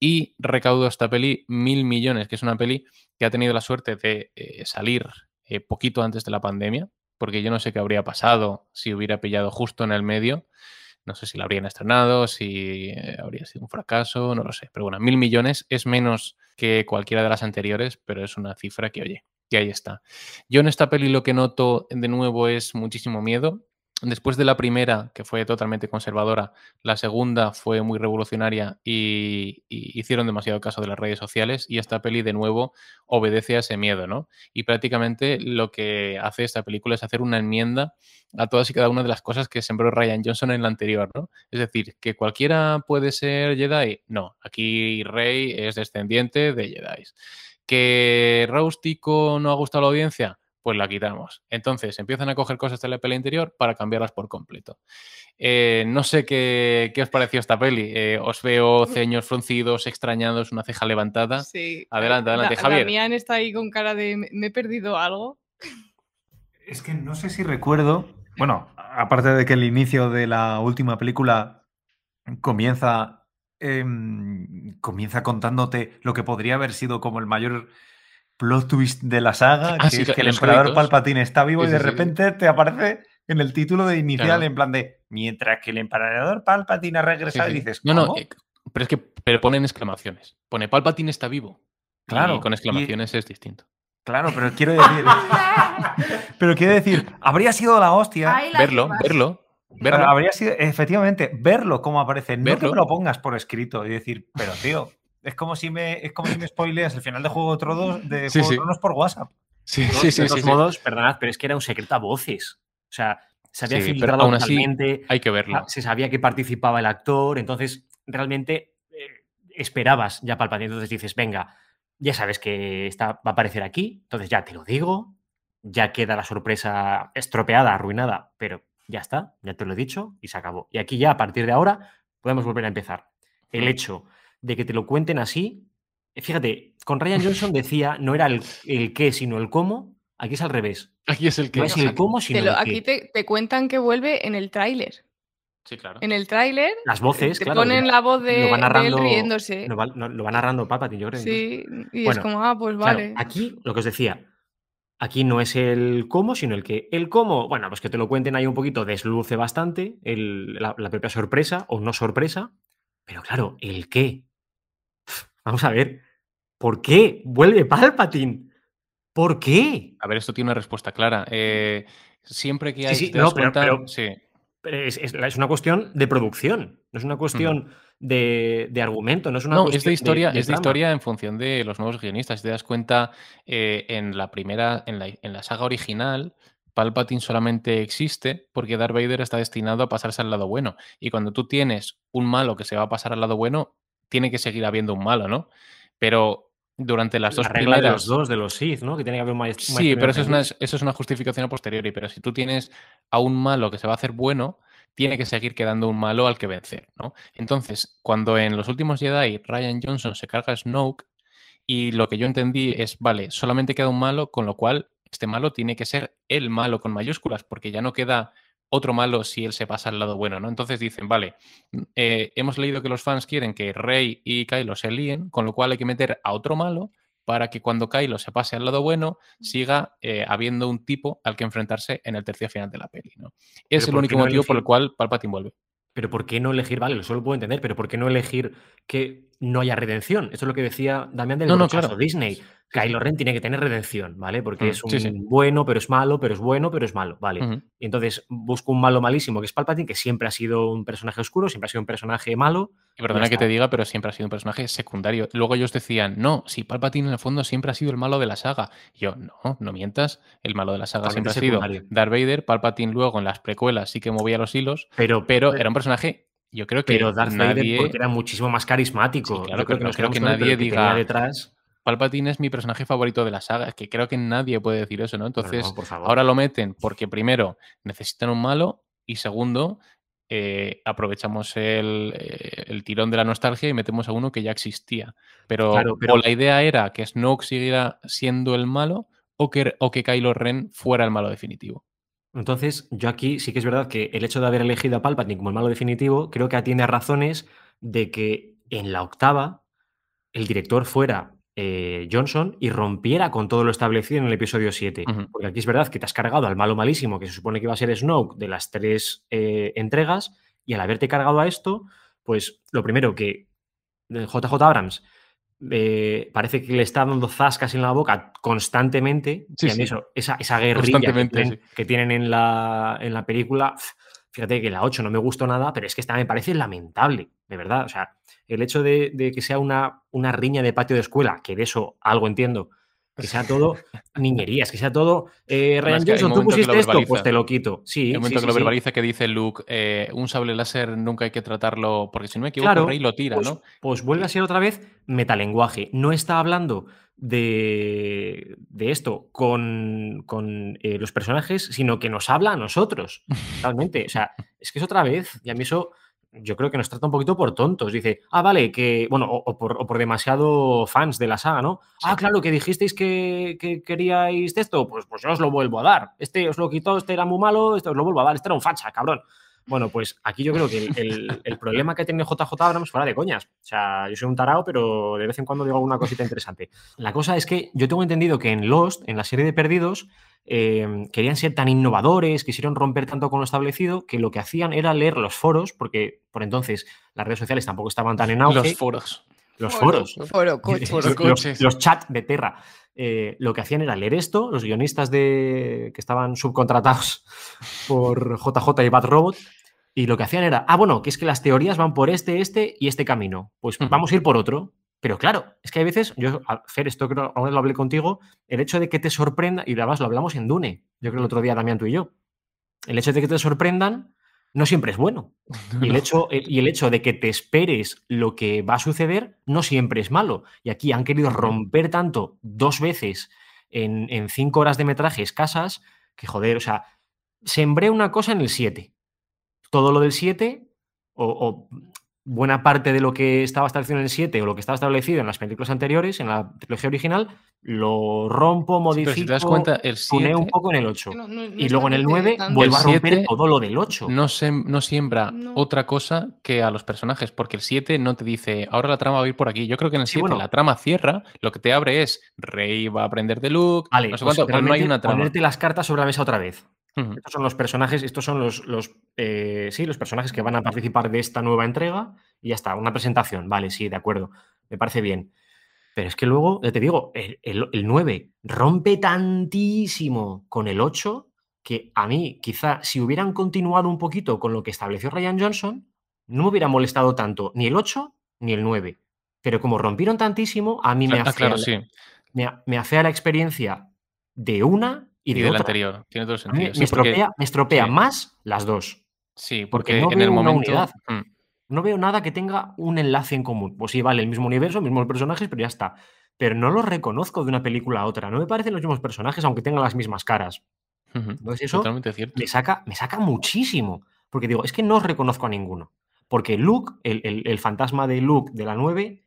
Y recaudó esta peli mil millones, que es una peli que ha tenido la suerte de eh, salir eh, poquito antes de la pandemia, porque yo no sé qué habría pasado si hubiera pillado justo en el medio. No sé si la habrían estrenado, si eh, habría sido un fracaso, no lo sé. Pero bueno, mil millones es menos que cualquiera de las anteriores, pero es una cifra que, oye, que ahí está. Yo en esta peli lo que noto de nuevo es muchísimo miedo. Después de la primera, que fue totalmente conservadora, la segunda fue muy revolucionaria y, y, hicieron demasiado caso de las redes sociales y esta peli de nuevo obedece a ese miedo, ¿no? Y prácticamente lo que hace esta película es hacer una enmienda a todas y cada una de las cosas que sembró Ryan Johnson en la anterior, ¿no? Es decir, que cualquiera puede ser Jedi, no, aquí Rey es descendiente de Jedi. ¿Que Raustico no ha gustado a la audiencia? Pues la quitamos. Entonces empiezan a coger cosas de la peli interior para cambiarlas por completo. Eh, no sé qué, qué, os pareció esta peli. Eh, os veo ceños fruncidos, extrañados, una ceja levantada. Sí. Adelante, adelante, la, Javier. Damián está ahí con cara de me he perdido algo. Es que no sé si recuerdo. Bueno, aparte de que el inicio de la última película comienza eh, comienza contándote lo que podría haber sido como el mayor plot twist de la saga, Ah, que sí, es que el emperador créditos. Palpatine está vivo Sí, y de sí, sí, sí. repente te aparece en el título de inicial Claro. en plan de mientras que el emperador Palpatine ha regresado sí. y dices, no, no, eh, pero es que pero ponen exclamaciones. Pone Palpatine está vivo. Claro, Y con y- exclamaciones es distinto. Claro, pero (laughs) quiero decir. (laughs) pero quiero decir, habría sido la hostia. Verlo, verlo, verlo. habría sido, efectivamente, verlo como aparece. No que me lo pongas por escrito y decir, pero tío, es como si me, es como si me spoileas el final de Juego de Tronos, de Sí, Juego de sí. Tronos por WhatsApp. Sí, ¿no? sí, de sí, todos sí, sí. modos, perdonad, pero es que era un secreto a voces. O sea, se había Sí, filtrado aún así totalmente, Hay que verlo. ah, se sabía que participaba el actor, entonces realmente eh, esperabas ya Palpatine. Entonces dices, venga, ya sabes que está, va a aparecer aquí, entonces ya te lo digo, ya queda la sorpresa estropeada, arruinada, pero ya está, ya te lo he dicho y se acabó. Y aquí ya, a partir de ahora, podemos volver a empezar. El hecho de que te lo cuenten así, eh, fíjate, con Ryan (laughs) Johnson decía, no era el, el qué, sino el cómo, aquí es al revés. Aquí es el que. No es el cómo, sino Te lo- el aquí qué. te, te cuentan que vuelve en el tráiler. Sí, claro. En el tráiler Las voces, te claro. ponen la voz de, lo de él narrando, riéndose. Lo va, no- lo va narrando Palpatine, yo creo. incluso. Sí, y Bueno, es como, ah, pues Claro, vale. aquí lo que os decía, aquí no es el cómo, sino el que. El cómo, bueno, pues que te lo cuenten ahí un poquito, desluce bastante el- la, la propia sorpresa o no sorpresa, pero claro, el qué. (laughs) Vamos a ver, ¿por qué vuelve Palpatine? ¿Por qué? A ver, esto tiene una respuesta clara. Eh, siempre que Sí, hay. sí, te no, pero- cuenta- pero- sí. Pero Es, es- es una cuestión de producción, no es una cuestión de, de argumento, no es una No, es de historia, es de historia en función de los nuevos guionistas. Si te das cuenta, eh, en la primera, en la, en la saga original, Palpatine solamente existe porque Darth Vader está destinado a pasarse al lado bueno. Y cuando tú tienes un malo que se va a pasar al lado bueno, tiene que seguir habiendo un malo, ¿no? Pero durante las La dos de primeras. los dos, de los Sith, ¿no? Que tiene que haber un maest- un Sí, maestro y pero eso es, una, eso es una justificación a posteriori. Pero si tú tienes a un malo que se va a hacer bueno, tiene que seguir quedando un malo al que vencer, ¿no? Entonces, cuando en los últimos Jedi Ryan Johnson se carga Snoke, y lo que yo entendí es, vale, solamente queda un malo, con lo cual este malo tiene que ser el malo con mayúsculas, porque ya no queda otro malo si él se pasa al lado bueno, ¿no? Entonces dicen, vale, eh, hemos leído que los fans quieren que Rey y Kylo se líen, con lo cual hay que meter a otro malo para que cuando Kylo se pase al lado bueno siga eh, habiendo un tipo al que enfrentarse en el tercio final de la peli, ¿no? Es el ¿por único no motivo por el cual Palpatine vuelve. Pero ¿por qué no elegir? Vale, eso lo puedo entender, pero ¿por qué no elegir que no haya redención? Esto es lo que decía Damián del No, no, brochazo claro. Disney. Kylo Ren tiene que tener redención, ¿vale? Porque Mm, es un sí, sí. bueno, pero es malo, pero es bueno, pero es malo, ¿vale? Y entonces busco un malo malísimo que es Palpatine, que siempre ha sido un personaje oscuro, siempre ha sido un personaje malo. Y perdona que te diga, pero siempre ha sido un personaje secundario. Luego ellos decían, no, si Palpatine en el fondo siempre ha sido el malo de la saga. Y yo, no, no mientas, el malo de la saga siempre ha sido. Darth Vader. Palpatine luego en las precuelas sí que movía los hilos, Pero, pero era un personaje, yo creo que pero Darth nadie... Vader porque era muchísimo más carismático. Sí, claro, Yo creo pero no creo que nadie que diga- detrás. Palpatine es mi personaje favorito de la saga. Es que creo que nadie puede decir eso, ¿no? Entonces, no, por favor. ahora lo meten porque primero necesitan un malo y segundo, eh, aprovechamos el, eh, el tirón de la nostalgia y metemos a uno que ya existía. Pero, Claro, pero- o la idea era que Snoke siguiera siendo el malo o que, o que Kylo Ren fuera el malo definitivo. Entonces, yo aquí sí que es verdad que el hecho de haber elegido a Palpatine como el malo definitivo, creo que atiende a razones de que en la octava el director fuera eh, Johnson y rompiera con todo lo establecido en el episodio 7. Ujú. Porque aquí es verdad que te has cargado al malo malísimo, que se supone que iba a ser Snoke de las tres eh, entregas, y al haberte cargado a esto, pues lo primero que eh, JJ Abrams eh, parece que le está dando zascas en la boca constantemente. Sí, y a mí sí. eso, esa, esa guerrilla que tienen, sí. que tienen en, la, en la película, fíjate que la 8 no me gustó nada, pero es que esta me parece lamentable, de verdad. O sea, el hecho de, de que sea una, una riña de patio de escuela, que de eso algo entiendo, que sea todo niñerías, que sea todo eh, Ryan Johnson, tú pusiste esto, pues te lo quito. Sí, El momento sí, que lo sí. verbaliza que dice Luke, eh, un sable láser nunca hay que tratarlo, porque si no me equivoco, Claro, Rey lo tira, pues, ¿no? pues vuelve a ser otra vez metalenguaje. No está hablando de, de esto con, con, eh, los personajes, sino que nos habla a nosotros. Realmente. O sea, es que es otra vez. Y a mí eso yo creo que nos trata un poquito por tontos. Dice, ah, vale, que. Bueno, o, o por, o por demasiado fans de la saga, ¿no? Ah, claro, que dijisteis que, que queríais esto. Pues, pues yo os lo vuelvo a dar. Este os lo quitó, este era muy malo, este os lo vuelvo a dar. Este era un facha, cabrón. Bueno, pues aquí yo creo que el, el- el problema que ha tenido JJ Abrams fuera de coñas. O sea, yo soy un tarao, pero de vez en cuando digo alguna cosita interesante. La cosa es que yo tengo entendido que en Lost, en la serie de Perdidos, eh, querían ser tan innovadores, quisieron romper tanto con lo establecido, que lo que hacían era leer los foros, porque por entonces las redes sociales tampoco estaban tan en auge. Los foros. Los Foro, foros. Foro, (laughs) coche. Foro, los, coches. los chats de Terra. Eh, lo que hacían era leer esto, los guionistas de, que estaban subcontratados (laughs) por JJ y Bad Robot, y lo que hacían era, ah, bueno, que es que las teorías van por este, este y este camino. Pues vamos a ir por otro. Pero claro, es que hay veces, yo, Fer, esto creo, ahora lo hablé contigo, el hecho de que te sorprenda, y además lo hablamos en Dune, yo creo el otro día Damián tú y yo, el hecho de que te sorprendan no siempre es bueno. (laughs) Y el, No. hecho, eh, y el hecho de que te esperes lo que va a suceder no siempre es malo. Y aquí han querido romper tanto dos veces en, en cinco horas de metraje escasas que, joder, o sea, sembré una cosa en el 7. Todo lo del 7, o, o buena parte de lo que estaba establecido en el 7 o lo que estaba establecido en las películas anteriores, en la trilogía original, lo rompo, Sí, modifico, pero si te das cuenta, el tuneo 7 un poco en el 8. No, no- no y luego en el establece 9 tanto. vuelvo a romper 7 todo lo del 8. no, sem- no siembra No. otra cosa que a los personajes, porque el 7 no te dice, ahora la trama va a ir por aquí. Yo creo que en el Sí, 7 bueno. la trama cierra, lo que te abre es Rey va a aprender de Luke, Vale, no sé pues cuánto, pero no hay una trama. ponerte las cartas sobre la mesa otra vez. Estos son los personajes, estos son los, los, eh, sí, los personajes que van a participar de esta nueva entrega y ya está, una presentación. Vale, sí, de acuerdo, me parece bien. Pero es que luego, ya te digo, el, el- el 9 rompe tantísimo con el 8 que a mí, quizá, si hubieran continuado un poquito con lo que estableció Ryan Johnson, no me hubiera molestado tanto ni el 8 ni el 9. Pero como rompieron tantísimo, a mí me Ah, afea, claro, la- sí. me, a- me afea la experiencia de una y de anterior, tiene todo el sentido. me, Sí, porque- estropea, me estropea sí. más las dos. sí, porque porque no en el veo una momento... unidad. Mm. No veo nada que tenga un enlace en común. Pues sí, vale, el mismo universo, mismos personajes, pero ya está. Pero no los reconozco de una película a otra. No me parecen los mismos personajes, aunque tengan las mismas caras. Ujú. Entonces eso Totalmente cierto. me saca, me saca muchísimo. Porque digo, es que no os reconozco a ninguno. Porque Luke, el, el- el fantasma de Luke de la 9,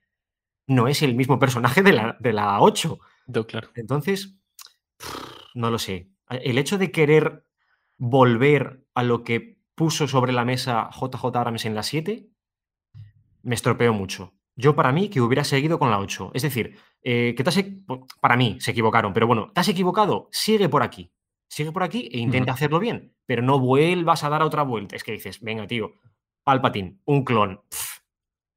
no es el mismo personaje de la, de la 8. Do- claro. Entonces, no lo sé. El hecho de querer volver a lo que puso sobre la mesa JJ Abrams en la 7 me estropeó mucho. Yo para mí que hubiera seguido con la 8. Es decir, eh, que te has para mí se equivocaron, pero bueno, te has equivocado, sigue por aquí. Sigue por aquí e intenta hacerlo bien, pero no vuelvas a dar otra vuelta. Es que dices, venga, tío, Palpatine, un clon.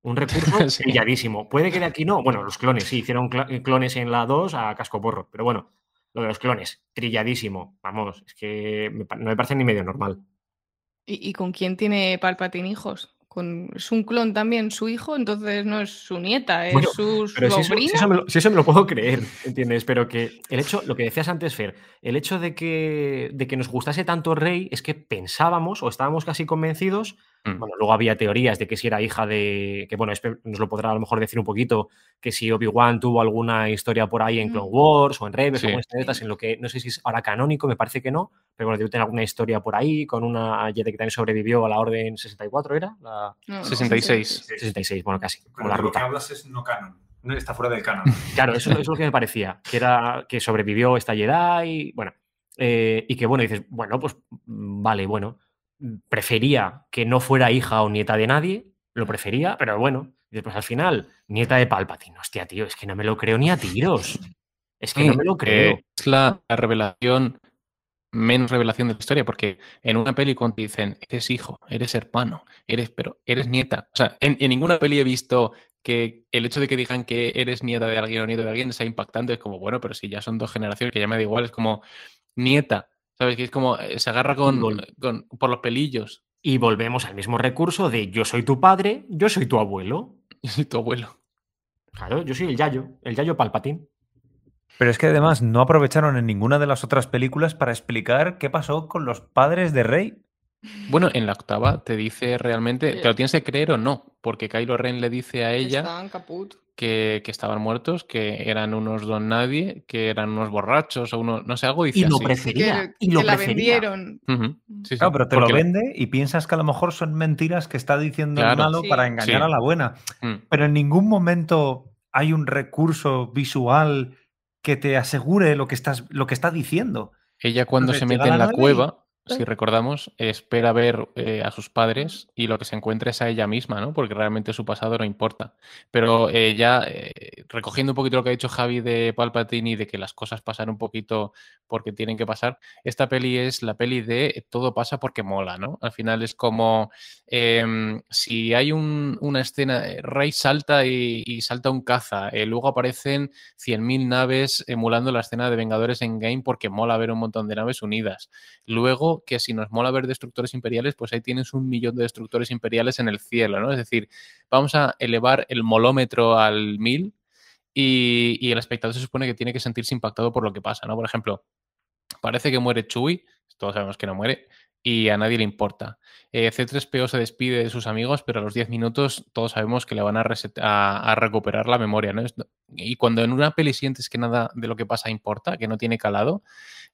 un recurso (laughs) Sí. pilladísimo. Puede que de aquí no. Bueno, los clones, sí, hicieron cla- clones en la 2 a casco porro, pero bueno, lo de los clones, trilladísimo. Vamos, es que me no me parece ni medio normal. ¿Y, y con quién tiene Palpatine hijos? Con, es un clon también su hijo, entonces no es su nieta, es Bueno, su Pero si eso, si sobrina. eso me lo, si eso me lo puedo creer, ¿entiendes? Pero que el hecho, lo que decías antes, Fer, el hecho de que, de que nos gustase tanto Rey es que pensábamos o estábamos casi convencidos Mm. Bueno, luego había teorías de que si era hija de. Que bueno, Espe nos lo podrá a lo mejor decir un poquito. Que si Obi-Wan tuvo alguna historia por ahí en Clone Mm. Wars o en Rebels Sí. o en estas, en lo que no sé si es ahora canónico, me parece que no. Pero bueno, debe tener alguna historia por ahí con una Jedi que también sobrevivió a la Orden 64, ¿era? La No, no, 66. 66, bueno, casi. Como Pero la de lo que ruta. hablas es no canon. No, Está fuera del canon. (laughs) Claro, eso, eso es lo que me parecía, que era que sobrevivió esta Jedi, bueno, eh, y que bueno, dices, bueno, pues mm, vale, bueno, prefería que no fuera hija o nieta de nadie, lo prefería, pero bueno, después al final, nieta de Palpatine, hostia, tío, es que no me lo creo ni a tiros, es que no me lo creo. Eh, es la, la revelación, menos revelación de la historia, porque en una peli cuando te dicen, eres hijo, eres hermano, eres, pero eres nieta. O sea, en, en ninguna peli he visto que el hecho de que digan que eres nieta de alguien o nieto de alguien sea impactante. Es como, bueno, pero si ya son dos generaciones, que ya me da igual, es como nieta. ¿Sabes? Que es como, eh, se agarra con, Fútbol. con- por los pelillos. Y volvemos al mismo recurso de yo soy tu padre, yo soy tu abuelo. (laughs) Yo soy tu abuelo. Claro, yo soy el Yayo, el Yayo Palpatine. Pero es que además no aprovecharon en ninguna de las otras películas para explicar qué pasó con los padres de Rey. Bueno, en la octava te dice realmente, Sí. ¿te lo tienes que creer o no? Porque Kylo Ren le dice a ella Están caput. Que, que estaban muertos, que eran unos don nadie, que eran unos borrachos o unos, no sé, algo dice Y lo así. prefería, que, y lo que la prefería. vendieron. Sí, Claro, pero te lo porque vende y piensas que a lo mejor son mentiras que está diciendo el malo Sí. para engañar Sí. a la buena. Mm. Pero en ningún momento hay un recurso visual que te asegure lo que, estás, lo que está diciendo. Ella cuando Entonces, se mete en la cueva, si recordamos, espera ver eh, a sus padres y lo que se encuentra es a ella misma, ¿no? Porque realmente su pasado no importa. Pero eh, ya eh, recogiendo un poquito lo que ha dicho Javi de Palpatine y de que las cosas pasan un poquito porque tienen que pasar, esta peli es la peli de todo pasa porque mola, ¿no? Al final es como em, si hay un- una escena, Rey salta y, y salta un caza, luego aparecen 100.000 naves emulando la escena de Vengadores en Game porque mola ver un montón de naves unidas. Luego, que si nos mola ver destructores imperiales, pues ahí tienes un millón de destructores imperiales en el cielo, ¿no? Es decir, vamos a elevar el molómetro al 1000 y, y el espectador se supone que tiene que sentirse impactado por lo que pasa, ¿no? Por ejemplo, parece que muere Chewie, todos sabemos que no muere, y a nadie le importa. Eh, C3PO se despide de sus amigos, pero a los 10 minutos todos sabemos que le van a, recuperar la memoria, ¿no? Y cuando en una peli sientes que nada de lo que pasa importa, que no tiene calado,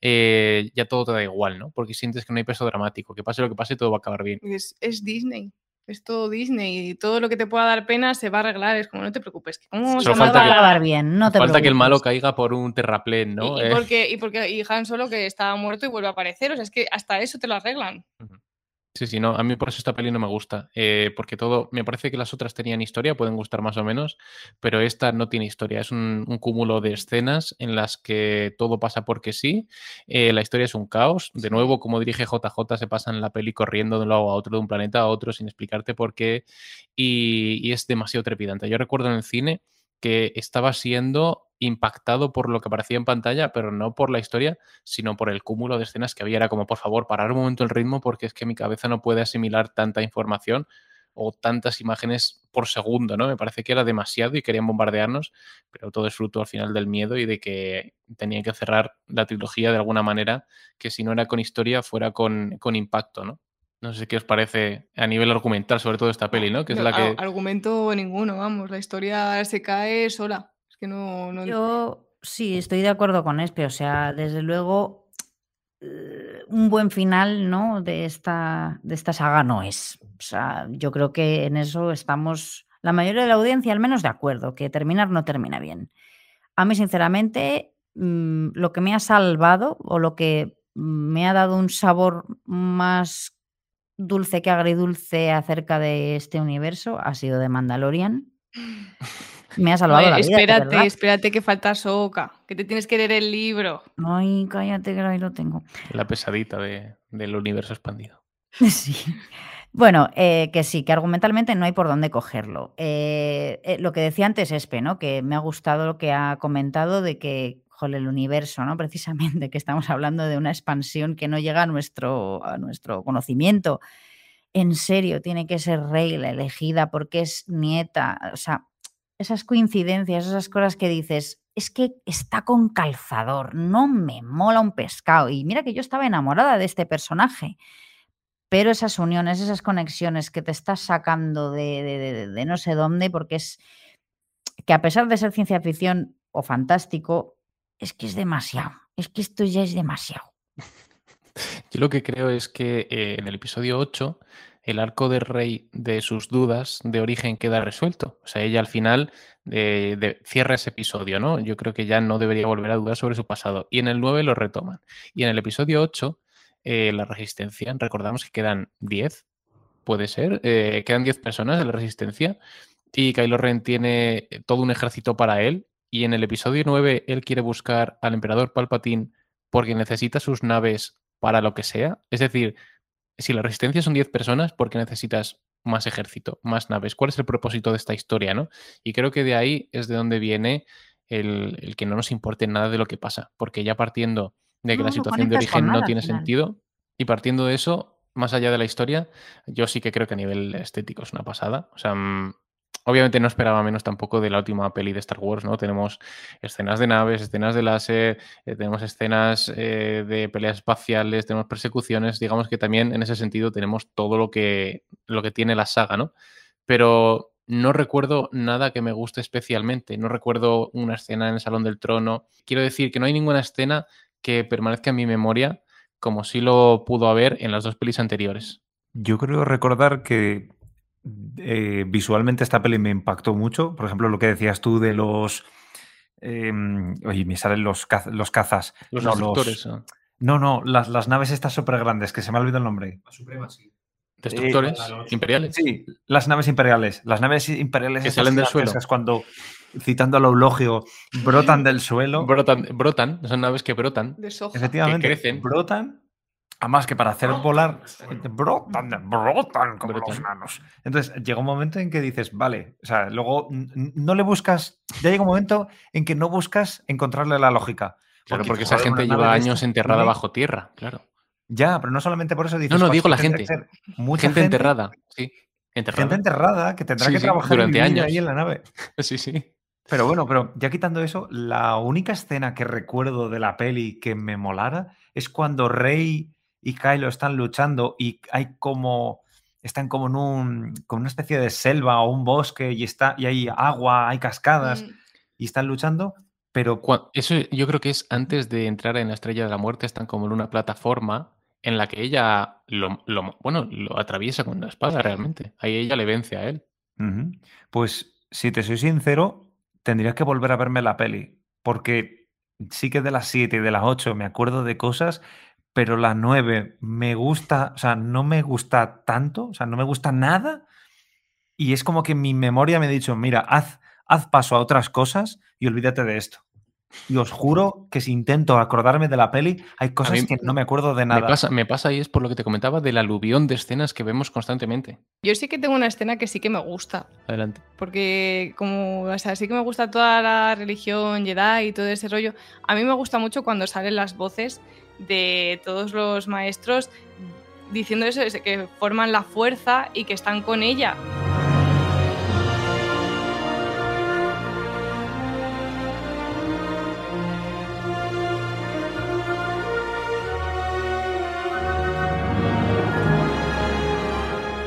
eh, ya todo te da igual, ¿no? Porque sientes que no hay peso dramático, que pase lo que pase, todo va a acabar bien. Es Disney. Es todo Disney y todo lo que te pueda dar pena se va a arreglar. Es como, no te preocupes. que ¿Cómo falta va a acabar bien, no te Falta que el malo preocupes. caiga por un terraplén, ¿no? Y, y Eh, porque, y porque y Han Solo que estaba muerto y vuelve a aparecer. O sea, es que hasta eso te lo arreglan. Sí, sí, no, a mí por eso esta peli no me gusta, eh, porque todo, me parece que las otras tenían historia, pueden gustar más o menos, pero esta no tiene historia, es un, un cúmulo de escenas en las que todo pasa porque sí, eh, la historia es un caos, de nuevo, como dirige JJ, se pasa en la peli corriendo de un lado a otro, de un planeta a otro, sin explicarte por qué, y, y es demasiado trepidante. Yo recuerdo en el cine que estaba siendo impactado por lo que aparecía en pantalla, pero no por la historia, sino por el cúmulo de escenas que había. Era como, por favor, parar un momento el ritmo porque es que mi cabeza no puede asimilar tanta información o tantas imágenes por segundo, ¿no? Me parece que era demasiado y querían bombardearnos, pero todo es fruto al final del miedo y de que tenían que cerrar la trilogía de alguna manera, que si no era con historia, fuera con, con impacto, ¿no? No sé qué os parece a nivel argumental, sobre todo esta peli, ¿no? Que es No, la ar- que... Argumento ninguno, vamos. La historia se cae sola. Yo sí, estoy de acuerdo con Espe. O sea, desde luego, eh, un buen final, ¿no? De esta, de esta saga no es. O sea, yo creo que en eso estamos, la mayoría de la audiencia al menos, de acuerdo, que terminar no termina bien. A mí, sinceramente, mm, lo que me ha salvado o lo que me ha dado un sabor más dulce que agridulce acerca de este universo ha sido de Mandalorian. Me ha salvado Oye, la vida. espérate, verdad. espérate que falta Soca. Que te tienes que leer el libro. Ay, cállate, que ahí lo tengo. La pesadita de- del universo expandido. (laughs) Sí. Bueno, eh, que sí, que argumentalmente no hay por dónde cogerlo. Eh, eh, lo que decía antes Espe, ¿no? Que me ha gustado lo que ha comentado de que, joder, el universo, ¿no? Precisamente, (laughs) que estamos hablando de una expansión que no llega a nuestro, a nuestro conocimiento. En serio, tiene que ser Rey la elegida porque es nieta. O sea, esas coincidencias, esas cosas que dices, es que está con calzador, no me mola un pescado. Y mira que yo estaba enamorada de este personaje pero esas uniones, esas conexiones que te estás sacando de, de- de- de no sé dónde, porque es que a pesar de ser ciencia ficción o fantástico, es que es demasiado. Es que esto ya es demasiado. Yo lo que creo es que eh, en el episodio 8 el arco de Rey de sus dudas de origen queda resuelto. O sea, ella al final eh, de- cierra ese episodio, ¿no? Yo creo que ya no debería volver a dudar sobre su pasado. Y en el 9 lo retoman. Y en el episodio 8, eh, la resistencia, recordamos que quedan 10, puede ser, quedan 10 personas de la resistencia y Kylo Ren tiene todo un ejército para él. Y en el episodio 9 él quiere buscar al emperador Palpatine porque necesita sus naves para lo que sea. Es decir, si la resistencia son 10 personas, ¿por qué necesitas más ejército, más naves? ¿Cuál es el propósito de esta historia? ¿no? Y creo que de ahí es de donde viene el, el que no nos importe nada de lo que pasa, porque ya partiendo de que No, la situación de origen no nada tiene sentido, y partiendo de eso, más allá de la historia, yo sí que creo que a nivel estético es una pasada. O sea, mm, obviamente no esperaba menos tampoco de la última peli de Star Wars, ¿no? Tenemos escenas de naves, escenas de láser, eh, tenemos escenas eh, de peleas espaciales, tenemos persecuciones, digamos que también en ese sentido tenemos todo lo que, lo que tiene la saga, ¿no? Pero no recuerdo nada que me guste especialmente, no recuerdo una escena en el Salón del Trono. Quiero decir que no hay ninguna escena que permanezca en mi memoria como si lo pudo haber en las dos pelis anteriores. Yo creo recordar que eh, visualmente esta peli me impactó mucho. Por ejemplo, lo que decías tú de los. eh, oye, me salen los, caz- los cazas. Los No, destructores, ¿no? no, no, las, las naves estas súper grandes, que se me ha olvidado el nombre. destructores imperiales. Sí, las naves imperiales. Las naves imperiales Que salen del suelo. cuando, citando al eulogio, brotan del suelo. Brotan, brotan, son naves que brotan. De soja. Efectivamente, crecen. brotan. Además que para hacer volar, brotan, brotan como los Brotan. nanos. Entonces llega un momento en que dices, vale, o sea, luego no le buscas, ya llega un momento en que no buscas encontrarle la lógica. Claro, porque esa joder, gente lleva años enterrada bajo tierra, claro. Ya, pero no solamente por eso dices. No, no, "Joder, digo la gente. Mucha gente, gente enterrada, sí. Enterrada. Gente enterrada que tendrá Sí, que sí, trabajar durante años. ahí en la nave. (laughs) Sí, sí. Pero bueno, pero ya quitando eso, la única escena que recuerdo de la peli que me molara es cuando Rey y Kylo están luchando y hay como están como en un como una especie de selva o un bosque y está y hay agua, hay cascadas Mm, y están luchando, pero Cua- Eso yo creo que es antes de entrar en la Estrella de la Muerte, están como en una plataforma en la que ella lo, lo- bueno, lo atraviesa con la espada realmente. Ahí ella le vence a él. Pues si te soy sincero, tendría que volver a verme la peli, porque sí que de las 7 y de las 8 me acuerdo de cosas, pero la 9 me gusta, o sea, no me gusta tanto, o sea, no me gusta nada, y es como que mi memoria me ha dicho, mira, haz, haz paso a otras cosas y olvídate de esto. Y os juro que si intento acordarme de la peli, hay cosas mí que no me acuerdo de Me nada. pasa, me pasa y es por lo que te comentaba del aluvión de escenas que vemos constantemente. Yo sí que tengo una escena que sí que me gusta. Adelante. Porque como, o sea, sí que me gusta toda la religión Jedi y todo ese rollo. A mí me gusta mucho cuando salen las voces de todos los maestros diciendo eso, es que forman la fuerza y que están con ella.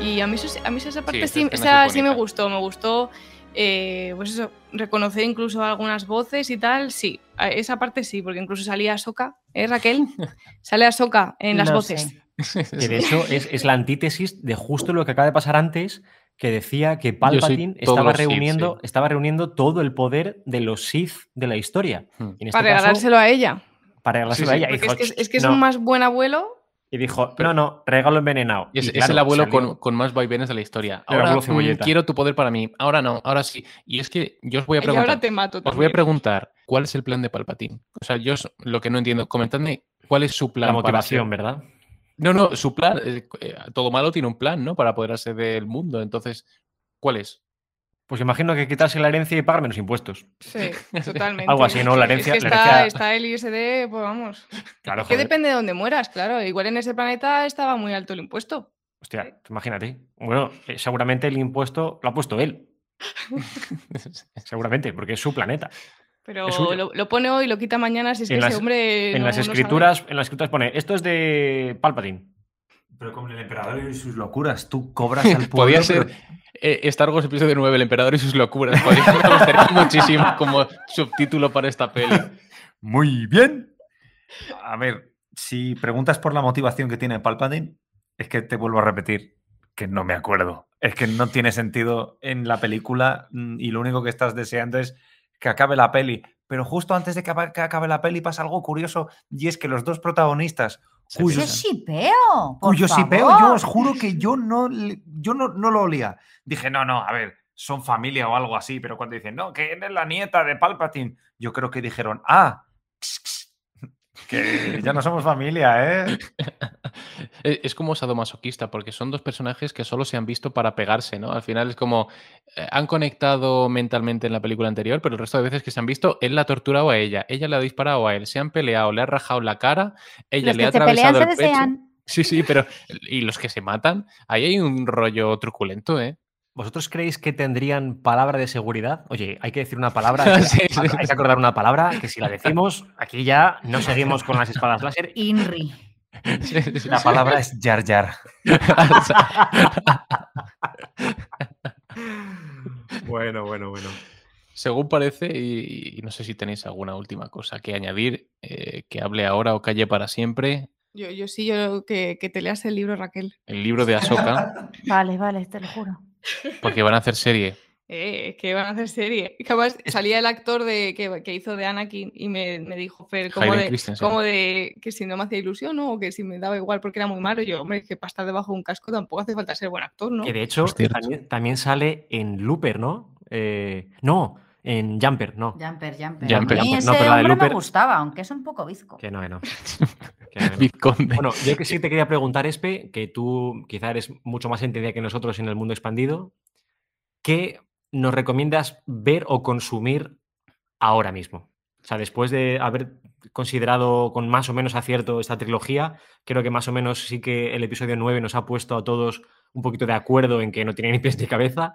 Y a mí, eso, a mí esa parte esa sí, esa me gustó, me gustó, eh, pues eso, reconocer incluso algunas voces y tal, sí, esa parte sí, porque incluso salía Soka, ¿eh, Raquel? (laughs) Sale a Soka en las voces. sé. (laughs) Que de hecho es, es la antítesis de justo lo que acaba de pasar antes, que decía que Palpatine estaba Sith, reuniendo, sí. estaba reuniendo todo el poder de los Sith de la historia. Hmm. En este Para caso, regalárselo a ella. para regalárselo Sí, a sí, ella. Es que es, es, que es "No". un más buen abuelo. Y dijo, no, no, regalo envenenado. Y es, Y es claro, el abuelo con, con más vaivenes de la historia. Ahora mm, quiero tu poder para mí. Ahora no, ahora sí. Y es que yo os voy a Y preguntar. ahora te mato Os voy a preguntar, ¿cuál es el plan de Palpatine? O sea, yo os- lo que no entiendo, comentadme cuál es su plan la motivación, ¿verdad? No, no, su plan, eh, eh, todo malo tiene un plan, ¿no? Para apoderarse del mundo. Entonces, ¿cuál es? Pues imagino que quitarse la herencia y pagar menos impuestos. Sí, (laughs) totalmente. Algo así, ¿no? La herencia- Es que la está, herencia- está el ISD, pues vamos. Claro, Es que depende de dónde mueras, claro. Igual en ese planeta estaba muy alto el impuesto. Hostia, imagínate. Bueno, eh, seguramente el impuesto lo ha puesto él. (laughs) Seguramente, porque es su planeta. Pero lo, lo pone hoy, lo quita mañana, si es En que las- ese hombre. en no- las no escrituras, en las escrituras pone, esto es de Palpatine. Pero con el emperador y sus locuras, tú cobras (laughs) al pueblo. Podría ser pero- eh, Star Wars episodio 9, El Emperador y sus locuras. Muchísimo como subtítulo para esta peli. Muy bien. A ver, si preguntas por la motivación que tiene Palpatine, es que te vuelvo a repetir que no me acuerdo. Es que no tiene sentido en la película mm, y lo único que estás deseando es que acabe la peli. Pero justo antes de que acabe, la peli pasa algo curioso y es que los dos protagonistas, Cuyo- por cuyo sipeo yo os juro que yo no, yo no, no lo olía. Dije, no, no, a ver, son familia o algo así, pero cuando dicen, no, que eres la nieta de Palpatine, yo creo que dijeron, ah, que (laughs) ya no somos familia, ¿eh? (laughs) Es es como sadomasoquista, porque son dos personajes que solo se han visto para pegarse, ¿no? Al final es como eh, han conectado mentalmente en la película anterior, pero el resto de veces que se han visto, él la ha torturado a ella, ella le ha disparado a él, se han peleado, le ha rajado la cara, ella Los le ha pelean atravesado se el pecho. desean. Sí, sí, pero y los que se matan, ahí hay un rollo truculento, ¿eh? ¿Vosotros creéis que tendrían palabra de seguridad? Oye, hay que decir una palabra, (laughs) hay que, Sí, sí, hay sí. que acordar una palabra que si la decimos, aquí ya no seguimos con las espadas láser. Inri. Sí, sí, sí. La palabra es Jar Jar. (laughs) Bueno, bueno, bueno. Según parece, y, y no sé si tenéis alguna última cosa que añadir, eh, que hable ahora o calle para siempre, Yo, yo sí, yo que, que te leas el libro, Raquel. el libro de Ahsoka, (laughs) Vale, vale, te lo juro. Porque van a hacer serie. (laughs) Eh, es que van a hacer serie. Además salía el actor de, que, que hizo de Anakin y me, me dijo, Fer, como de, como de que si no me hacía ilusión, ¿no? O que si me daba igual porque era muy malo. Y yo, hombre, que para estar debajo de un casco tampoco hace falta ser buen actor, ¿no? Que de hecho también, también sale en Looper, ¿no? Eh, no, en Jumper, no. Jumper, jumper. Jumper, A mí Jumper. ese No, pero la de hombre Looper- me gustaba, aunque es un poco bizco. Que no, que no. (laughs) Que no. Bueno, yo que (laughs) sí te quería preguntar, Espe, que tú quizá eres mucho más entendida que nosotros en el mundo expandido, ¿qué nos recomiendas ver o consumir ahora mismo? O sea, después de haber considerado con más o menos acierto esta trilogía, creo que más o menos sí que el episodio 9 nos ha puesto a todos un poquito de acuerdo en que no tiene ni pies ni cabeza.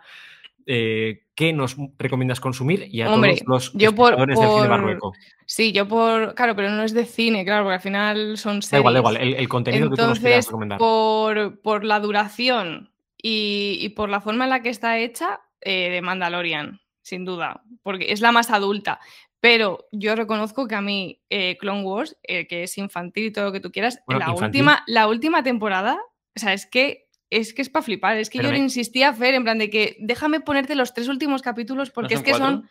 Eh, ¿Qué nos recomiendas consumir? Y a Hombre, todos los yo por- espectadores del cine por- barrueco. Sí, yo por. Claro, pero no es de cine, claro, porque al final son Da series. igual, da igual, el, el contenido que tú nos quieras recomendar. por, por la duración y, y por la forma en la que está hecha, eh, de Mandalorian, sin duda, porque es la más adulta. Pero yo reconozco que a mí eh, Clone Wars, que es infantil y todo lo que tú quieras, Bueno, la, infantil. última, la última temporada, o sea, es que es que es para flipar. Es que Pero yo le insistía a Fer en plan de que déjame ponerte los tres últimos capítulos porque es que cuatro? son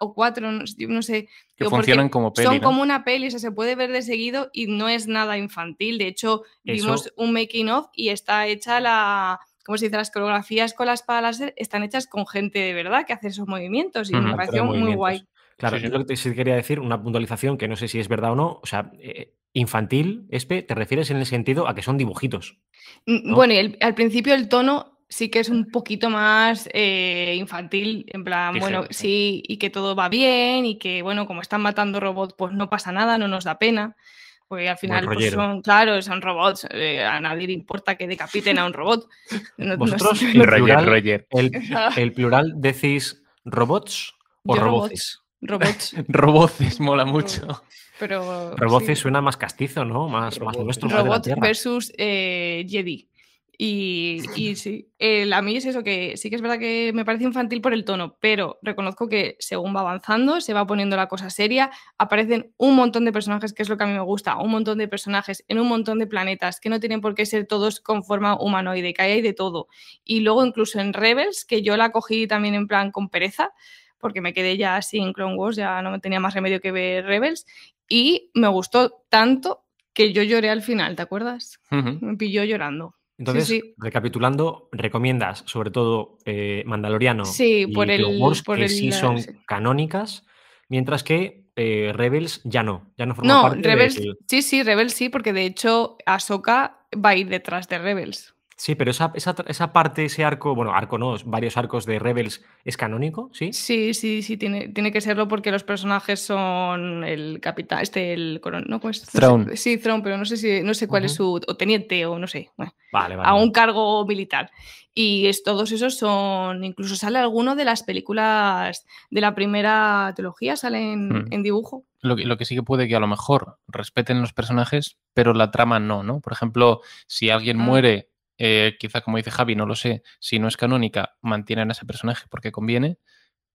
o cuatro, no, yo no sé. Que Digo, funcionan como peli, Son ¿no? como una peli, o sea, se puede ver de seguido y no es nada infantil. De hecho, vimos un making of y está hecha la. ¿Cómo se dice? Las coreografías con la espada láser están hechas con gente de verdad que hace esos movimientos y me pareció muy guay. Claro, Sí, yo lo que te sí quería decir, una puntualización que no sé si es verdad o no. O sea, eh, infantil, Espe, te refieres en el sentido a que son dibujitos. Mm, ¿no? Bueno, y el- al principio el tono sí que es un poquito más eh, infantil, en plan, Ligero, bueno, sí. y que todo va bien y que, bueno, como están matando robots, pues no pasa nada, no nos da pena. Porque al final, pues son, claro, son robots, eh, a nadie le importa que decapiten a un robot. (laughs) No- no Vosotros, (laughs) sé- el Roger, plural, Roger. el, el plural decís robots o Yo roboces. robots, (laughs) Roboces, mola mucho. Pero... Roboces sí. suena más castizo, ¿no? Más, más nuestro, más de la Robots tierra. versus eh, Jedi. Y, y sí, el- a mí es eso que sí que es verdad que me parece infantil por el tono, pero reconozco que según va avanzando, se va poniendo la cosa seria, aparecen un montón de personajes, que es lo que a mí me gusta, un montón de personajes en un montón de planetas, que no tienen por qué ser todos con forma humanoide, que hay de todo. Y luego incluso en Rebels, que yo la cogí también en plan con pereza, porque me quedé ya así en Clone Wars, ya no me tenía más remedio que ver Rebels, y me gustó tanto que yo lloré al final, ¿te acuerdas? Ujú. Me pilló llorando. Entonces, sí. recapitulando, recomiendas sobre todo eh, Mandaloriano Sí, y por Clone el- Wars, por que el- sí son sí. canónicas, mientras que eh, Rebels ya no, ya no forma No, parte Rebels, del- sí, sí, Rebels sí, porque de hecho Ahsoka va a ir detrás de Rebels. Sí, pero esa, esa, esa parte, ese arco, bueno, arco no, varios arcos de Rebels, ¿es canónico? ¿Sí? Sí, sí, sí, tiene, tiene que serlo porque los personajes son el capitán, este, el coronel, no, pues. no sé- Thrawn. sí, Throne, pero no sé si, no sé cuál es su, o teniente o no sé, bueno, Vale, vale. a un cargo militar. Y es, todos esos son, incluso sale alguno de las películas de la primera trilogía, salen Hmm. en dibujo. Lo que, lo que sí que puede que a lo mejor respeten los personajes, pero la trama no, ¿no? Por ejemplo, si alguien Ah. muere, eh, quizá como dice Javi, no lo sé, si no es canónica, mantienen a ese personaje porque conviene,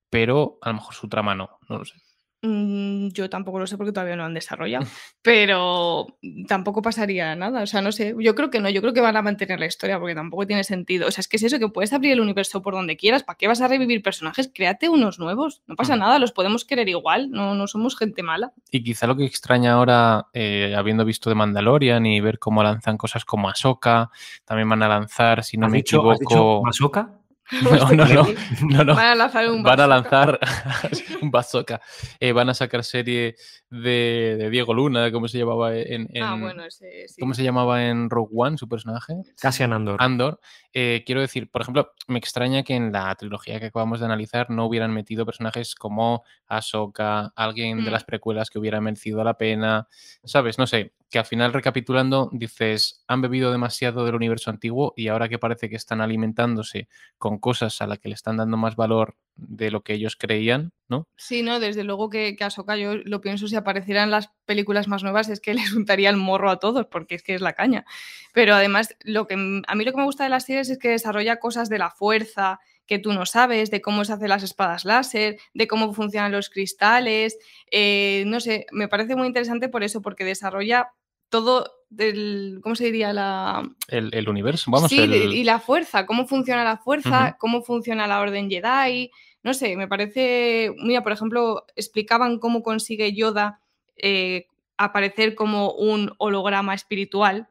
pero a lo mejor su trama no, no lo sé. Mm, Yo tampoco lo sé porque todavía no lo han desarrollado, pero tampoco pasaría nada. O sea, no sé. Yo creo que no. Yo creo que van a mantener la historia porque tampoco tiene sentido. O sea, es que es eso, que puedes abrir el universo por donde quieras. ¿Para qué vas a revivir personajes? Créate unos nuevos. No pasa Mm. nada, los podemos querer igual. No, no somos gente mala. Y quizá lo que extraña ahora, eh, habiendo visto de Mandalorian y ver cómo lanzan cosas como Ahsoka, también van a lanzar, si no ¿Has me dicho, has dicho equivoco... (laughs) No, no, no, no, no. Van a lanzar un Van a bazooka. lanzar (laughs) un bazooka. Eh, van a sacar serie de, de Diego Luna, ¿cómo se llamaba en, en- Ah, bueno, ese sí. ¿cómo se llamaba en Rogue One su personaje? Cassian Andor. Andor. Eh, quiero decir, por ejemplo, me extraña que en la trilogía que acabamos de analizar no hubieran metido personajes como Ahsoka, alguien de Mm. las precuelas que hubiera merecido la pena, ¿sabes? No sé, que al final recapitulando dices, han bebido demasiado del universo antiguo y ahora que parece que están alimentándose con cosas a las que le están dando más valor de lo que ellos creían, ¿no? Sí, no, desde luego que, que yo lo pienso si apareciera en las películas más nuevas es que les untaría el morro a todos porque es que es la caña. Pero además lo que a mí lo que me gusta de las series es que desarrolla cosas de la fuerza que tú no sabes, de cómo se hacen las espadas láser, de cómo funcionan los cristales, eh, no sé, me parece muy interesante por eso, porque desarrolla todo del, ¿cómo se diría? La, El, el universo, vamos, sí, el- y la fuerza, cómo funciona la fuerza, cómo funciona la Orden Jedi. No sé, me parece. Mira, por ejemplo, explicaban cómo consigue Yoda eh, aparecer como un holograma espiritual.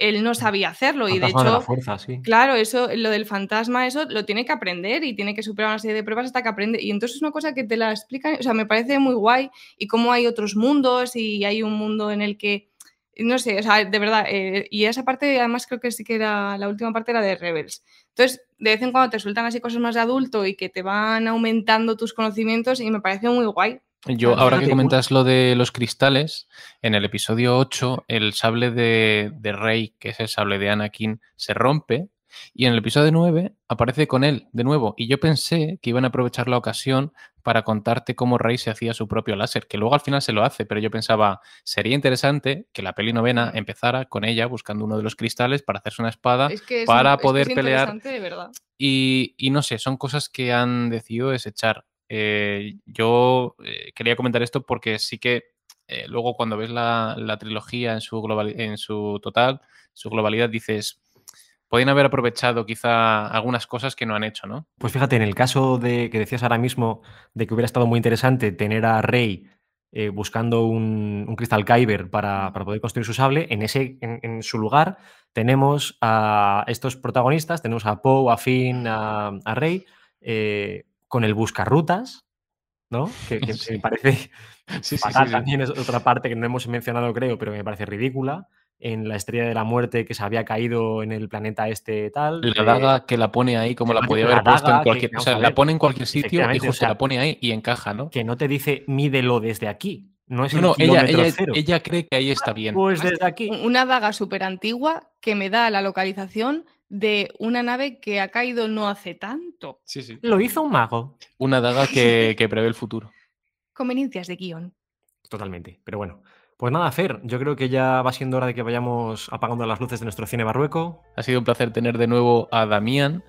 Él no sabía hacerlo y de hecho. fuerza, sí. Claro, eso, lo del fantasma, eso lo tiene que aprender y tiene que superar una serie de pruebas hasta que aprende. Y entonces es una cosa que te la explican, o sea, me parece muy guay y cómo hay otros mundos y hay un mundo en el que, no sé, o sea, de verdad, eh, y esa parte además creo que sí que era, la última parte era de Rebels. Entonces, de vez en cuando te sueltan así cosas más de adulto y que te van aumentando tus conocimientos y me parece muy guay. Yo, ahora que comentas lo de los cristales, en el episodio 8, el sable de, de Rey, que es el sable de Anakin, se rompe. Y en el episodio 9 aparece con él de nuevo. Y yo pensé que iban a aprovechar la ocasión para contarte cómo Rey se hacía su propio láser, que luego al final se lo hace, pero yo pensaba, sería interesante que la peli novena empezara con ella buscando uno de los cristales para hacerse una espada. Es que es para un- es que poder es pelear de verdad. y, y no sé, son cosas que han decidido desechar. Eh, yo eh, quería comentar esto porque sí que eh, luego cuando ves la, la trilogía en su, globali- en su total, su globalidad, dices, podrían haber aprovechado quizá algunas cosas que no han hecho, ¿no? Pues fíjate, en el caso de que decías ahora mismo de que hubiera estado muy interesante tener a Rey buscando un, un cristal Kyber para, para poder construir su sable, en, ese, en su lugar tenemos a estos protagonistas, tenemos a Poe, a Finn, a, a Rey, eh, con el buscarrutas, ¿no? Que, que Sí. me parece (laughs) Sí, sí, fatal sí, sí. también, es otra parte que no hemos mencionado, creo, pero que me parece ridícula. En la estrella de la muerte que se había caído en el planeta este tal. La eh, daga que la pone ahí, como la podía haber puesto en que- cualquier. O vamos sea, la pone en cualquier sitio y o justo sea, la pone ahí y encaja, ¿no? que no te dice mídelo desde aquí. No es No, el no, ella, kilómetro ella, cero. ella cree que ahí está bien. Pues desde aquí. Una daga súper antigua que me da la localización de una nave que ha caído no hace tanto. Sí, sí. Lo hizo un mago. Una daga que, (laughs) que prevé el futuro. Conveniencias de guion. Totalmente. Pero bueno. Pues nada, Fer, yo creo que ya va siendo hora de que vayamos apagando las luces de nuestro cine barrueco. Ha sido un placer tener de nuevo a Damián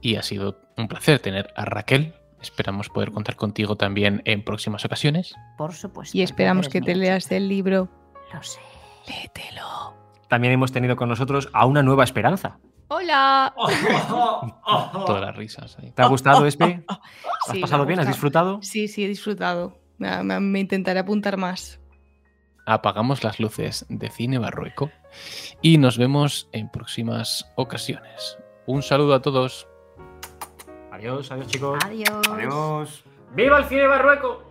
y ha sido un placer tener a Raquel. Esperamos poder contar contigo también en próximas ocasiones. Por supuesto. Y esperamos que te leas el libro. Lo sé. Léetelo. También hemos tenido con nosotros a una nueva esperanza. ¡Hola! (laughs) Todas las risas ahí. ¿Te ha gustado, (laughs) Espe? ¿Has Sí, pasado bien? ¿Has disfrutado? Sí, sí, he disfrutado. Me intentaré apuntar más. Apagamos las luces de Cine Barrueco y nos vemos en próximas ocasiones. Un saludo a todos. Adiós, adiós chicos. Adiós. Adiós. ¡Viva el cine barrueco!